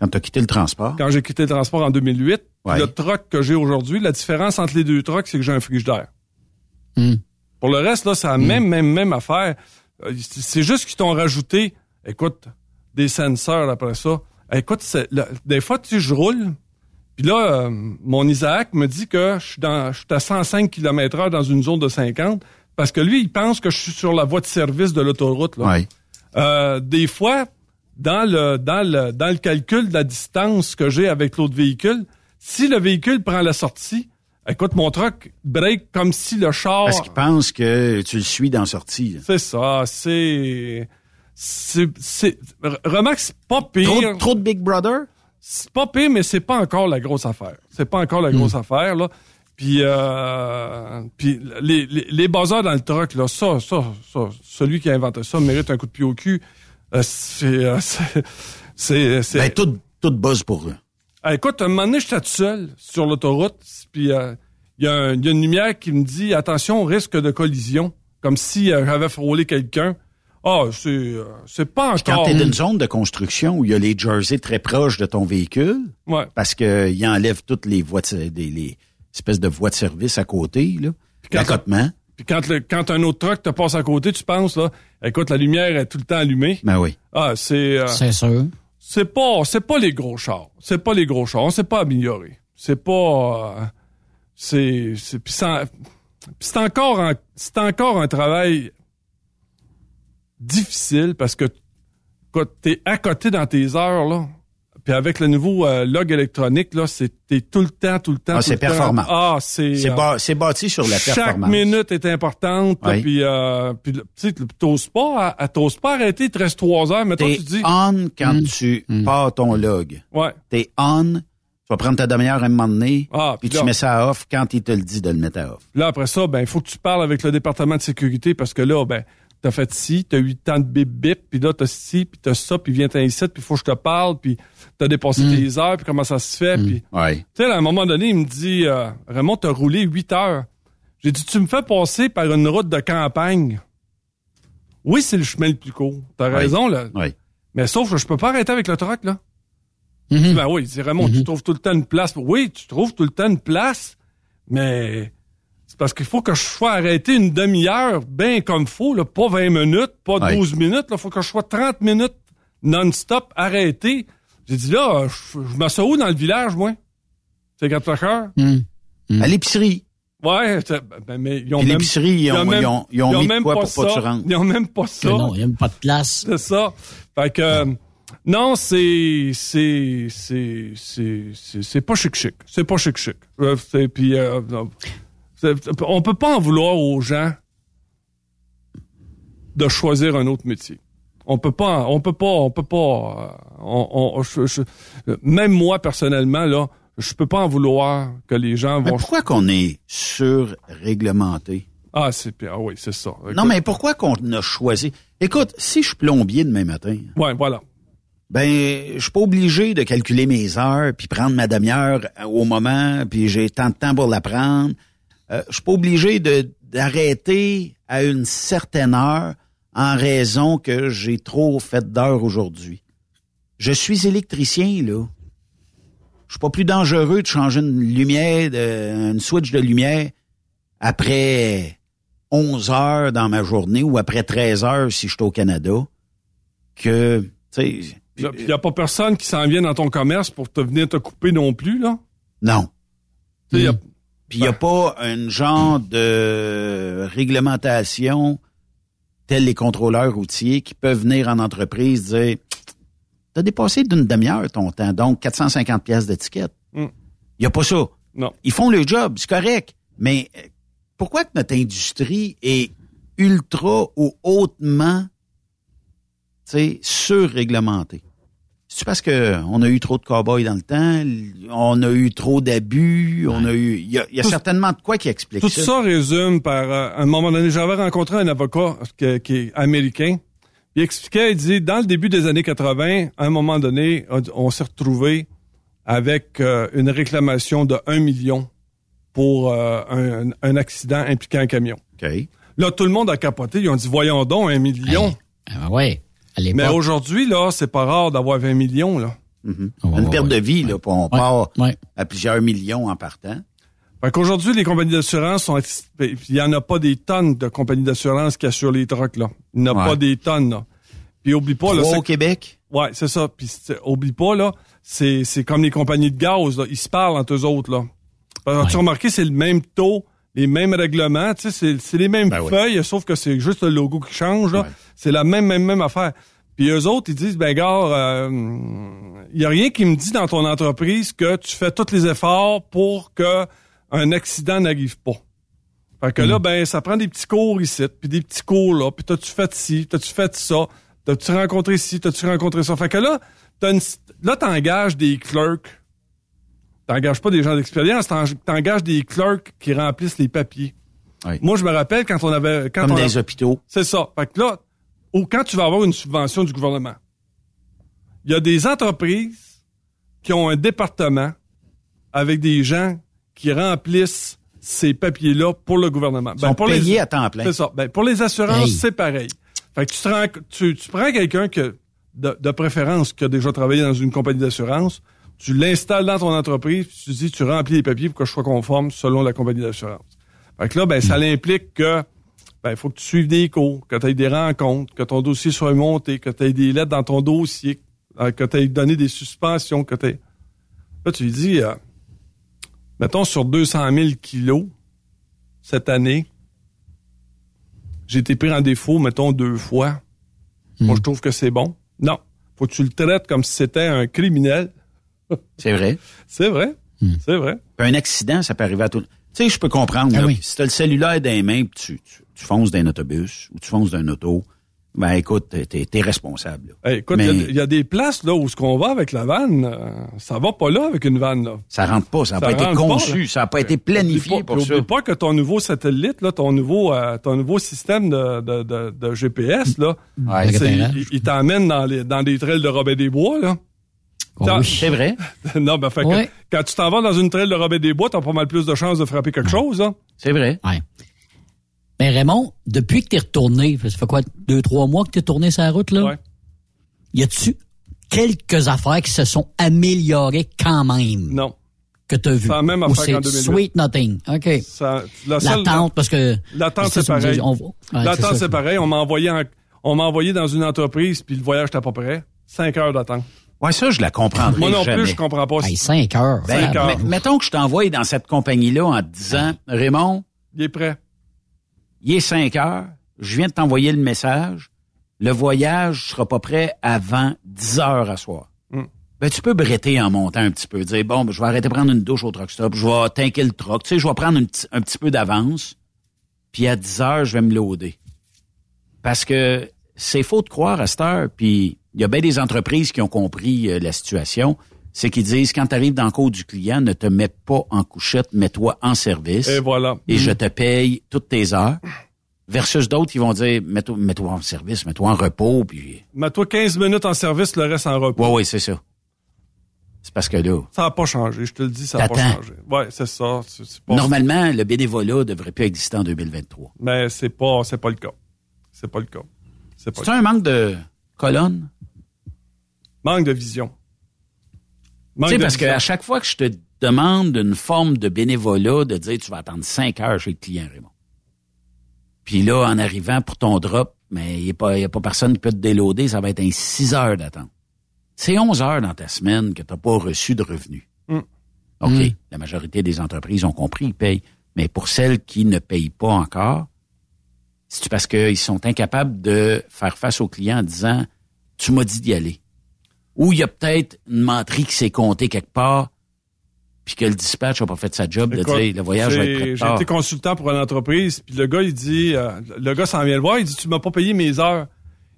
Quand tu as quitté le transport. quand j'ai quitté le transport en 2008, puis Ouais. le truck que j'ai aujourd'hui, la différence entre les deux trucks, c'est que j'ai un frigidaire. Hmm. Pour le reste, là, c'est la même, même, même affaire. Euh, c'est- juste qu'ils t'ont rajouté, écoute, des senseurs après ça. Écoute, des fois, tu sais, je roule, puis là, euh, mon Isaac me dit que je suis dans, je suis à 105 km heure dans une zone de 50, parce que lui, il pense que je suis sur la voie de service de l'autoroute. Ouais. Euh, des fois, dans le, dans, le, dans le calcul de la distance que j'ai avec l'autre véhicule, si le véhicule prend la sortie, écoute, mon truck break comme si le char... Parce qu'ils pensent que tu le suis dans la sortie. C'est ça, c'est... C'est... c'est- re- Remarque, c'est pas pire. Trop, trop de Big Brother? C'est pas pire, mais c'est pas encore la grosse affaire. C'est pas encore la grosse affaire, là. Puis, euh, puis les, les, les buzzers dans le truck, là, ça, ça, ça, celui qui a inventé ça mérite un coup de pied au cul. Euh, c'est, euh, c'est, c'est- Ben, tout, tout buzz pour eux. Ah, écoute, un moment donné, j'étais tout seul sur l'autoroute, puis euh, il y, a y une lumière qui me dit attention, risque de collision, comme si euh, j'avais frôlé quelqu'un. Ah, c'est euh, c'est pas Quand encore. tu es dans une zone de construction où il y a les jerseys très proches de ton véhicule, Ouais. parce qu'ils enlèvent toutes les voies de, les espèces de voies de service à côté, là. L'accotement. Puis quand, le, quand un autre truck te passe à côté, tu penses là, écoute, la lumière est tout le temps allumée. Ben oui. Ah, c'est euh, C'est sûr. C'est pas c'est pas les gros chars, c'est pas les gros chars, on s'est pas amélioré. C'est pas euh, c'est c'est c'est encore un, c'est encore un travail difficile parce que Écoute, t'es à côté dans tes heures, là. Puis avec le nouveau euh, log électronique, là, c'est t'es tout le temps, tout le temps. Ah, tout c'est le temps. performant. Ah, c'est. C'est euh, ba- c'est bâti sur la chaque performance. minute est importante. Oui. Puis, euh, puis le- tu sais, t'oses pas, à- t'oses pas arrêter, il te reste trois heures. Mettons, T'es tu dis. on quand tu pars ton log. Ouais. T'es on, tu vas prendre ta demi-heure à un moment donné, Ah, puis puis tu là- mets ça à off quand il te le dit de le mettre à off. Là, après ça, ben, il faut que tu parles avec le département de sécurité parce que là, ben, t'as fait ci, t'as eu tant de bip bip, puis là, t'as ci, puis t'as ça, puis viens t'en ici, puis faut que je te parle, puis t'as dépassé tes heures, puis comment ça se fait, puis... Ouais. Tu sais, à un moment donné, il me dit, euh, Raymond, t'as roulé 8 heures. J'ai dit, tu me fais passer par une route de campagne. Oui, c'est le chemin le plus court. T'as raison, là. Oui. Mais sauf que je peux pas arrêter avec le truck, là. Dis, Ben oui, c'est Raymond, tu trouves tout le temps une place. Oui, tu trouves tout le temps une place, mais parce qu'il faut que je sois arrêté une demi-heure, bien comme faut, là, pas 20 minutes, pas Ouais. 12 minutes, il faut que je sois 30 minutes non-stop arrêté. J'ai dit là, je, je me où dans le village, moi? C'est quatre heures? À l'épicerie. Ouais, ben, mais ils ont même... l'épicerie, ils ont- même- ils ont- ils ont mis de même quoi pas pour pas ça. rentres. Ils ont même pas ça. Que non, il a même pas de place. C'est ça. Fait que, euh, non, c'est, c'est, c'est, c'est, c'est, c'est pas chic-chic. C'est pas chic-chic. Euh, Puis, euh, on peut pas en vouloir aux gens de choisir un autre métier. On peut pas, on peut pas, on peut pas, euh, on, on- je- je- même moi personnellement là, je peux pas en vouloir que les gens Mais vont. pourquoi qu'on est surréglementé? Ah, c'est ah oui, c'est ça. Non, mais pourquoi qu'on a choisi? Écoute, si je suis plombier demain matin, Ouais, voilà. ben, je suis pas obligé de calculer mes heures, puis prendre ma demi-heure au moment, puis j'ai tant de temps pour la prendre. Euh, je suis pas obligé de d'arrêter à une certaine heure en raison que j'ai trop fait d'heures aujourd'hui. Je suis électricien, là. Je suis pas plus dangereux de changer une lumière, de, une switch de lumière après 11 heures dans ma journée ou après 13 heures si je suis au Canada que, tu sais, Il n'y a pas personne qui s'en vient dans ton commerce pour te venir te couper non plus, là? non. Il a- Puis il n'y a pas un genre de réglementation tels les contrôleurs routiers qui peuvent venir en entreprise dire T'as dépassé d'une demi-heure ton temps, donc 450 pièces d'étiquette. Mm. Il n'y a pas ça. Non. Ils font le job, c'est correct. Mais euh, pourquoi que notre industrie est ultra ou hautement tu sais, surréglementée? C'est parce que on a eu trop de cow-boys dans le temps, on a eu trop d'abus, on a eu. Il y a, il y a Tout- certainement de quoi qui explique Tout ça. ça résume par, euh, à un moment donné, j'avais rencontré un avocat que- qui est américain. Il expliquait, il dit, dans le début des années 80, à un moment donné, on, on s'est retrouvé avec euh, une réclamation de 1 million pour euh, un, un accident impliquant un camion. OK. Là, tout le monde a capoté. Ils ont dit, voyons donc, un million. Ah ouais. À l'époque. Mais aujourd'hui, là, c'est pas rare d'avoir 20 millions, là. Ouais, Une perte ouais. de vie, là, puis on part Ouais. à plusieurs millions en partant. Fait qu'aujourd'hui, les compagnies d'assurance sont. ben, Il y en a pas des tonnes de compagnies d'assurance qui assurent les trucks, là. Il n'y en a Ouais. pas des tonnes, là. Puis oublie pas, là. Trois c'est- au Québec? Ouais, c'est ça. Puis oublie pas, là, c'est, c'est comme les compagnies de gaz, là. Ils se parlent entre eux autres, là. Parce que Tu as remarqué, c'est le même taux, les mêmes règlements, tu sais, c'est, les mêmes Ben oui. feuilles, sauf que c'est juste le logo qui change. Ouais. C'est la même, même, même affaire. Puis eux autres, ils disent, ben, gars, il y a rien qui me dit dans ton entreprise que tu fais tous les efforts pour que un accident n'arrive pas. Fait que là, ben, ça prend des petits cours ici, puis des petits cours là, puis t'as-tu fait ci, t'as-tu fait ça, t'as-tu rencontré ci, t'as-tu rencontré ça. Fait que là, t'as une, là, t'engages des clerks. T'engages pas des gens d'expérience, t'en- t'engages des clerks qui remplissent les papiers. Oui. Moi, je me rappelle quand on avait... Quand Comme on dans a- les hôpitaux. c'est ça. Fait que là, ou quand tu vas avoir une subvention du gouvernement, il y a des entreprises qui ont un département avec des gens qui remplissent ces papiers-là pour le gouvernement. Ils sont pour payés les, à temps plein. C'est ça. Ben, pour les assurances, Hey. c'est pareil. Fait que tu, te rends- tu, tu prends quelqu'un que de, de préférence qui a déjà travaillé dans une compagnie d'assurance, tu l'installes dans ton entreprise, puis tu dis tu remplis les papiers pour que je sois conforme selon la compagnie d'assurance. Fait que là, ben, ça l'implique que ben, il faut que tu suives des cours, que tu aies des rencontres, que ton dossier soit monté, que tu aies des lettres dans ton dossier, euh, que tu aies donné des suspensions, que tu Là, tu lui dis, euh, mettons, sur 200 000 kilos, cette année, j'ai été pris en défaut, mettons, deux fois. Moi, je trouve que c'est bon. Non. Faut que tu le traites comme si c'était un criminel. C'est vrai. C'est vrai. C'est vrai. Un accident, ça peut arriver à tout. Tu sais, je peux comprendre. Ah là, oui. Si tu as le cellulaire dans les mains, puis tu, tu, tu fonces d'un autobus ou tu fonces d'un auto, ben écoute, t'es es responsable. Hey, écoute, il Mais y a- il y, a des places là où ce qu'on va avec la vanne, euh, ça va pas là avec une vanne là. ça rentre pas, ça n'a pas été conçu, ça n'a pas été planifié pas, pour ça. Pas que ton nouveau satellite, là, ton nouveau, euh, ton nouveau système de, de, de, de GPS, là, Ouais. il, il t'emmène dans, les, dans des trails de Robin des Bois, là. Oh oui. C'est vrai. non, ben, fait que quand tu t'en vas dans une trail de Robin des Bois, t'as pas mal plus de chances de frapper quelque chose, hein. C'est vrai. Ouais. Mais Raymond, depuis que t'es retourné, ça fait quoi, deux, trois mois que t'es tourné sur la route, là? Ouais. Y a-tu quelques affaires qui se sont améliorées quand même? Non. Que t'as vu? C'est la même Ou affaire c'est qu'en 2008. sweet nothing? OK. Ça, la seule- parce que... L'attente, c'est tu pareil. on ouais, L'attente, c'est pareil. On m'a envoyé en- on m'a envoyé dans une entreprise, puis le voyage était pas prêt. Cinq heures d'attente. Ouais, ça, je la comprendrai Moi non jamais. plus, je comprends pas. Hey, cinq heures. Ben, Cinq heures. mais- mettons que je t'envoie dans cette compagnie-là en te disant, Raymond, Il est prêt. il est 5 heures, je viens de t'envoyer le message, le voyage sera pas prêt avant 10 heures à soir. Mm. Ben, tu peux bretter en montant un petit peu, dire, bon, ben, je vais arrêter de prendre une douche au truck stop, je vais tanker le truck, tu sais, je vais prendre un petit, un petit peu d'avance, puis à 10 heures, je vais me loader. Parce que c'est faux de croire à cette heure, puis il y a bien des entreprises qui ont compris euh, la situation, c'est qu'ils disent, quand tu arrives dans le cours du client, ne te mets pas en couchette, mets-toi en service Et voilà. et je te paye toutes tes heures. Versus d'autres qui vont dire, mets-toi en service, mets-toi en repos, puis... Mets-toi 15 minutes en service, le reste en repos. Ouais, ouais, c'est ça. C'est parce que là, Ça n'a pas changé, je te le dis, ça n'a pas changé. Ouais, c'est ça. Pas, normalement, le bénévolat devrait plus exister en 2023. Mais c'est pas, pas le cas. C'est pas le cas. C'est un manque de colonne? Manque de vision. Manque Tu sais, parce qu'à chaque fois que je te demande une forme de bénévolat, de dire, tu vas attendre 5 heures chez le client, Raymond. Puis là, en arrivant pour ton drop, mais il n'y a, pas- y a pas personne qui peut te déloader, ça va être un 6 heures d'attente. C'est 11 heures dans ta semaine que tu n'as pas reçu de revenus. Mm. OK, Mm. la majorité des entreprises ont compris, ils payent. Mais pour celles qui ne payent pas encore, c'est parce qu'ils sont incapables de faire face au client en disant Tu m'as dit d'y aller? Ou il y a peut-être une menterie qui s'est comptée quelque part, puis que le dispatch n'a pas fait sa job de Écoute, dire le voyage va être j'ai- prêt J'ai été consultant pour une entreprise, puis le gars, il dit, euh, le gars s'en vient le voir, il dit, tu m'as pas payé mes heures.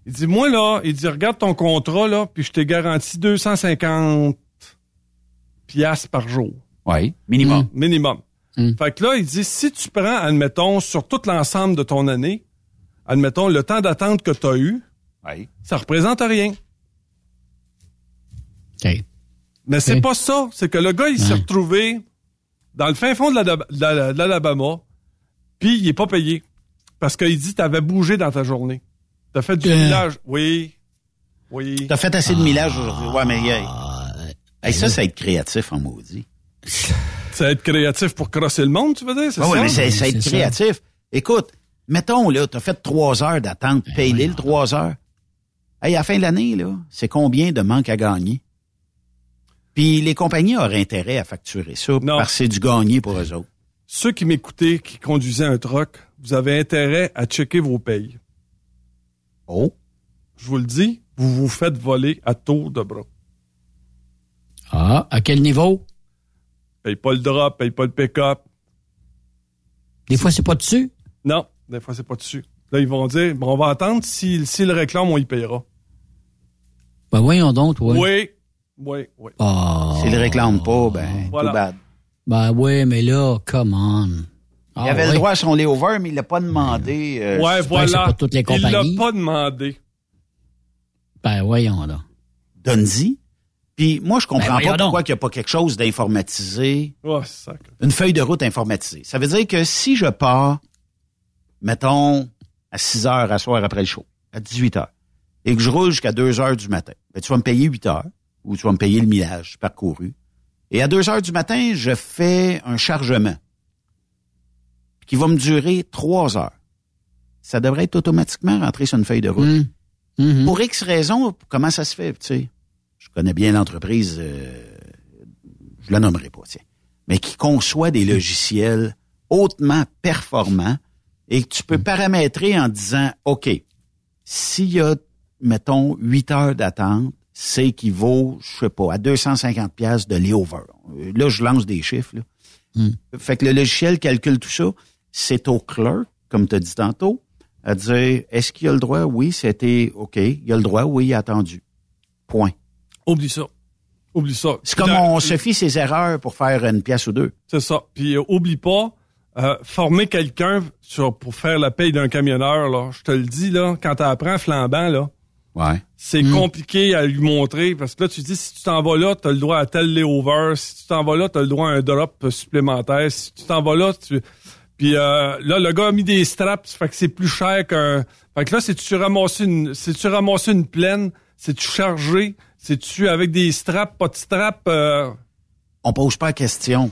Il dit, moi, là, il dit, regarde ton contrat, là, puis je t'ai garanti 250 piastres par jour. Oui, minimum. Minimum. Mm. Fait que là, il dit, si tu prends, admettons, sur tout l'ensemble de ton année, admettons, le temps d'attente que tu as eu, Oui. ça représente rien. Mais c'est pas ça. C'est que le gars, il s'est retrouvé dans le fin fond de l'Alab- de la- de l'Alabama, puis il est pas payé. Parce qu'il dit t'avais bougé dans ta journée. T'as fait du Euh. village. Oui. Oui. T'as fait assez de millage aujourd'hui. Ouais, mais hey, Ah, hey, ça, c'est être créatif en maudit. C'est être créatif pour crosser le monde, tu veux dire? C'est Ah oui, ça? mais c'est être ça. créatif. Écoute, mettons, là, t'as fait trois heures d'attente, Ben paye-les le trois heures. Hey, à la fin de l'année, là, c'est combien de manques à gagner? Puis les compagnies auraient intérêt à facturer ça Non. parce que c'est du gagné pour eux autres. Ceux qui m'écoutaient, qui conduisaient un truck, vous avez intérêt à checker vos payes. Oh. Je vous le dis, vous vous faites voler à tour de bras. Ah, à quel niveau? Paye pas le drop, paye pas le pick-up. Des fois, c'est pas dessus? Non, des fois, c'est pas dessus. Là, ils vont dire, bon, on va attendre. S'ils si, le réclament, on y payera. Ben voyons donc, toi. Oui. Oui, oui. Ah. S'ils le réclament pas, ben, Voilà. too bad. Ben oui, mais là, come on. Ah, Il avait ouais. le droit à son layover, mais il l'a pas demandé. euh, ouais, voilà. pas toutes les Il l'a compagnies. pas demandé. Ben voyons là. Donne-y. Puis moi, je comprends Ben, pas pourquoi il n'y a pas quelque chose d'informatisé que- une feuille de route informatisée. Ça veut dire que si je pars, mettons, à 6 heures à soir après le show, à 18 heures, et que je roule jusqu'à 2 heures du matin, ben, tu vas me payer 8 heures, ou tu vas me payer le millage parcouru. Et à 2 heures du matin, je fais un chargement qui va me durer 3 heures. Ça devrait être automatiquement rentré sur une feuille de route. Hum. Mhm. Pour X raisons, comment ça se fait, tu sais? Je connais bien l'entreprise, euh, je la nommerai pas, tiens, mais qui conçoit des logiciels hautement performants et que tu peux paramétrer en disant, OK, s'il y a mettons, 8 heures d'attente, c'est qui vaut, je sais pas, à 250 pièces de layover. Euh, Là, je lance des chiffres. Là. Hmm. Fait que le logiciel calcule tout ça. C'est au clerc, comme tu as dit tantôt, à dire, est-ce qu'il a le droit? Oui, c'était OK. Il a le droit? Oui, il a attendu. Point. Oublie ça. Oublie ça. C'est comme on se fie ses erreurs pour faire une pièce ou deux. C'est ça. Puis euh, oublie pas, euh, former quelqu'un pour faire la paye d'un camionneur, là, je te le dis, là, quand tu apprends flambant, là, Ouais. c'est Hmm. compliqué à lui montrer parce que là, tu dis, si tu t'en vas là, tu as le droit à tel layover. Si tu t'en vas là, tu as le droit à un drop supplémentaire. Si tu t'en vas là, tu... Puis euh, là, le gars a mis des straps, fait que c'est plus cher qu'un... Fait que là, c'est tu ramasser une, c'est tu ramasser une plaine, c'est tu chargé, c'est tu avec des straps, pas de straps. euh, On pose pas la question.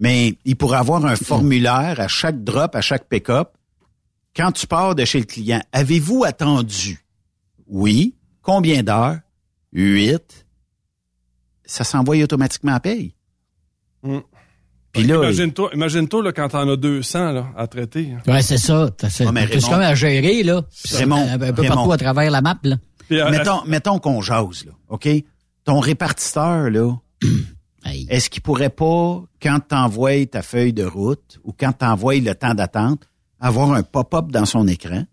Mais il pourrait avoir un formulaire à chaque drop, à chaque pick-up. Quand tu pars de chez le client, avez-vous attendu? Oui. Combien d'heures? Huit. Ça s'envoie automatiquement à paye. Mm. Puis là, Imagine-toi, imagine-toi là, quand t'en as 200 là, à traiter. hein. Ouais, c'est ça. T'as- C'est Ah, comme à gérer, là. Raymond, un, un peu Raymond. partout à travers la map, là. Puis, euh, mettons, mettons qu'on jase, là, OK? Ton répartiteur, là, est-ce qu'il pourrait pas, quand t'envoies ta feuille de route ou quand t'envoies le temps d'attente, avoir un pop-up dans son écran?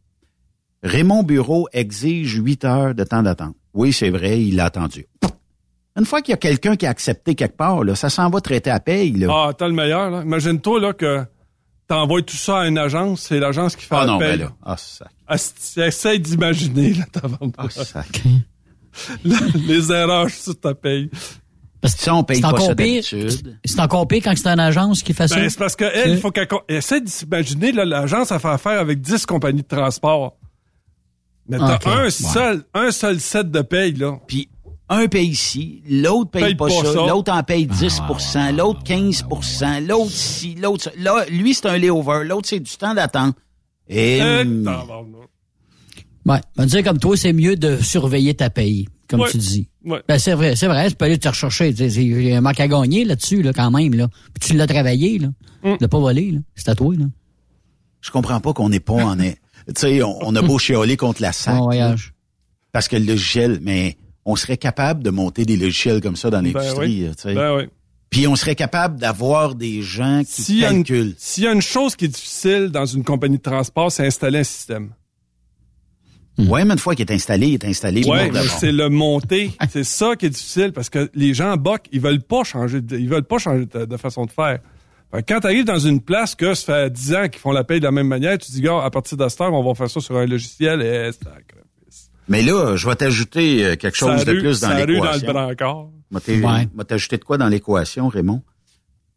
Raymond Bureau exige 8 heures de temps d'attente. Oui, c'est vrai, il l'a attendu. Une fois qu'il y a quelqu'un qui a accepté quelque part, là, ça s'en va traiter à paye, là. Ah, t'as le meilleur, là. Imagine-toi, là, que t'envoies tout ça à une agence, c'est l'agence qui fait Ah la non, paye. ben là. Ah, sac. Essaye d'imaginer, là, ta vente. Ah, sac. Les erreurs sur ta paye. Parce que Ça, on paye c'est pas encore ça pire. d'habitude. C'est encore pire quand c'est une agence qui fait ça. Ben, c'est parce qu'elle, il faut qu'elle s'imaginer, là, l'agence a fait affaire avec 10 compagnies de transport. Mais t'as un ouais. seul, un seul set de paye, là. Puis un paye ici, l'autre paye, Paye pas, pas ça, ça. l'autre en paye 10% l'autre 15% l'autre ci, l'autre ça. Là, lui, c'est un layover, l'autre, c'est du temps d'attente. Et... Eh, hum. Ouais. On va dire comme toi, c'est mieux de surveiller ta paye, comme Ouais. tu dis. Ouais. Ben, c'est vrai, c'est vrai. Tu peux aller te rechercher. Il y a un manque à gagner là-dessus, là, quand même, là. Puis tu l'as travaillé, là. Mm. Tu l'as pas volé, là. C'est à toi, là. je comprends pas qu'on n'est pas en... Tu sais, on, on a beau chialer contre la SAC. Bon voyage. Parce que le logiciel, mais on serait capable de monter des logiciels comme ça dans Ben l'industrie. oui. tu sais. Ben oui. Puis on serait capable d'avoir des gens qui S'il y, a une- calculent. s'il y a une chose qui est difficile dans une compagnie de transport, c'est installer un système. Ouais, mais une fois qu'il est installé, il est installé. D'abord. c'est le monter. C'est ça qui est difficile parce que les gens boc, ils veulent pas changer, de, ils veulent pas changer de, de façon de faire. Fait que quand tu arrives dans une place que ça fait 10 ans qu'ils font la paye de la même manière, tu dis, gars, à partir de cette heure, on va faire ça sur un logiciel et. Mais là, je vais t'ajouter euh, quelque chose Ça de rue- plus dans l'équation. dans le brancard. M'a t'ajouté de quoi dans l'équation, Raymond?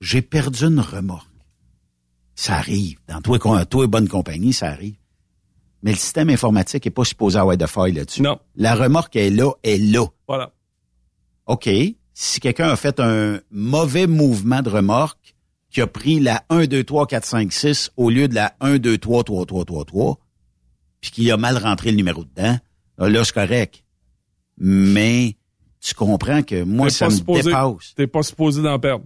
J'ai perdu une remorque. Ça arrive. Dans toi, toi bonne compagnie, ça arrive. Mais le système informatique est pas supposé avoir de faille là-dessus. Non. La remorque est là, est là. Voilà. OK. Si quelqu'un a fait un mauvais mouvement de remorque, qui a pris la 1, 2, 3, 4, 5, 6 au lieu de la 1, 2, 3, 3, 3, 3, 3, puis qui a mal rentré le numéro dedans, là, là, c'est correct. Mais tu comprends que moi, ça pas me supposé- dépasse. T'es pas supposé d'en perdre.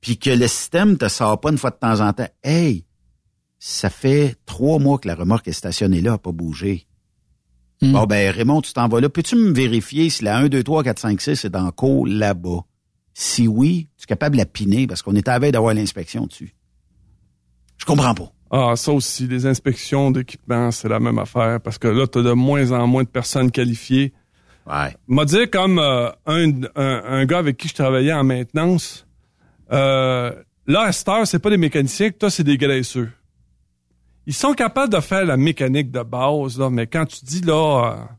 Puis que le système te sort pas une fois de temps en temps. Hey, ça fait trois mois que la remorque est stationnée là, a pas bougé. Hmm. Bon, ben, Raymond, tu t'en vas là. Peux-tu me vérifier si la 1, 2, 3, 4, 5, 6 est en cours là-bas? Si oui, tu es capable de la piner parce qu'on est à la veille d'avoir l'inspection dessus. Je comprends pas. Ah, ça aussi, les inspections d'équipement, c'est la même affaire parce que là, t'as de moins en moins de personnes qualifiées. Ouais. M'a dit comme euh, un, un, un gars avec qui je travaillais en maintenance, euh, là, à cette heure, c'est pas des mécaniciens, toi, c'est des graisseux. Ils sont capables de faire la mécanique de base, là, mais quand tu dis là, euh,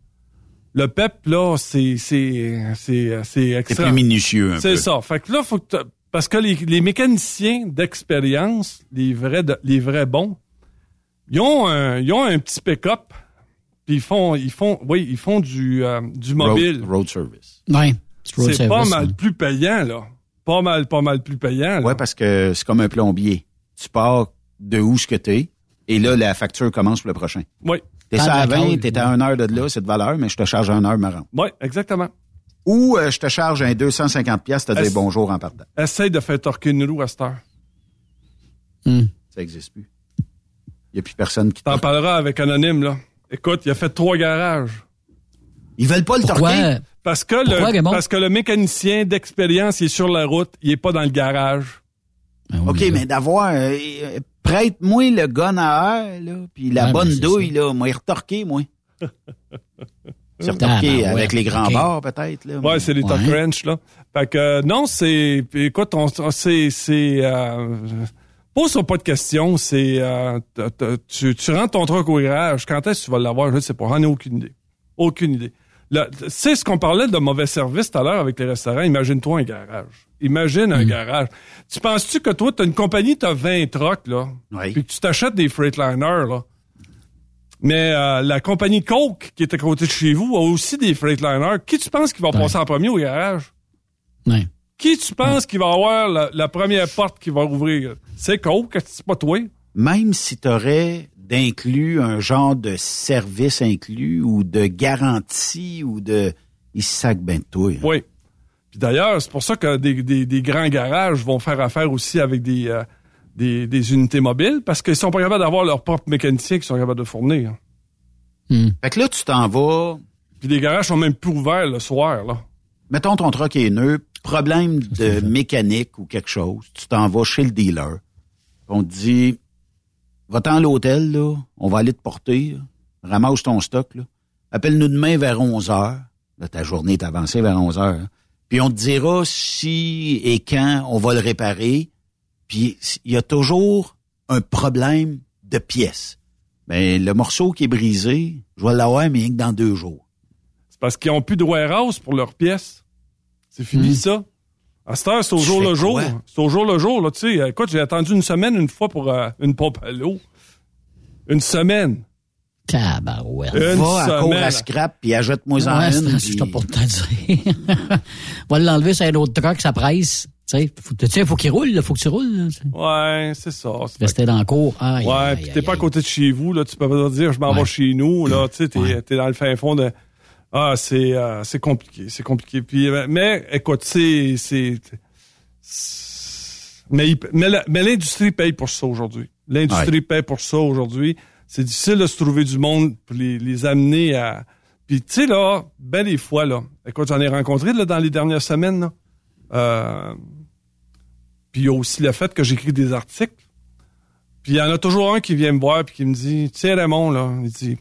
le PEP, là, c'est c'est c'est c'est C'est extra. plus minutieux un C'est peu. ça. Fait que là, faut que parce que les, les mécaniciens d'expérience, les vrais de- les vrais bons, ils ont un, ils ont un petit pick-up, puis ils font ils font oui, ils font du euh, du mobile. Road, road service. Ouais. road C'est pas mal hein. plus payant là. Pas mal pas mal plus payant. Là. Ouais, parce que c'est comme un plombier. Tu pars de où ce que t'es, et là, la facture commence pour le prochain. Oui. T'es ça à la 20, cause, t'es à 1 heure de là, c'est de valeur, mais je te charge 1 heure marrant. Oui, exactement. Ou euh, je te charge un 250 pièces, te dire bonjour en partant. Essaye de faire torquer une roue à cette heure. Hmm. Ça existe plus. Il n'y a plus personne qui T'en parleras avec Anonyme, là. Écoute, il a fait trois garages. Ils veulent pas le Pourquoi? torquer? Parce que, Pourquoi, le, Raymond? parce que le mécanicien d'expérience, il est sur la route, il est pas dans le garage. Ben OK, mais d'avoir... euh, Prête-moi le gun à air, là, puis la Ouais, bonne ben, douille, là. Moi, il retorqué, moi. C'est retorqué Ah, ben ouais, avec les grands OK. bars, peut-être, là. Ouais, c'est les top Ouais. wrench, là. Fait que, euh, non, c'est, puis écoute, on, on- c'est, c'est, euh, pose pas de questions, c'est, euh, t- t- tu, tu rentres ton truc au garage, quand est-ce que tu vas l'avoir, je ne sais pas, j'en ai aucune idée. Aucune idée. C'est ce qu'on parlait de mauvais service tout à l'heure avec les restaurants, imagine-toi un garage. Imagine un garage. Tu penses-tu que toi, t'as une compagnie, t'as 20 trucks, là, Oui. puis que tu t'achètes des Freightliners, là, mais euh, la compagnie Coke, qui est à côté de chez vous, a aussi des Freightliners. Qui tu penses qui va passer en premier au garage? Ouais. Qui tu penses qui va avoir la, la première porte qui va ouvrir? C'est Coke, c'est pas toi? Même si tu aurais d'inclus un genre de service inclus ou de garantie ou de... Ils sacent ben de toi. hein? Oui. Puis d'ailleurs, c'est pour ça que des, des- des grands garages vont faire affaire aussi avec des, euh, des, des unités mobiles parce qu'ils sont pas capables d'avoir leur propre mécanicien qui sont capables de fournir. Fait que là, tu t'en vas... Puis les garages sont même plus ouverts le soir, là. Mettons ton truck est neuf, problème de mécanique ou quelque chose, tu t'en vas chez le dealer. On te dit, va-t'en à l'hôtel, là, on va aller te porter, là. ramasse ton stock, là. Appelle-nous demain vers 11 heures. Là, ta journée est avancée vers 11 heures. hein. Puis on te dira si et quand on va le réparer. Puis il y a toujours un problème de pièces. Ben, le morceau qui est brisé, je vais l'avoir, mais rien que dans deux jours. C'est parce qu'ils ont plus de warehouse pour leurs pièces. C'est fini, ça? À cette heure, c'est au Tu jour le jour. C'est au jour le jour, là, tu sais. Écoute, j'ai attendu une semaine une fois pour euh, une pompe à l'eau. Une semaine. Tabarouette. Une Va à court à scrap, puis achète-moi en Ouais, une. puis- ça pour te dire. Va l'enlever sur un autre truck, ça presse. Tu sais, faut, tu sais, faut qu'il roule, là, faut que tu roules. là. Ouais, c'est ça. Rester dans le cours. Aïe, Ouais, aïe, puis t'es pas à côté de chez vous, là, tu peux pas dire je m'en vais chez nous, là, tu sais, t'es t'es dans le fin fond de. Ah, c'est euh, c'est compliqué, c'est compliqué. Puis, euh, mais écoute, c'est c'est mais mais l'industrie paye pour ça aujourd'hui. L'industrie paye pour ça aujourd'hui. C'est difficile de se trouver du monde pour les, les amener à. Puis tu sais là, ben des fois là, écoute, j'en ai rencontré là dans les dernières semaines. Là. Euh, puis il y a aussi le fait que j'écris des articles. Puis il y en a toujours un qui vient me voir puis qui me dit, sais Raymond là, il dit,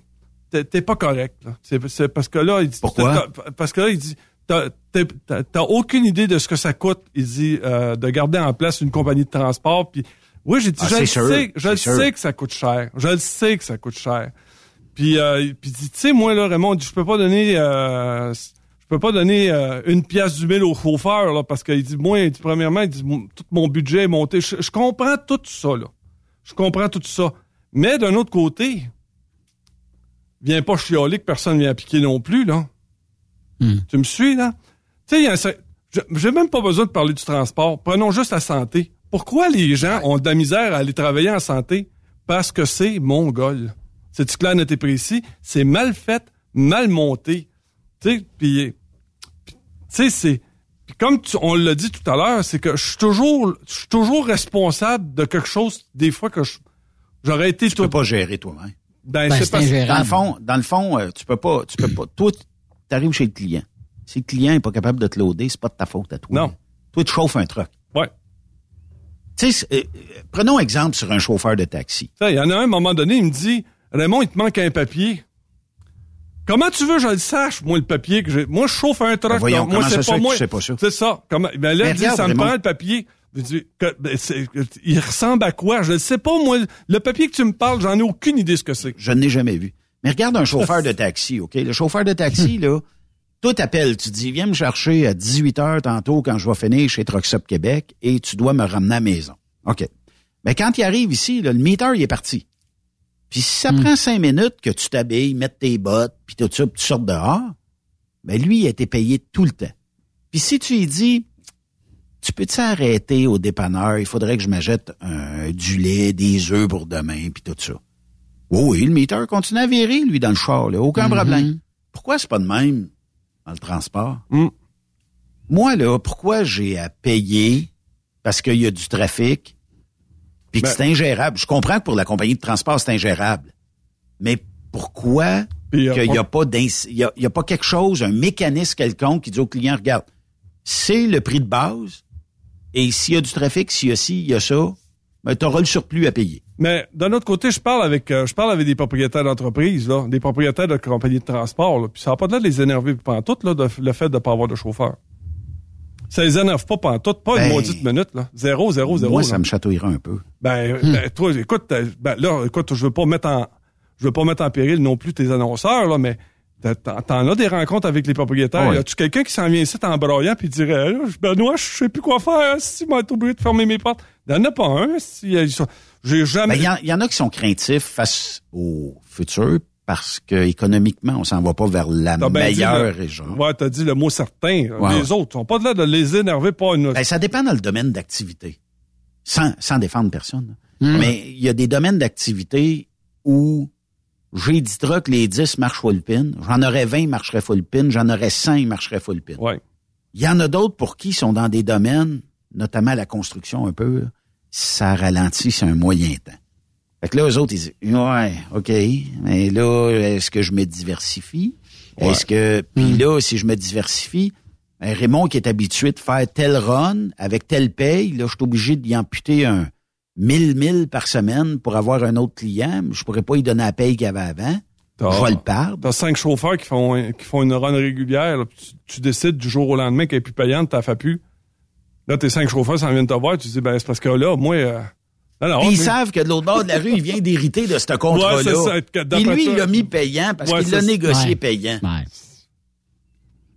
t'es pas correct. C'est parce que là, il dit, Pourquoi? Parce que là, il dit, t'as aucune idée de ce que ça coûte. Il dit euh, de garder en place une compagnie de transport. Puis oui, j'ai dit, Ah, je le sûr, sais, je le sûr. sais que ça coûte cher. Je le sais que ça coûte cher. Puis, euh, puis il dit, tu sais, moi là, Raymond, je peux pas donner. euh, je peux pas donner euh, une pièce du mille au chauffeur là, parce qu'il dit moi il dit, premièrement il dit tout mon budget est monté je, je comprends tout ça là je comprends tout ça mais d'un autre côté viens pas chialer que personne vient appliquer non plus là. Tu me suis là? Tu sais il y a un cer- je- j'ai même pas besoin de parler du transport. Prenons juste la santé. Pourquoi les gens ont de la misère à aller travailler en santé? Parce que c'est mongol. C'est clair net et précis? C'est mal fait mal monté. Tu sais puis tu sais, c'est. comme tu- on l'a dit tout à l'heure, c'est que je suis toujours, je suis toujours responsable de quelque chose, des fois que je- j'aurais été. Tu peux pas gérer toi-même. Ben, Ben, c'est ingérable. Dans le fond, dans le fond, euh, tu peux pas, tu peux pas. Toi, tu arrives chez le client. Si le client est pas capable de te loader, c'est pas de ta faute à toi. Non. Toi, tu chauffes un truck. Ouais. Tu sais, euh, prenons exemple sur un chauffeur de taxi. Il y en a un, à un moment donné, il me dit Raymond, il te manque un papier. Comment tu veux que je le sache, moi, le papier que j'ai? Moi, je chauffe un truck. Ben voyons, là. moi, c'est pas moi. tu sais pas ça? C'est ça. Comment, ben là, Mais il dit, regarde, ça me prend le papier. Ben, il ressemble à quoi? Je ne sais pas, moi. Le papier que tu me parles, j'en ai aucune idée ce que c'est. Je ne l'ai jamais vu. Mais regarde un chauffeur de taxi, OK? Le chauffeur de taxi, là, toi t'appelles, tu dis, viens me chercher à 18 heures tantôt quand je vais finir chez Trucks Up Québec et tu dois me ramener à la maison. OK. Mais quand il arrive ici, là, le meter, il est parti. Puis si ça prend cinq minutes que tu t'habilles, mettes tes bottes, puis tout ça, puis tu sortes dehors, ben lui, il a été payé tout le temps. Puis si tu lui dis, tu peux-tu arrêter au dépanneur, il faudrait que je m'achète du lait, des œufs pour demain, puis tout ça. Oui, oui, le meter continue à virer, lui, dans le char, là. Aucun Mhm. problème. Pourquoi c'est pas de même dans le transport? Mm. Moi, là, pourquoi j'ai à payer parce qu'il y a du trafic puis que Ben- c'est ingérable? Je comprends que pour la compagnie de transport, c'est ingérable. Mais pourquoi qu'il n'y a, pas y y a pas quelque chose, un mécanisme quelconque qui dit au client, regarde, c'est le prix de base, et s'il y a du trafic, s'il y a ci, il y a ça, ben, tu auras le surplus à payer. Mais d'un autre côté, je parle avec euh, je parle avec des propriétaires d'entreprises, là, des propriétaires de compagnies de transport, là, puis ça n'a pas de l'air de les énerver pantoute, là, de- le fait de ne pas avoir de chauffeur. Ça les énerve pas pantoute, pas Ben, une maudite minute, là. Zéro, zéro, zéro. Moi, là. ça me chatouillerait un peu. Ben, ben, toi, écoute, t'as- ben, là, écoute, je veux pas mettre en, je veux pas mettre en péril non plus tes annonceurs, là, mais t'en as des rencontres avec les propriétaires. Ouais. Y a-tu quelqu'un qui s'en vient ici en broyant puis dirait, Benoît, je sais plus quoi faire, si m'a obligé de fermer mes portes. Il y en a pas un, si, j'ai Ben, jamais. Il y, en- il y en a qui sont craintifs face au futur parce que économiquement, on s'en va pas vers la dit meilleure le- région. Ouais, t'as dit le mot certain. Ouais, les autres sont pas de là de les énerver, pas une. Ben, ça dépend dans le domaine d'activité. Sans, sans défendre personne. Hmm. Mais il y a des domaines d'activité où j'ai 10 trucks, les 10 marchent full pin. J'en aurais 20, ils marcheraient full pin. J'en aurais 100, ils marcheraient full pin. Ouais. Il y en a d'autres pour qui sont dans des domaines, notamment la construction un peu, ça ralentit, c'est un moyen temps. Fait que là, eux autres, ils disent, ouais, OK, mais là, est-ce que je me diversifie? Ouais. Est-ce que, puis là, si je me diversifie, ben, Raymond qui est habitué de faire tel run avec telle paye, là, je suis obligé d'y amputer un 1000 1000 par semaine pour avoir un autre client. Je pourrais pas y donner la paye qu'il y avait avant. T'as- Je vais le perdre. T'as cinq chauffeurs qui font, qui font une run régulière, là, tu, tu décides du jour au lendemain qu'elle est plus payante, t'as fait plus. Là, tes cinq chauffeurs s'en viennent te voir, tu dis, ben, c'est parce que là, moi, euh, non, non, Puis ils mais- savent que de l'autre bord de la rue, il vient d'hériter de ce Ouais, contrat-là. c'est ça, que Et lui, il l'a mis payant parce Ouais, qu'il l'a négocié Ouais. payant. Ouais.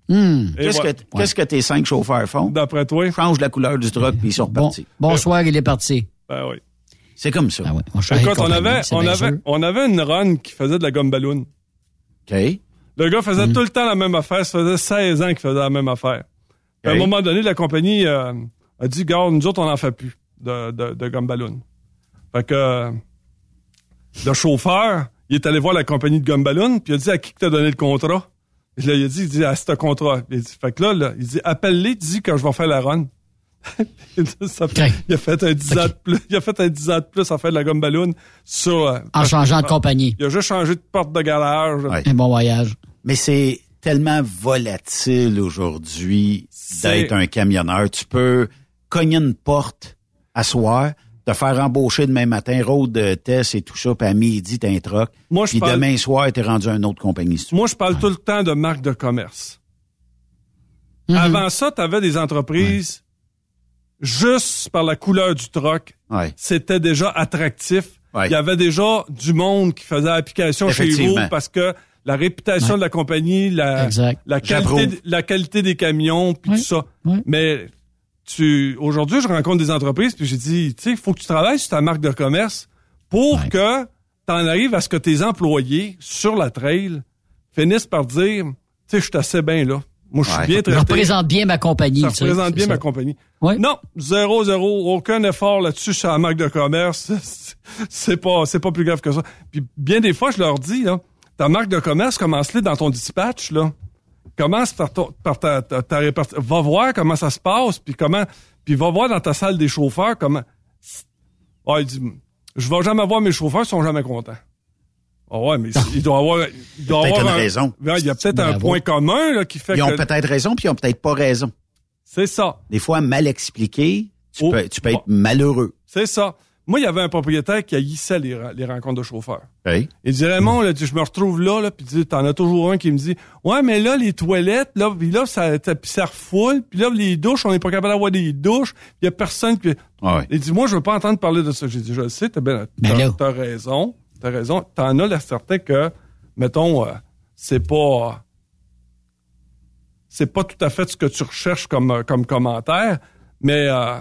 Hmm. Qu'est-ce que, qu'est-ce que tes cinq chauffeurs font? D'après toi? Change la couleur du truck puis ils sont Bon, repartis. bonsoir, il est parti. Ben oui. C'est comme ça. Ah ouais, on de Écoute, on avait, on avait, on avait une run qui faisait de la gomme ballon. OK. Le gars faisait Hmm. tout le temps la même affaire. Ça faisait 16 ans qu'il faisait la même affaire. Puis À un moment donné, la compagnie euh, a dit, garde, nous autres, on n'en fait plus de, de, de gomme ballon. Fait que euh, le chauffeur, il est allé voir la compagnie de gomme ballon, puis il a dit, à qui que t'as donné le contrat? Et là, il a dit, il dit, à ce contrat. Il dit, fait que là, là, il dit, appelle-les, dis que je vais faire la run. Ça fait-. Il a fait un 10 ans de plus. Il a fait un 10 ans de plus à faire de la gomme ballon sur. euh, En changeant de compagnie. Il a juste changé de porte de garage. Ouais. Un bon voyage. Mais c'est tellement volatile aujourd'hui d'être un camionneur. Tu peux cogner une porte à soir, te faire embaucher demain matin, road de test et tout ça, puis à midi, t'as un truck. Moi, je Puis parle- demain soir, t'es rendu à une autre compagnie. si. Moi, je parle tout le temps de marque de commerce. Mhm. Avant ça, tu avais des entreprises juste par la couleur du troc. Ouais. C'était déjà attractif. Ouais. Il y avait déjà du monde qui faisait application chez vous parce que la réputation Ouais. de la compagnie, la, qualité, J'approuve. la qualité des camions, puis Ouais. tout ça. Ouais. Mais tu aujourd'hui, je rencontre des entreprises, puis j'ai dit, tu sais, il faut que tu travailles sur ta marque de commerce pour Ouais. que tu en arrives à ce que tes employés sur la trail finissent par dire, tu sais, je suis assez bien là. Moi, je suis Ouais. bien traité. représente bien ma compagnie. Ça représente bien ça. ma compagnie. Ouais. Non, zéro, zéro, aucun effort là-dessus sur la marque de commerce. C'est pas, c'est pas plus grave que ça. Puis bien des fois, je leur dis, là, ta marque de commerce, commence-le dans ton dispatch, là. Commence par, ton- par ta, ta, ta Va voir comment ça se passe, puis comment, puis va voir dans ta salle des chauffeurs comment. Ah, il dit, je vais jamais voir mes chauffeurs, ils sont jamais contents. Ah ouais, mais il doit avoir, il doit peut-être avoir une un- raison. Ouais, Il y a peut-être un point commun là, qui fait Ils ont que peut-être raison, puis ils ont peut-être pas raison. c'est ça. Des fois, mal expliqué, tu Oh. peux, tu peux être malheureux. C'est ça. Moi, il y avait un propriétaire qui haïssait les, les rencontres de chauffeurs. Il dit Raymond, là, je me retrouve là, là puis t'en as toujours un qui me dit Ouais, mais là, les toilettes, là, puis là, ça, ça, refoule, puis là, les douches, on n'est pas capable d'avoir des douches, il y a personne qui. Ah. Il dit Moi, je veux pas entendre parler de ça. J'ai dit, je le sais, t'as bien Ben t'as, t'as raison. T'as raison. T'en as la certain que, mettons, euh, c'est pas. c'est pas tout à fait ce que tu recherches comme, euh, comme commentaire, mais euh,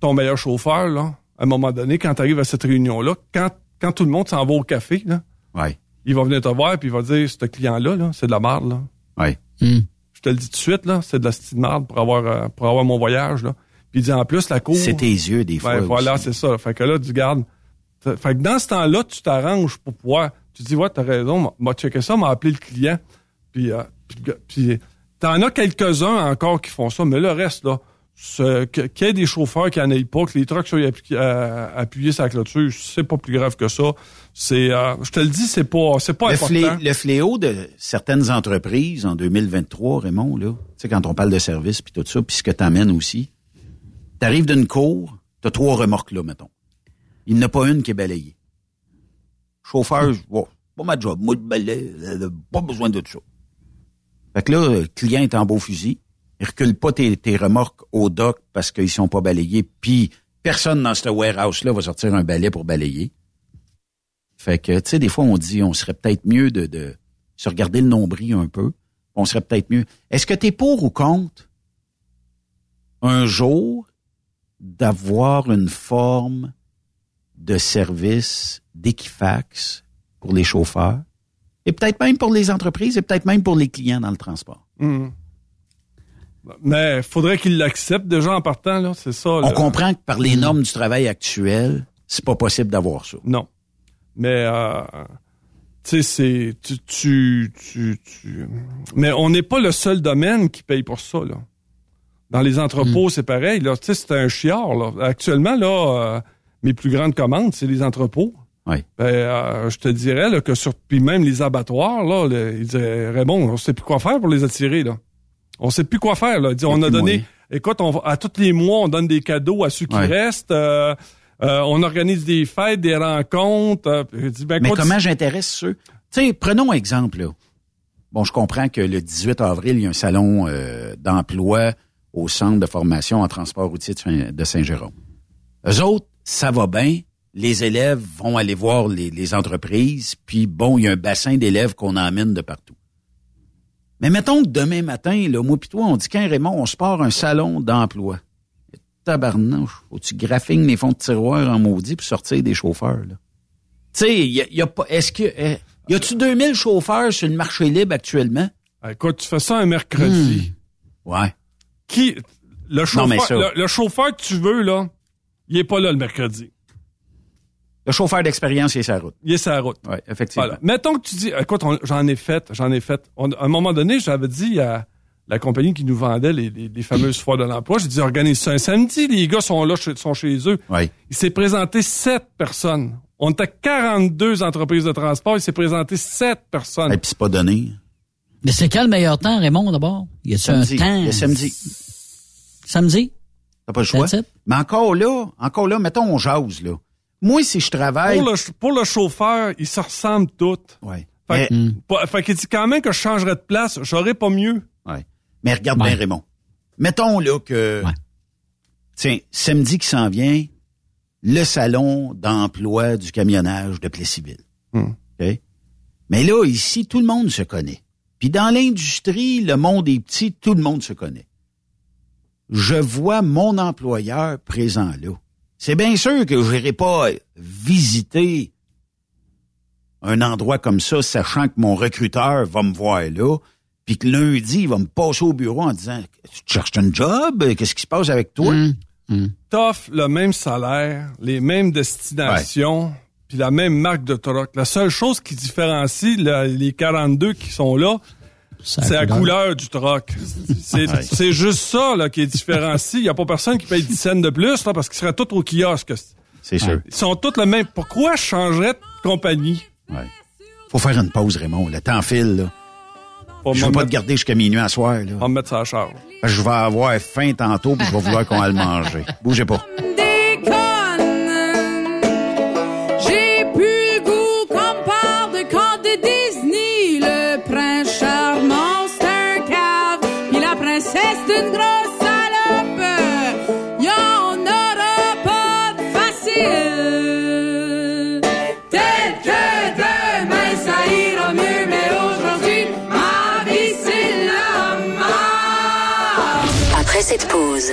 ton meilleur chauffeur, là, à un moment donné, quand tu arrives à cette réunion-là, quand, quand tout le monde s'en va au café, là, Ouais. il va venir te voir puis il va dire ce client-là, là, c'est de la merde. Là. Ouais. Hmm. Je te le dis tout de suite, là, c'est de la style merde pour avoir, pour avoir mon voyage. Là. Puis il dit en plus, la cour. C'est tes yeux, des fois. Ben, voilà, aussi. c'est ça. Fait que là, tu gardes. Fait que dans ce temps-là, tu t'arranges pour pouvoir. Tu dis, ouais, t'as raison, m'a- checké ça, m'a appelé le client. Puis, euh, puis, puis t'en as quelques-uns encore qui font ça, mais le reste, là, qu'il y ait des chauffeurs qui en aient pas, que les trucks soient appui- euh, appuyés sur la clôture, c'est pas plus grave que ça. C'est, euh, je te le dis, c'est pas, c'est pas Le, important. flé- le fléau de certaines entreprises en 2023, Raymond, là, tu sais, quand on parle de service puis tout ça, puis ce que t'amènes aussi, t'arrives d'une cour, t'as trois remorques là, mettons. Il n'y en a pas une qui est balayée. Chauffeur, je- bon, pas ma job, moi de balayer, euh, pas besoin de ça. Fait que là, le client est en beau fusil, il recule pas tes, tes remorques au dock parce qu'ils sont pas balayés, puis personne dans ce warehouse-là va sortir un balai pour balayer. Fait que, tu sais, des fois, on dit, on serait peut-être mieux de, de se regarder le nombril un peu. On serait peut-être mieux. Est-ce que tu es pour ou contre un jour d'avoir une forme de service d'Equifax pour les chauffeurs et peut-être même pour les entreprises et peut-être même pour les clients dans le transport? Mhm. Mais faudrait qu'ils l'acceptent déjà en partant, là, c'est ça. On comprend que par les normes du travail actuel, c'est pas possible d'avoir ça. Non. Mais, euh, tu sais, c'est. Tu, tu, tu, tu- Mais on n'est pas le seul domaine qui paye pour ça, là. Dans les entrepôts, Hmm. c'est pareil, là. Tu sais, c'est un chiard, là. Actuellement, là, euh, mes plus grandes commandes, c'est les entrepôts. Oui. Ben, euh, je te dirais là, que sur. Puis même les abattoirs, là, ils diraient Raymond, on sait plus quoi faire pour les attirer, là. On sait plus quoi faire, là. On a donné. Écoute, on à tous les mois, on donne des cadeaux à ceux qui restent. euh, euh, on organise des fêtes, des rencontres. euh, je dis, ben, Mais comment j'intéresse ceux? Sais, prenons exemple, là. Bon, je comprends que le 18 avril, il y a un salon euh, d'emploi au centre de formation en transport routier de Saint-Jérôme. Eux autres, ça va bien. Les élèves vont aller voir les, les entreprises, puis bon, il y a un bassin d'élèves qu'on emmène de partout. Mais mettons que demain matin, là, moi pis toi, on dit qu'un Raymond, on se part un salon d'emploi. Tabarnouche, faut-tu graphing les fonds de tiroir en maudit pour sortir des chauffeurs, là? Tu sais, y a, y a pas, est-ce que, eh, y a-tu 2000 chauffeurs sur le marché libre actuellement? Écoute, tu fais ça un mercredi. Ouais. Qui, le Non, mais chauffeur, ça- le, le chauffeur que tu veux, là, il est pas là le mercredi. Le chauffeur d'expérience, il est sur la route. Il est sur la route. Oui, effectivement. Voilà. Mettons que tu dis, écoute, j'en ai fait, j'en ai fait. On- à un moment donné, j'avais dit à la compagnie qui nous vendait les, les- les fameuses foires de l'emploi, j'ai dit, organise ça un samedi, les gars sont là, chez- sont chez eux. Oui. Il s'est présenté sept personnes. On était 42 entreprises de transport, il s'est présenté sept personnes. Et puis c'est pas donné. Mais c'est quand le meilleur temps, Raymond, d'abord? Y a-tu un temps? Le samedi. Samedi? T'as pas le choix. Mais encore là, encore là, mettons, on jase, là. Moi, si je travaille. Pour le, pour le chauffeur, ils se ressemblent tous. Ouais. Fait, que- Mais- fait qu'il dit quand même que je changerais de place, j'aurais pas mieux. Ouais. Mais regarde Ouais. bien, Raymond. Mettons, là, que. Tiens, samedi qui s'en vient, le salon d'emploi du camionnage de Plessisville. Hmm. OK? Mais là, ici, tout le monde se connaît. Puis dans l'industrie, le monde est petit, tout le monde se connaît. Je vois mon employeur présent là. C'est bien sûr que je n'irai pas visiter un endroit comme ça, sachant que mon recruteur va me voir là, puis que lundi, il va me passer au bureau en disant Tu cherches un job? Qu'est-ce qui se passe avec toi? T'offres le même salaire, les mêmes destinations, puis la même marque de truck. La seule chose qui différencie les 42 qui sont là, c'est la couleur du truck. C'est Ouais. juste ça là, qui est différencie. Il n'y a pas personne qui paye 10 cents de plus là, parce qu'ils seraient tous au kiosque. C'est sûr. Ils sont tous le même. Pourquoi je changerais de compagnie? Faut faire une pause, Raymond. Le temps file, là. Je veux pas te garder jusqu'à minuit à soir, là. On va me mettre ça à charge. Je vais avoir faim tantôt, puis je vais vouloir qu'on aille le manger. Bougez pas.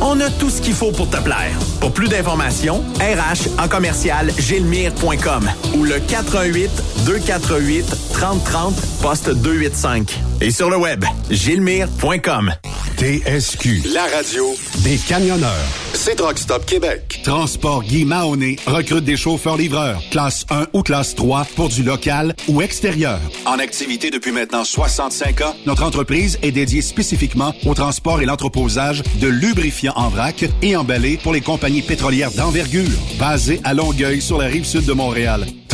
On a tout ce qu'il faut pour te plaire. Pour plus d'informations, RH en commercial gilmire.com ou le 418 248 3030 poste 285. Et sur le web, gilmire.com. TSQ, la radio des camionneurs. C'est Truck Stop Québec. Transport Guy Mahoney recrute des chauffeurs-livreurs, classe 1 ou classe 3 pour du local ou extérieur. En activité depuis maintenant 65 ans, notre entreprise est dédiée spécifiquement au transport et l'entreposage de lubrifiants en vrac et emballés pour les compagnies pétrolières d'envergure. Basée à Longueuil sur la rive sud de Montréal,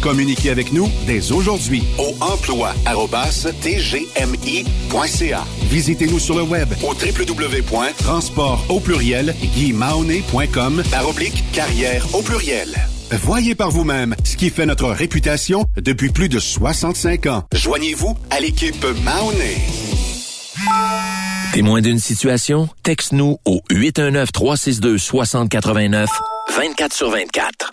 Communiquez avec nous dès aujourd'hui au emploi.tgmi.ca. Visitez-nous sur le web au www.transport au pluriel par oblique carrière au pluriel. Voyez par vous-même ce qui fait notre réputation depuis plus de 65 ans. Joignez-vous à l'équipe Mahoney. Témoin d'une situation? Texte-nous au 819-362-6089, 24 sur 24.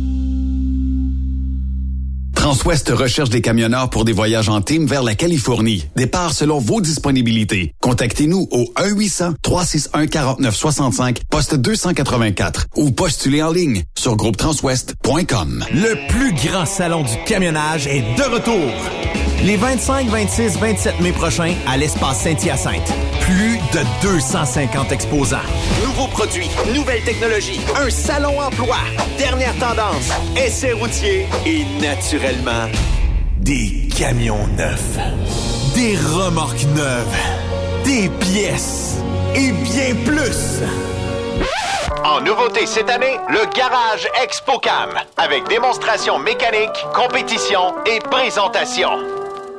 Transwest recherche des camionneurs pour des voyages en team vers la Californie. Départ selon vos disponibilités. Contactez-nous au 1-800-361-4965, poste 284 ou postulez en ligne sur groupetranswest.com. Le plus grand salon du camionnage est de retour. Les 25, 26, 27 mai prochains à l'espace Saint-Hyacinthe. Plus de 250 exposants. Nouveaux produits, nouvelles technologies, un salon emploi, dernière tendance, essais routiers et naturellement des camions neufs, des remorques neuves, des pièces et bien plus. En nouveauté cette année, le Garage ExpoCam, avec démonstration mécanique, compétition et présentation.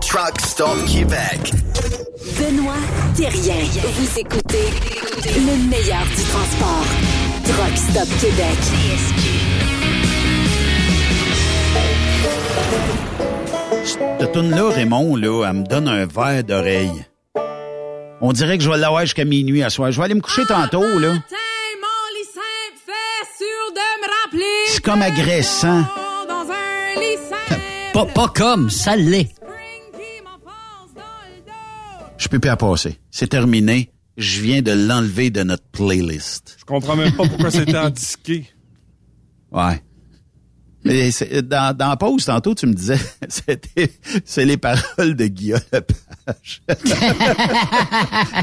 Truck Stop Québec. Benoît Thérien. Vous écoutez le meilleur du transport. Truck Stop Québec. Cette toune-là, Raymond, là, elle me donne un verre d'oreille. On dirait que je vais l'avoir jusqu'à minuit à soir. Je vais aller me coucher tantôt, là. C'est comme agressant. Pas, pas comme, ça l'est. Je peux plus à passer. C'est terminé. Je viens de l'enlever de notre playlist. Je comprends même pas pourquoi c'était en disqué. Ouais. Mais dans, dans la pause, tantôt, tu me disais, c'était, c'est les paroles de Guillaume Lepage.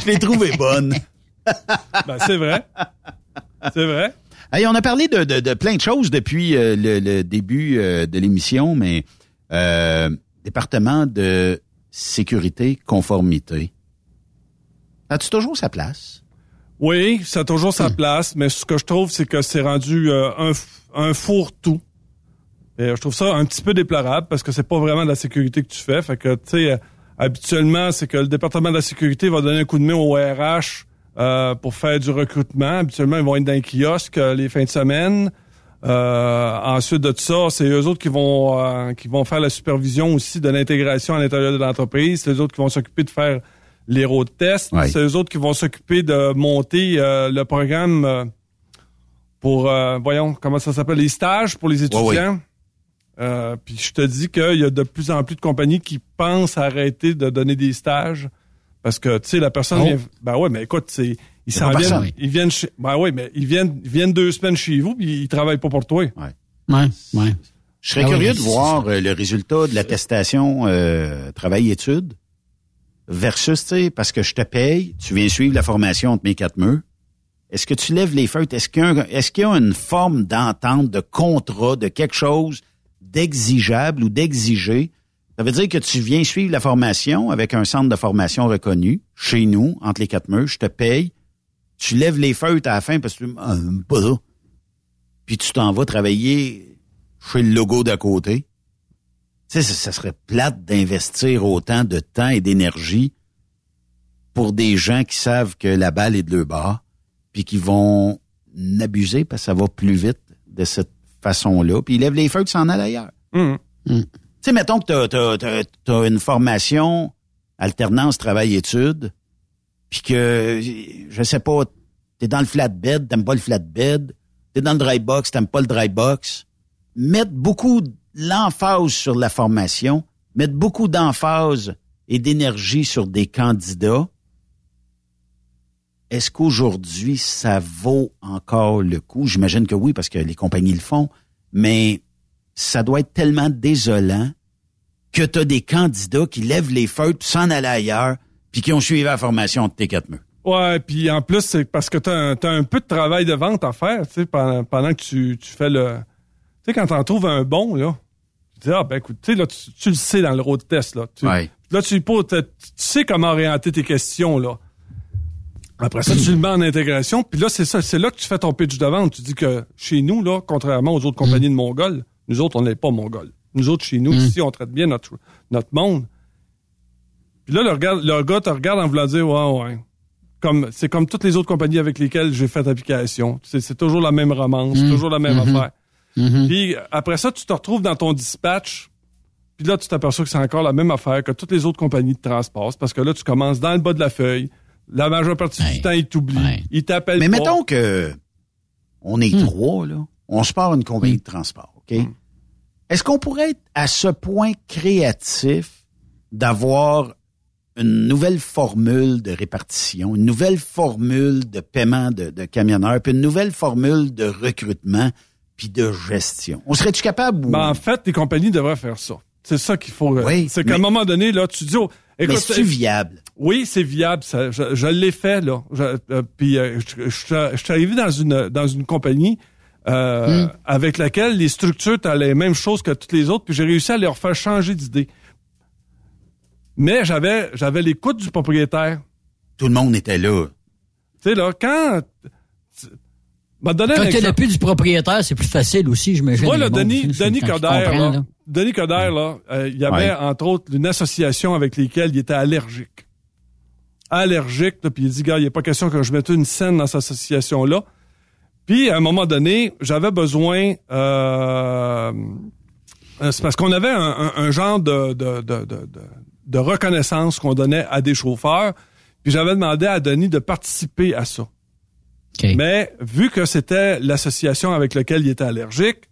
Je l'ai trouvé bonne. Ben, c'est vrai. C'est vrai. Hey, on a parlé de, de- de plein de choses depuis euh, le, le début euh, de l'émission, mais euh, département de sécurité, conformité. As-tu toujours sa place? Oui, ça a toujours sa place, mais ce que je trouve, c'est que c'est rendu euh, un, un fourre-tout. Et je trouve ça un petit peu déplorable parce que c'est pas vraiment de la sécurité que tu fais. Fait que, tu sais, euh, habituellement, c'est que le département de la sécurité va donner un coup de main au RH euh, pour faire du recrutement. Habituellement, ils vont être dans un kiosque euh, les fins de semaine. Euh, ensuite de ça, c'est eux autres qui vont euh, qui vont faire la supervision aussi de l'intégration à l'intérieur de l'entreprise. C'est eux autres qui vont s'occuper de faire les road tests. C'est eux autres qui vont s'occuper de monter euh, le programme pour, voyons, comment ça s'appelle, les stages pour les étudiants. Puis je te dis qu'il y a de plus en plus de compagnies qui pensent arrêter de donner des stages parce que tu sais la personne Oh. vient ben ouais mais écoute c'est ils s'en pas viennent personne. ils viennent chez, ben ouais mais ils viennent ils viennent deux semaines chez vous puis ils travaillent pas pour toi. Ouais. Ouais, ouais. Je serais Ah oui, curieux mais de voir euh, le résultat de l'attestation euh, travail-études versus, tu sais, parce que je te paye, tu viens suivre la formation entre mes quatre murs. Est-ce que tu lèves les feuilles? Est-ce qu'il y a, un- est-ce qu'il y a une forme d'entente, de contrat, de quelque chose d'exigeable ou d'exigé? Ça veut dire que tu viens suivre la formation avec un centre de formation reconnu, chez nous, entre les quatre murs, je te paye, tu lèves les feuilles à la fin parce que tu ah, pas ça. Puis tu t'en vas travailler chez le logo d'à côté. Tu sais, ça, ça serait plate d'investir autant de temps et d'énergie pour des gens qui savent que la balle est de leur bord, puis qui vont abuser parce que ça va plus vite de cette façon-là, puis ils lèvent les feux, tu s'en allent ailleurs. Hum. Tu sais, mettons que t'as, t'as, t'as, t'as une formation alternance travail-études, puis que, je sais pas, t'es dans le flatbed, t'aimes pas le flatbed, t'es dans le dry box, t'aimes pas le dry box. Mettre beaucoup l'emphase sur la formation, mettre beaucoup d'emphase et d'énergie sur des candidats, est-ce qu'aujourd'hui, ça vaut encore le coup? J'imagine que oui, parce que les compagnies le font, mais ça doit être tellement désolant que tu as des candidats qui lèvent les feutres s'en aller ailleurs, puis qui ont suivi la formation de T4 meux. Ouais, puis en plus, c'est parce que tu as, un peu de travail de vente à faire, tu sais, pendant, pendant que tu, tu fais le... Tu sais, quand t'en trouves un bon, là, tu dis, ah, ben écoute, tu sais, là, tu, tu le sais dans le road test, là. Tu, Ouais. Là, tu, poses- tu sais comment orienter tes questions, là. Après ça, tu le mets en intégration, puis là, c'est ça, c'est là que tu fais ton pitch de vente. Tu dis que chez nous, là, contrairement aux autres compagnies de Mongols, nous autres, on n'est pas Mongols. Nous autres, chez nous, ici, on traite bien notre, notre monde. Puis là, le, regard- le gars te regarde en voulant dire, ouais, ouais. Comme, c'est comme toutes les autres compagnies avec lesquelles j'ai fait application. C'est, toujours la même romance, Mm. toujours la même affaire. Puis après ça, tu te retrouves dans ton dispatch. Puis là, tu t'aperçois que c'est encore la même affaire que toutes les autres compagnies de transport. Parce que là, tu commences dans le bas de la feuille. La majeure partie du temps, ils t'oublient. Ils t'appellent Mais pas. mettons que on est Hmm. trois, là. On se part une compagnie de transport, OK? Est-ce qu'on pourrait être à ce point créatif d'avoir une nouvelle formule de répartition, une nouvelle formule de paiement de, de camionneurs, puis une nouvelle formule de recrutement, puis de gestion? On serait-tu capable? ou- Ben, en fait, les compagnies devraient faire ça. C'est ça qu'il faut. euh, Oui, c'est qu'à mais- un moment donné, là, tu dis, oh, écoute, Mais c'est-tu viable? Oui, c'est viable. Ça, je je l'ai fait là. Je- euh, puis euh, je, suis arrivé dans une dans une compagnie euh, avec laquelle les structures étaient les mêmes choses que toutes les autres. Puis j'ai réussi à leur faire changer d'idée. Mais j'avais j'avais l'écoute du propriétaire. Tout le monde était là. Tu sais là, quand un Quand t'as l'appui du propriétaire, c'est plus facile aussi, j'imagine. Tu vois, là, Denis, Denis Coderre, là, là. Denis Coderre, là, euh, il y avait, Ouais. entre autres, une association avec lesquelles il était allergique. Allergique, là, puis il dit, gars, il n'y a pas question que je mette une scène dans cette association-là. Puis, à un moment donné, j'avais besoin... Euh, euh, c'est parce qu'on avait un, un- un genre de, de, de, de, reconnaissance qu'on donnait à des chauffeurs. Puis j'avais demandé à Denis de participer à ça. Mais vu que c'était l'association avec laquelle il était allergique,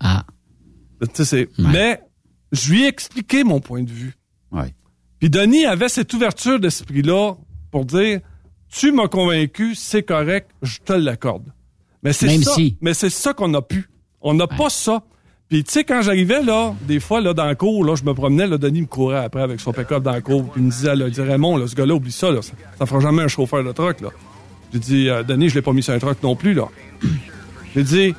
ah. mais je lui ai expliqué mon point de vue. Ouais. Puis Denis avait cette ouverture d'esprit-là pour dire Tu m'as convaincu, c'est correct, je te l'accorde. Mais c'est Même ça. si. Mais c'est ça qu'on n'a plus. On n'a pas ça. Puis tu sais, quand j'arrivais là, des fois là dans le cours, là, je me promenais, là, Denis me courait après avec son pick-up dans le cours, puis il me disait, là, il disait Raymond, là, ce gars-là, oublie ça, là, ça, ça fera jamais un chauffeur de truck, là. J'ai dit, euh, Denis, je l'ai pas mis sur un truck non plus, là. J'ai dit,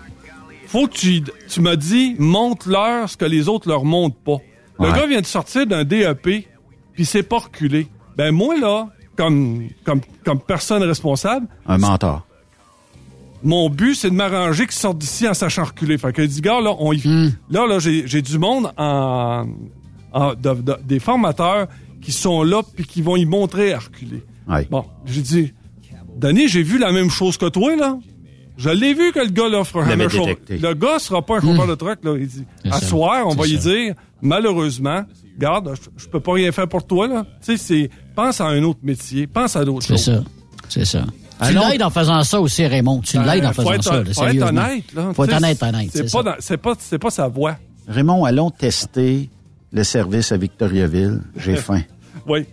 faut que tu, tu m'as dit, montre-leur ce que les autres leur montrent pas. Le Ouais. gars vient de sortir d'un DEP, puis c'est pas reculé. Ben moi, là, comme, comme, comme personne responsable, Un mentor. Mon but, c'est de m'arranger qu'ils sortent d'ici en sachant reculer. Fait que dit, gars, là, on y... là, là, j'ai, j'ai du monde en, en- de- de- des formateurs qui sont là puis qui vont y montrer à reculer. Bon, j'ai dit, Denis, j'ai vu la même chose que toi, là. Je l'ai vu que le gars, là, fera L'avait jamais un détecté. Le gars sera pas un chauffeur de truck, là. Il dit, C'est à ça. soir, on C'est va y ça. dire, malheureusement, garde, je, je peux pas rien faire pour toi, là. Tu sais, c'est, pense à un autre métier, pense à d'autres C'est choses. ça. C'est ça. Tu Alors- l'aides en faisant ça aussi, Raymond. Tu Ben, l'aides en faut faisant être- ça, faut être honnête, là. Faut être Tu honnête, honnête. C'est pas, c'est pas, c'est pas sa voix. Raymond, allons tester le service à Victoriaville. J'ai faim. Oui.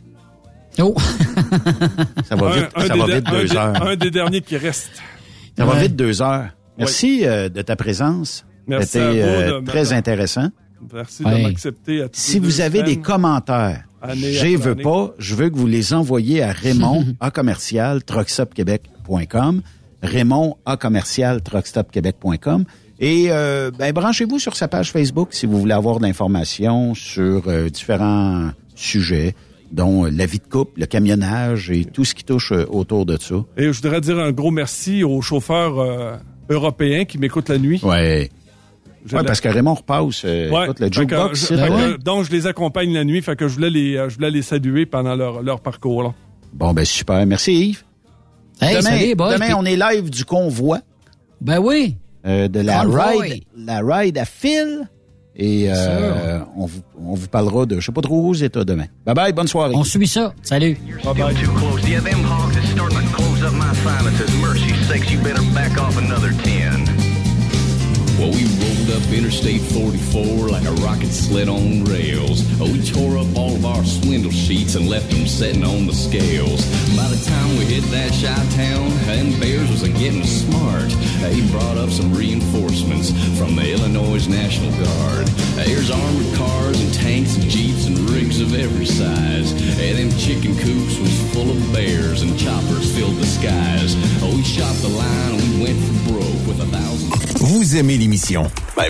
Oh! Ça va vite, ça va vite un deux des- heures. Un des derniers qui reste. Ça va vite deux heures. Merci euh, de ta présence. Merci C'était euh, très intéressant. Merci Ouais. de m'accepter à Si vous avez des commentaires, j'ai veux année. pas, je veux que vous les envoyiez à Raymond à commercial truckstopquebec.com, Raymond à commercial truckstopquebec.com et euh, ben, branchez-vous sur sa page Facebook si vous voulez avoir de l'information sur euh, différents sujets dont euh, la vie de couple, le camionnage et tout ce qui touche autour de ça. Et je voudrais dire un gros merci aux chauffeurs euh, européens qui m'écoutent la nuit. Ouais. La- parce que Raymond repasse euh, Ouais. que, jukebox. je- que, donc, je les accompagne la nuit. Fait que je voulais les, euh, je voulais les saluer pendant leur, leur parcours. Là. Bon, ben super. Merci Yves. Hey, demain, salut, boys. demain, on est live du convoi. Ben oui. euh, de la Convoy. ride, la ride à fil. Et euh, on, vous, on vous parlera de je sais pas trop où états demain. Bye bye, bonne soirée. On suit ça. Salut. Close. Yeah, up Interstate 44 like a rocket sled on rails. Oh, we tore up all of our swindle sheets and left them setting on the scales. By the time we hit that shot town, them bears was a getting smart. Uh, he brought up some reinforcements from the Illinois National Guard. Uh, There's armored cars and tanks and jeeps and rigs of every size. And them chicken coops was full of bears and choppers filled the skies. Oh, we shot the line and we went for broke with a thousand. Vous aimez l'émission? Ben,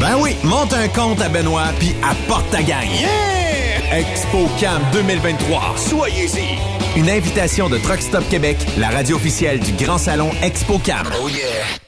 Ben oui, monte un compte à Benoît puis apporte ta gagne. Yeah! ExpoCam 2023. Soyez-y. Une invitation de Truck Stop Québec, la radio officielle du Grand Salon ExpoCam. Oh yeah.